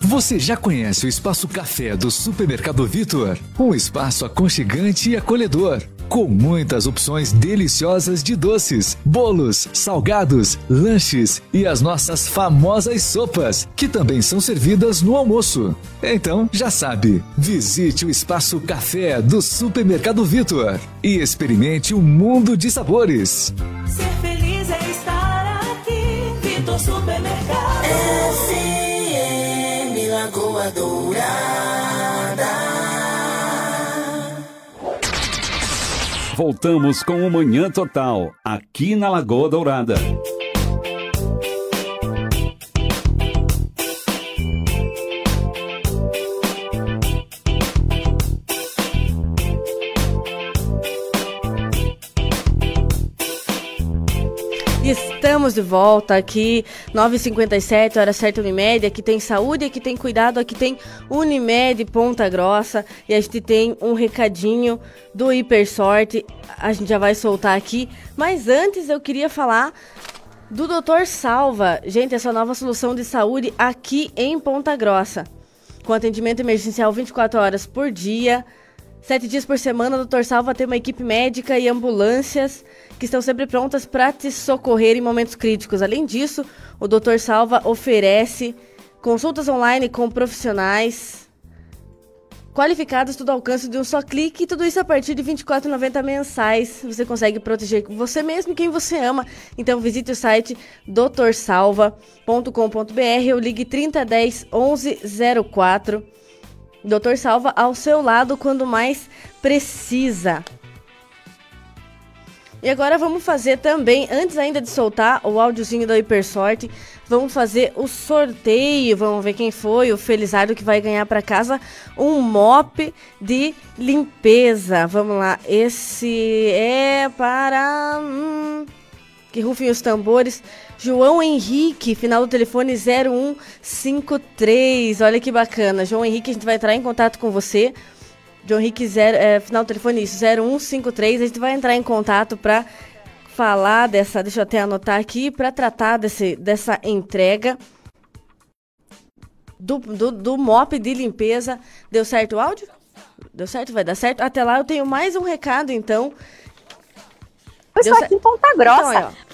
Speaker 13: Você já conhece o Espaço Café do Supermercado Vitor? Um espaço aconchegante e acolhedor com muitas opções deliciosas de doces, bolos, salgados, lanches e as nossas famosas sopas, que também são servidas no almoço. Então, já sabe, visite o espaço café do Supermercado Vitor e experimente o mundo de sabores.
Speaker 4: Ser feliz é estar aqui. Vitor Supermercado. FM Lagoa Dourada.
Speaker 12: Voltamos com o Manhã Total, aqui na Lagoa Dourada.
Speaker 15: Estamos de volta aqui, 9h57, hora certa Unimed. Aqui tem saúde, aqui tem cuidado, aqui tem Unimed Ponta Grossa. E a gente tem um recadinho do Hipersorte. A gente já vai soltar aqui. Mas antes eu queria falar do Doutor Salva. Gente, essa nova solução de saúde aqui em Ponta Grossa. Com atendimento emergencial 24 horas por dia. Sete dias por semana, o Dr. Salva tem uma equipe médica e ambulâncias que estão sempre prontas para te socorrer em momentos críticos. Além disso, o Dr. Salva oferece consultas online com profissionais qualificados, tudo ao alcance de um só clique, e tudo isso a partir de R$ 24,90 mensais. Você consegue proteger você mesmo e quem você ama. Então visite o site doutorsalva.com.br ou ligue 3010 1104. Doutor Salva ao seu lado quando mais precisa. E agora vamos fazer também, antes ainda de soltar o áudiozinho da Hipersorte, vamos fazer o sorteio. Vamos ver quem foi o Felizardo que vai ganhar para casa um mop de limpeza. Vamos lá, esse é para. Hum, que rufem os tambores. João Henrique, final do telefone 0153. Olha que bacana. João Henrique, a gente vai entrar em contato com você. João Henrique, zero, é, final do telefone isso, 0153. A gente vai entrar em contato para falar dessa. Deixa eu até anotar aqui, para tratar desse, dessa entrega. Do, do, do mop de limpeza. Deu certo o áudio? Deu certo? Vai dar certo? Até lá eu tenho mais um recado, então.
Speaker 28: Eu estou aqui em Ponta Grossa.
Speaker 15: Então,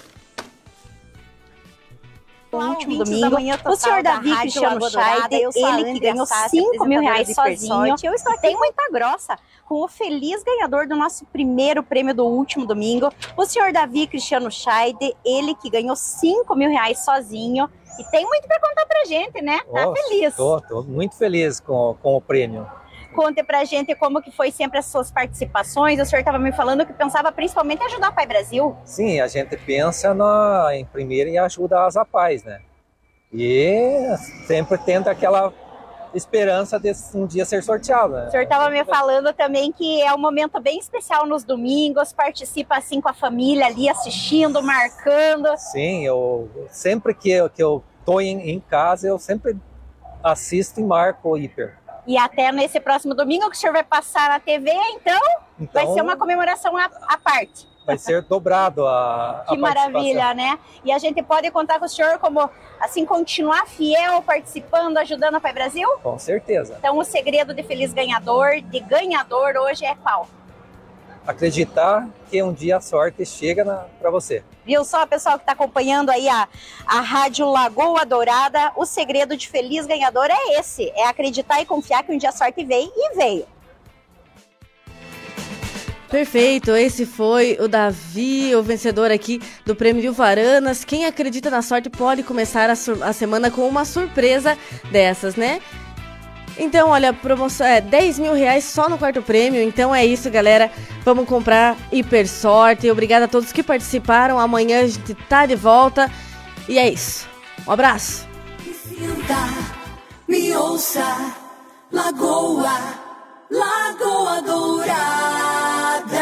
Speaker 28: no último domingo.
Speaker 7: da Manhã
Speaker 28: O senhor
Speaker 7: da
Speaker 28: Davi
Speaker 7: Rádio
Speaker 28: Cristiano
Speaker 7: Lagoa Dourada,
Speaker 28: Scheid,
Speaker 7: eu sou a
Speaker 28: ele que ganhou
Speaker 7: Sassi,
Speaker 28: 5 mil reais sozinho. Eu estou aqui em Ponta Grossa com o feliz ganhador do nosso primeiro prêmio do último domingo, o senhor Davi Cristiano Scheid, ele que ganhou 5 mil reais sozinho. E tem muito para contar pra gente, né? Tá
Speaker 29: Nossa,
Speaker 28: feliz.
Speaker 29: Tô, tô muito feliz com, com o prêmio.
Speaker 28: Conte pra gente como que foi sempre as suas participações. O senhor estava me falando que pensava principalmente em ajudar o Pai Brasil.
Speaker 29: Sim, a gente pensa na, em primeiro em ajudar as APAES, né? E sempre tendo aquela esperança de um dia ser sorteado, né?
Speaker 28: O senhor estava me falando também que é um momento bem especial nos domingos, participa assim com a família ali assistindo, marcando.
Speaker 29: Sim, eu sempre que eu, que eu tô em, em casa, eu sempre assisto e marco o hiper.
Speaker 28: E até nesse próximo domingo que o senhor vai passar na TV, então, vai
Speaker 29: Então-
Speaker 28: ser uma comemoração à, à parte.
Speaker 29: Vai ser dobrado a, a
Speaker 28: Que maravilha, né? E a gente pode contar com o senhor como, assim, continuar fiel, participando, ajudando a Pai Brasil?
Speaker 29: Com certeza.
Speaker 28: Então, o segredo de feliz ganhador, de ganhador hoje é qual?
Speaker 29: Acreditar que um dia a sorte chega para você.
Speaker 28: Viu só, pessoal que está acompanhando aí a, a Rádio Lagoa Dourada? O segredo de feliz ganhador é esse: é acreditar e confiar que um dia a sorte vem e veio.
Speaker 15: Perfeito, esse foi o Davi, o vencedor aqui do Prêmio Vilvaranas. Quem acredita na sorte pode começar a, a semana com uma surpresa dessas, né? Então, olha, promoção é 10 mil reais só no quarto prêmio. Então é isso, galera. Vamos comprar hiper sorte. Obrigada a todos que participaram. Amanhã a gente tá de volta. E é isso. Um abraço.
Speaker 4: Sinta, me ouça, Lagoa, Lagoa Dourada.